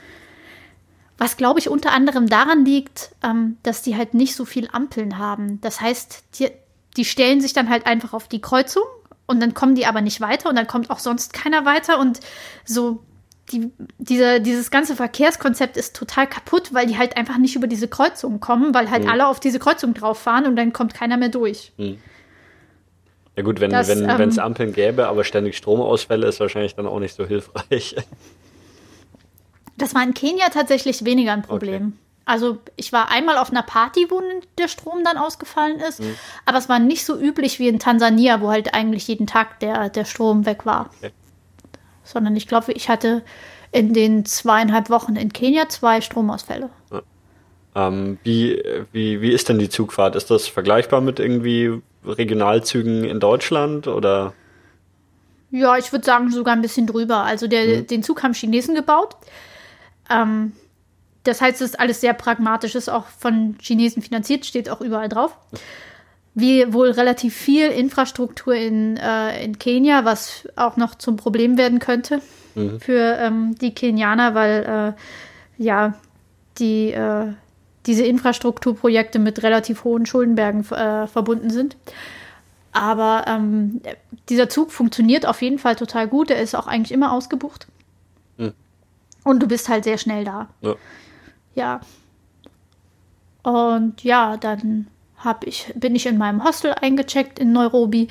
Was, glaube ich, unter anderem daran liegt, ähm, dass die halt nicht so viel Ampeln haben. Das heißt, die, die stellen sich dann halt einfach auf die Kreuzung und dann kommen die aber nicht weiter und dann kommt auch sonst keiner weiter und so die, diese, dieses ganze Verkehrskonzept ist total kaputt, weil die halt einfach nicht über diese Kreuzung kommen, weil halt mhm. alle auf diese Kreuzung drauf fahren und dann kommt keiner mehr durch. Mhm. Ja gut, wenn es wenn, ähm, Ampeln gäbe, aber ständig Stromausfälle, ist wahrscheinlich dann auch nicht so hilfreich. Das war in Kenia tatsächlich weniger ein Problem. Okay. Also ich war einmal auf einer Party, wo der Strom dann ausgefallen ist, mhm. aber es war nicht so üblich wie in Tansania, wo halt eigentlich jeden Tag der, der Strom weg war. Okay. Sondern ich glaube, ich hatte in den zweieinhalb Wochen in Kenia zwei Stromausfälle. Ja. Ähm, wie, wie, wie ist denn die Zugfahrt? Ist das vergleichbar mit irgendwie Regionalzügen in Deutschland oder? Ja, ich würde sagen sogar ein bisschen drüber. Also der, mhm. den Zug haben Chinesen gebaut. Ähm, das heißt, es ist alles sehr pragmatisch, ist auch von Chinesen finanziert, steht auch überall drauf. Wie wohl relativ viel Infrastruktur in, äh, in Kenia, was auch noch zum Problem werden könnte mhm. für ähm, die Kenianer, weil äh, ja die äh, diese Infrastrukturprojekte mit relativ hohen Schuldenbergen äh, verbunden sind. Aber ähm, dieser Zug funktioniert auf jeden Fall total gut. Er ist auch eigentlich immer ausgebucht. Und du bist halt sehr schnell da. Ja. Ja. Und ja, dann hab ich, bin ich in meinem Hostel eingecheckt in Nairobi.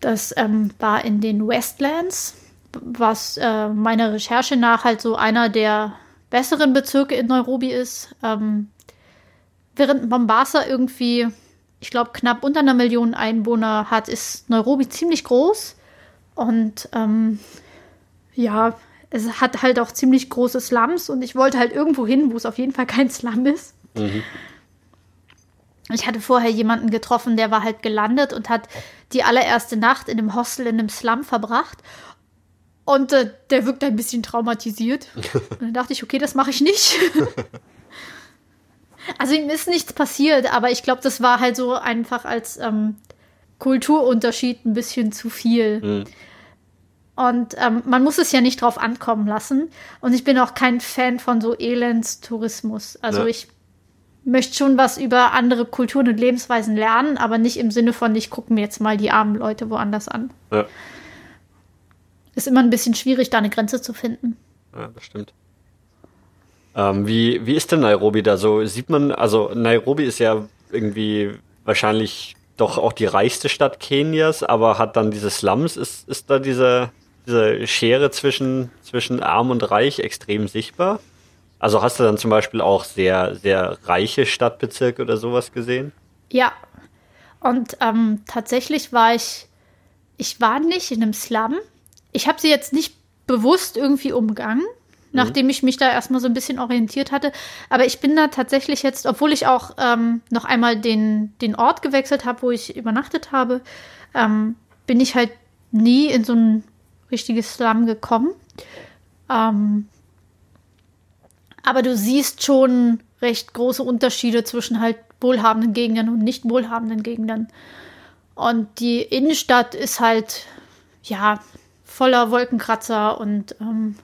Das ähm, war in den Westlands, was äh, meiner Recherche nach halt so einer der besseren Bezirke in Nairobi ist. Ähm, während Mombasa irgendwie, ich glaube, knapp unter einer Million Einwohner hat, ist Nairobi ziemlich groß. Und ähm, ja, es hat halt auch ziemlich große Slums und ich wollte halt irgendwo hin, wo es auf jeden Fall kein Slum ist. Mhm. Ich hatte vorher jemanden getroffen, der war halt gelandet und hat die allererste Nacht in einem Hostel in einem Slum verbracht. Und äh, der wirkt ein bisschen traumatisiert. Und dann dachte ich, okay, das mache ich nicht. also ihm ist nichts passiert, aber ich glaube, das war halt so einfach als ähm, Kulturunterschied ein bisschen zu viel. Mhm. Und ähm, man muss es ja nicht drauf ankommen lassen. Und ich bin auch kein Fan von so Elendstourismus. Also ja. ich möchte schon was über andere Kulturen und Lebensweisen lernen, aber nicht im Sinne von, ich gucke mir jetzt mal die armen Leute woanders an. Ja. Ist immer ein bisschen schwierig, da eine Grenze zu finden. Ja, das stimmt. Ähm, wie, wie ist denn Nairobi da so? Sieht man, also Nairobi ist ja irgendwie wahrscheinlich doch auch die reichste Stadt Kenias, aber hat dann diese Slums. Ist, ist da diese, diese Schere zwischen, zwischen arm und reich extrem sichtbar? Also hast du dann zum Beispiel auch sehr, sehr reiche Stadtbezirke oder sowas gesehen? Ja. Und ähm, tatsächlich war ich, ich war nicht in einem Slum. Ich habe sie jetzt nicht bewusst irgendwie umgangen, Mhm. nachdem ich mich da erstmal so ein bisschen orientiert hatte. Aber ich bin da tatsächlich jetzt, obwohl ich auch ähm, noch einmal den, den Ort gewechselt habe, wo ich übernachtet habe, ähm, bin ich halt nie in so ein richtiges Slum gekommen. Ähm, aber du siehst schon recht große Unterschiede zwischen halt wohlhabenden Gegenden und nicht wohlhabenden Gegenden. Und die Innenstadt ist halt, ja, voller Wolkenkratzer und ähm,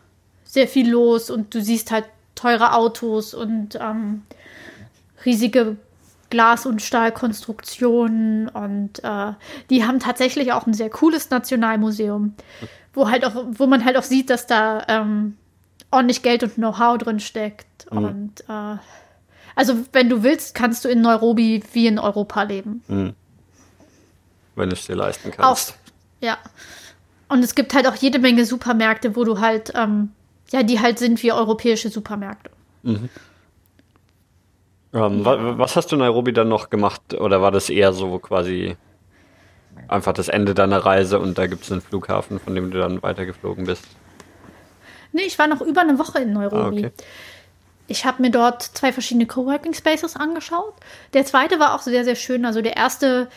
sehr viel los und du siehst halt teure Autos und ähm, riesige Glas- und Stahlkonstruktionen und äh, die haben tatsächlich auch ein sehr cooles Nationalmuseum, wo halt auch, wo man halt auch sieht, dass da ähm, ordentlich Geld und Know-how drin steckt. Mhm. Und äh, also wenn du willst, kannst du in Nairobi wie in Europa leben. Mhm. Wenn du es dir leisten kannst. Auch, ja. Und es gibt halt auch jede Menge Supermärkte, wo du halt ähm, ja, die halt sind wie europäische Supermärkte. Mhm. Ähm, wa was hast du in Nairobi dann noch gemacht? Oder war das eher so quasi einfach das Ende deiner Reise und da gibt es einen Flughafen, von dem du dann weitergeflogen bist? Nee, ich war noch über eine Woche in Nairobi. Ah, okay. Ich habe mir dort zwei verschiedene Coworking Spaces angeschaut. Der zweite war auch sehr, sehr schön. Also der erste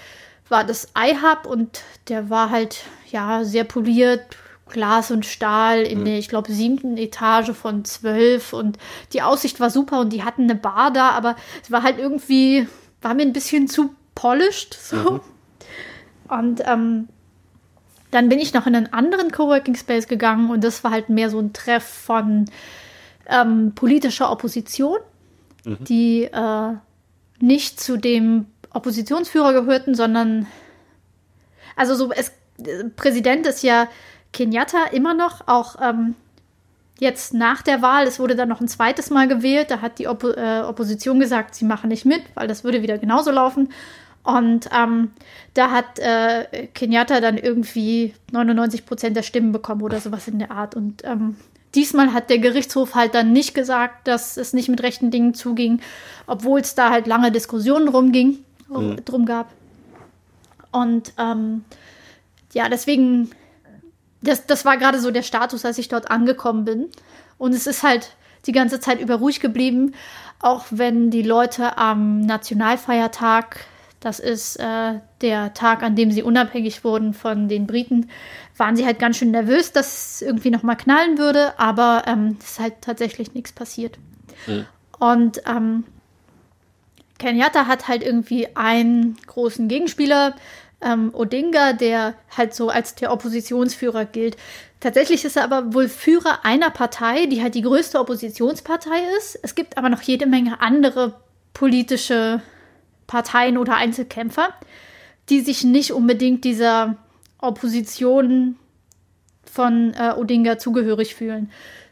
war das iHub und der war halt ja sehr poliert, Glas und Stahl in mhm. der, ich glaube, siebten Etage von zwölf und die Aussicht war super und die hatten eine Bar da, aber es war halt irgendwie, war mir ein bisschen zu polished so. Mhm. Und ähm, dann bin ich noch in einen anderen Coworking Space gegangen und das war halt mehr so ein Treff von ähm, politischer Opposition, mhm. die äh, nicht zu dem Oppositionsführer gehörten, sondern also so es Präsident ist ja Kenyatta immer noch, auch ähm, jetzt nach der Wahl, es wurde dann noch ein zweites Mal gewählt, da hat die Oppo äh, Opposition gesagt, sie machen nicht mit, weil das würde wieder genauso laufen. Und ähm, da hat äh, Kenyatta dann irgendwie 99 Prozent der Stimmen bekommen oder sowas in der Art. Und ähm, diesmal hat der Gerichtshof halt dann nicht gesagt, dass es nicht mit rechten Dingen zuging, obwohl es da halt lange Diskussionen drum ging, mhm. drum gab. Und ähm, ja, deswegen das, das war gerade so der Status, als ich dort angekommen bin. Und es ist halt die ganze Zeit über ruhig geblieben, auch wenn die Leute am Nationalfeiertag, das ist äh, der Tag, an dem sie unabhängig wurden von den Briten, waren sie halt ganz schön nervös, dass es irgendwie nochmal knallen würde, aber ähm, es ist halt tatsächlich nichts passiert. Mhm. Und ähm, Kenyatta hat halt irgendwie einen großen Gegenspieler, ähm, Odinga, der halt so als der Oppositionsführer gilt. Tatsächlich ist er aber wohl Führer einer Partei, die halt die größte Oppositionspartei ist. Es gibt aber noch jede Menge andere politische Parteien oder Einzelkämpfer, die sich nicht unbedingt dieser Opposition von äh, Odinga zugehörig fühlen,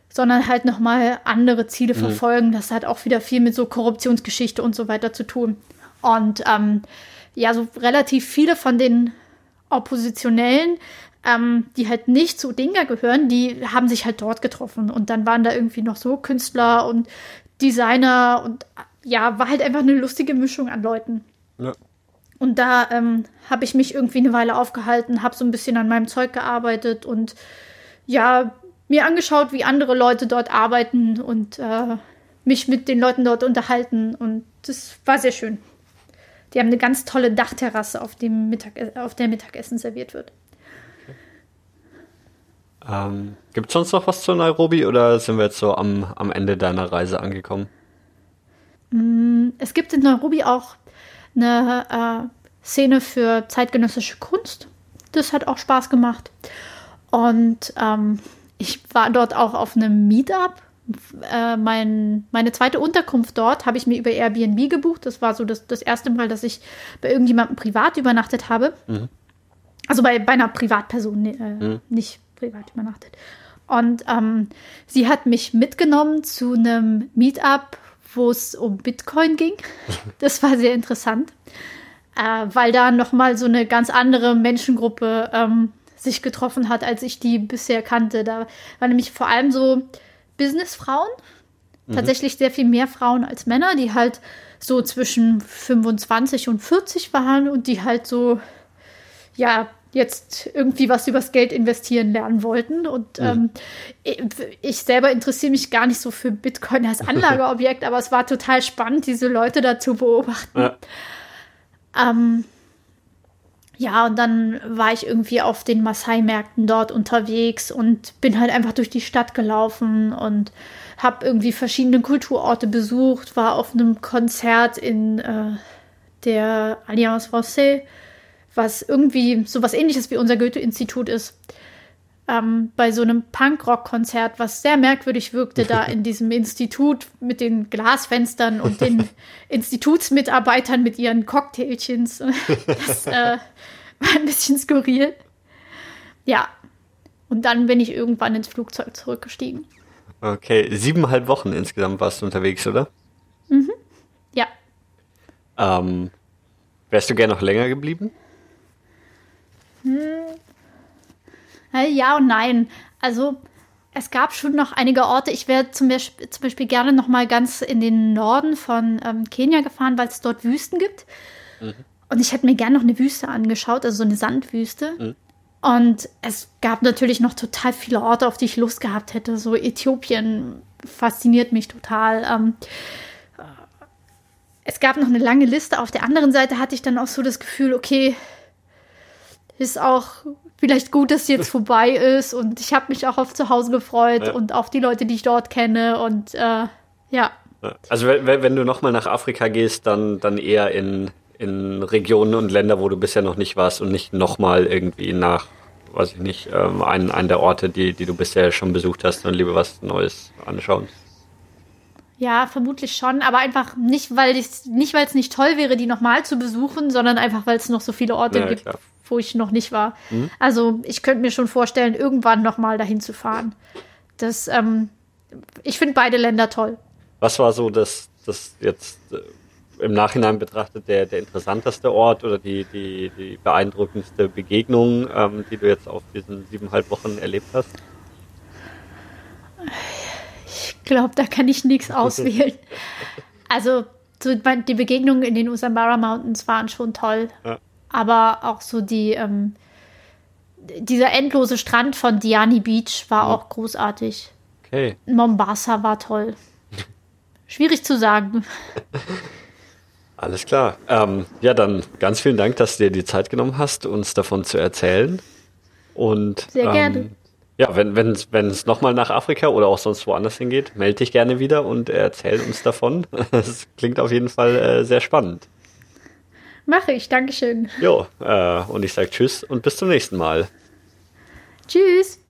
sondern halt nochmal andere Ziele mhm. verfolgen. Das hat auch wieder viel mit so Korruptionsgeschichte und so weiter zu tun. Und ähm, ja, so relativ viele von den Oppositionellen, ähm, die halt nicht zu Dinga gehören, die haben sich halt dort getroffen. Und dann waren da irgendwie noch so Künstler und Designer und ja, war halt einfach eine lustige Mischung an Leuten. Ja. Und da ähm, habe ich mich irgendwie eine Weile aufgehalten, habe so ein bisschen an meinem Zeug gearbeitet und ja, mir angeschaut, wie andere Leute dort arbeiten und äh, mich mit den Leuten dort unterhalten. Und das war sehr schön. Die haben eine ganz tolle Dachterrasse, auf, dem Mittag, auf der Mittagessen serviert wird. Ähm, Gibt es sonst noch was zu Nairobi oder sind wir jetzt so am, am Ende deiner Reise angekommen? Mm, es gibt in Nairobi auch eine äh, Szene für zeitgenössische Kunst. Das hat auch Spaß gemacht. Und ähm, ich war dort auch auf einem Meetup. Äh, mein, meine zweite Unterkunft dort habe ich mir über Airbnb gebucht. Das war so das, das erste Mal, dass ich bei irgendjemandem privat übernachtet habe. Mhm. Also bei, bei einer Privatperson, äh, mhm. nicht privat übernachtet. Und ähm, sie hat mich mitgenommen zu einem Meetup, wo es um Bitcoin ging. Das war sehr interessant, äh, weil da nochmal so eine ganz andere Menschengruppe ähm, sich getroffen hat, als ich die bisher kannte. Da waren nämlich vor allem so Businessfrauen, mhm. tatsächlich sehr viel mehr Frauen als Männer, die halt so zwischen 25 und 40 waren und die halt so, ja, jetzt irgendwie was übers Geld investieren lernen wollten. Und mhm. ähm, ich selber interessiere mich gar nicht so für Bitcoin als Anlageobjekt, aber es war total spannend, diese Leute da zu beobachten. Ja. Ähm, ja, und dann war ich irgendwie auf den Maasai-Märkten dort unterwegs und bin halt einfach durch die Stadt gelaufen und habe irgendwie verschiedene Kulturorte besucht, war auf einem Konzert in äh, der Alliance Française, was irgendwie so was ähnliches wie unser Goethe-Institut ist. Ähm, bei so einem Punkrock-Konzert, was sehr merkwürdig wirkte, da in diesem Institut mit den Glasfenstern und den Institutsmitarbeitern mit ihren Cocktailchens. Das äh, war ein bisschen skurril. Ja. Und dann bin ich irgendwann ins Flugzeug zurückgestiegen. Okay, siebeneinhalb Wochen insgesamt warst du unterwegs, oder? Mhm. Ja. Ähm, wärst du gern noch länger geblieben? Hm. Ja und nein. Also es gab schon noch einige Orte. Ich wäre zum, zum, Beispiel gerne noch mal ganz in den Norden von ähm, Kenia gefahren, weil es dort Wüsten gibt. Mhm. Und ich hätte mir gerne noch eine Wüste angeschaut, also so eine Sandwüste. Mhm. Und es gab natürlich noch total viele Orte, auf die ich Lust gehabt hätte. So Äthiopien fasziniert mich total. Ähm, es gab noch eine lange Liste. Auf der anderen Seite hatte ich dann auch so das Gefühl, okay, ist auch vielleicht gut, dass jetzt vorbei ist. Und ich habe mich auch auf zu Hause gefreut ja. und auf die Leute, die ich dort kenne. Und äh, ja. Also wenn, wenn du nochmal nach Afrika gehst, dann, dann eher in in Regionen und Länder, wo du bisher noch nicht warst und nicht nochmal irgendwie nach, weiß ich nicht, ähm, einen, einen der Orte, die, die du bisher schon besucht hast und lieber was Neues anschauen? Ja, vermutlich schon, aber einfach nicht, weil es nicht, weil es nicht toll wäre, die nochmal zu besuchen, sondern einfach, weil es noch so viele Orte ja, gibt, klar. Wo ich noch nicht war. Mhm. Also ich könnte mir schon vorstellen, irgendwann nochmal dahin zu fahren. Das, ähm, ich finde beide Länder toll. Was war so das, das jetzt äh, im Nachhinein betrachtet der, der interessanteste Ort oder die, die, die beeindruckendste Begegnung, ähm, die du jetzt auf diesen siebeneinhalb Wochen erlebt hast? Ich glaube, da kann ich nichts auswählen. also so, die Begegnungen in den Usambara Mountains waren schon toll. Ja. Aber auch so die, ähm, dieser endlose Strand von Diani Beach war ja. auch großartig. Okay. Mombasa war toll. Schwierig zu sagen. Alles klar. Ähm, ja, dann ganz vielen Dank, dass du dir die Zeit genommen hast, uns davon zu erzählen. Und sehr ähm, gerne. Ja, wenn es wenn, nochmal nach Afrika oder auch sonst woanders hingeht, melde dich gerne wieder und erzähl uns davon. Das klingt auf jeden Fall äh, sehr spannend. Mache ich, Dankeschön. Jo, äh, und ich sage Tschüss und bis zum nächsten Mal. Tschüss.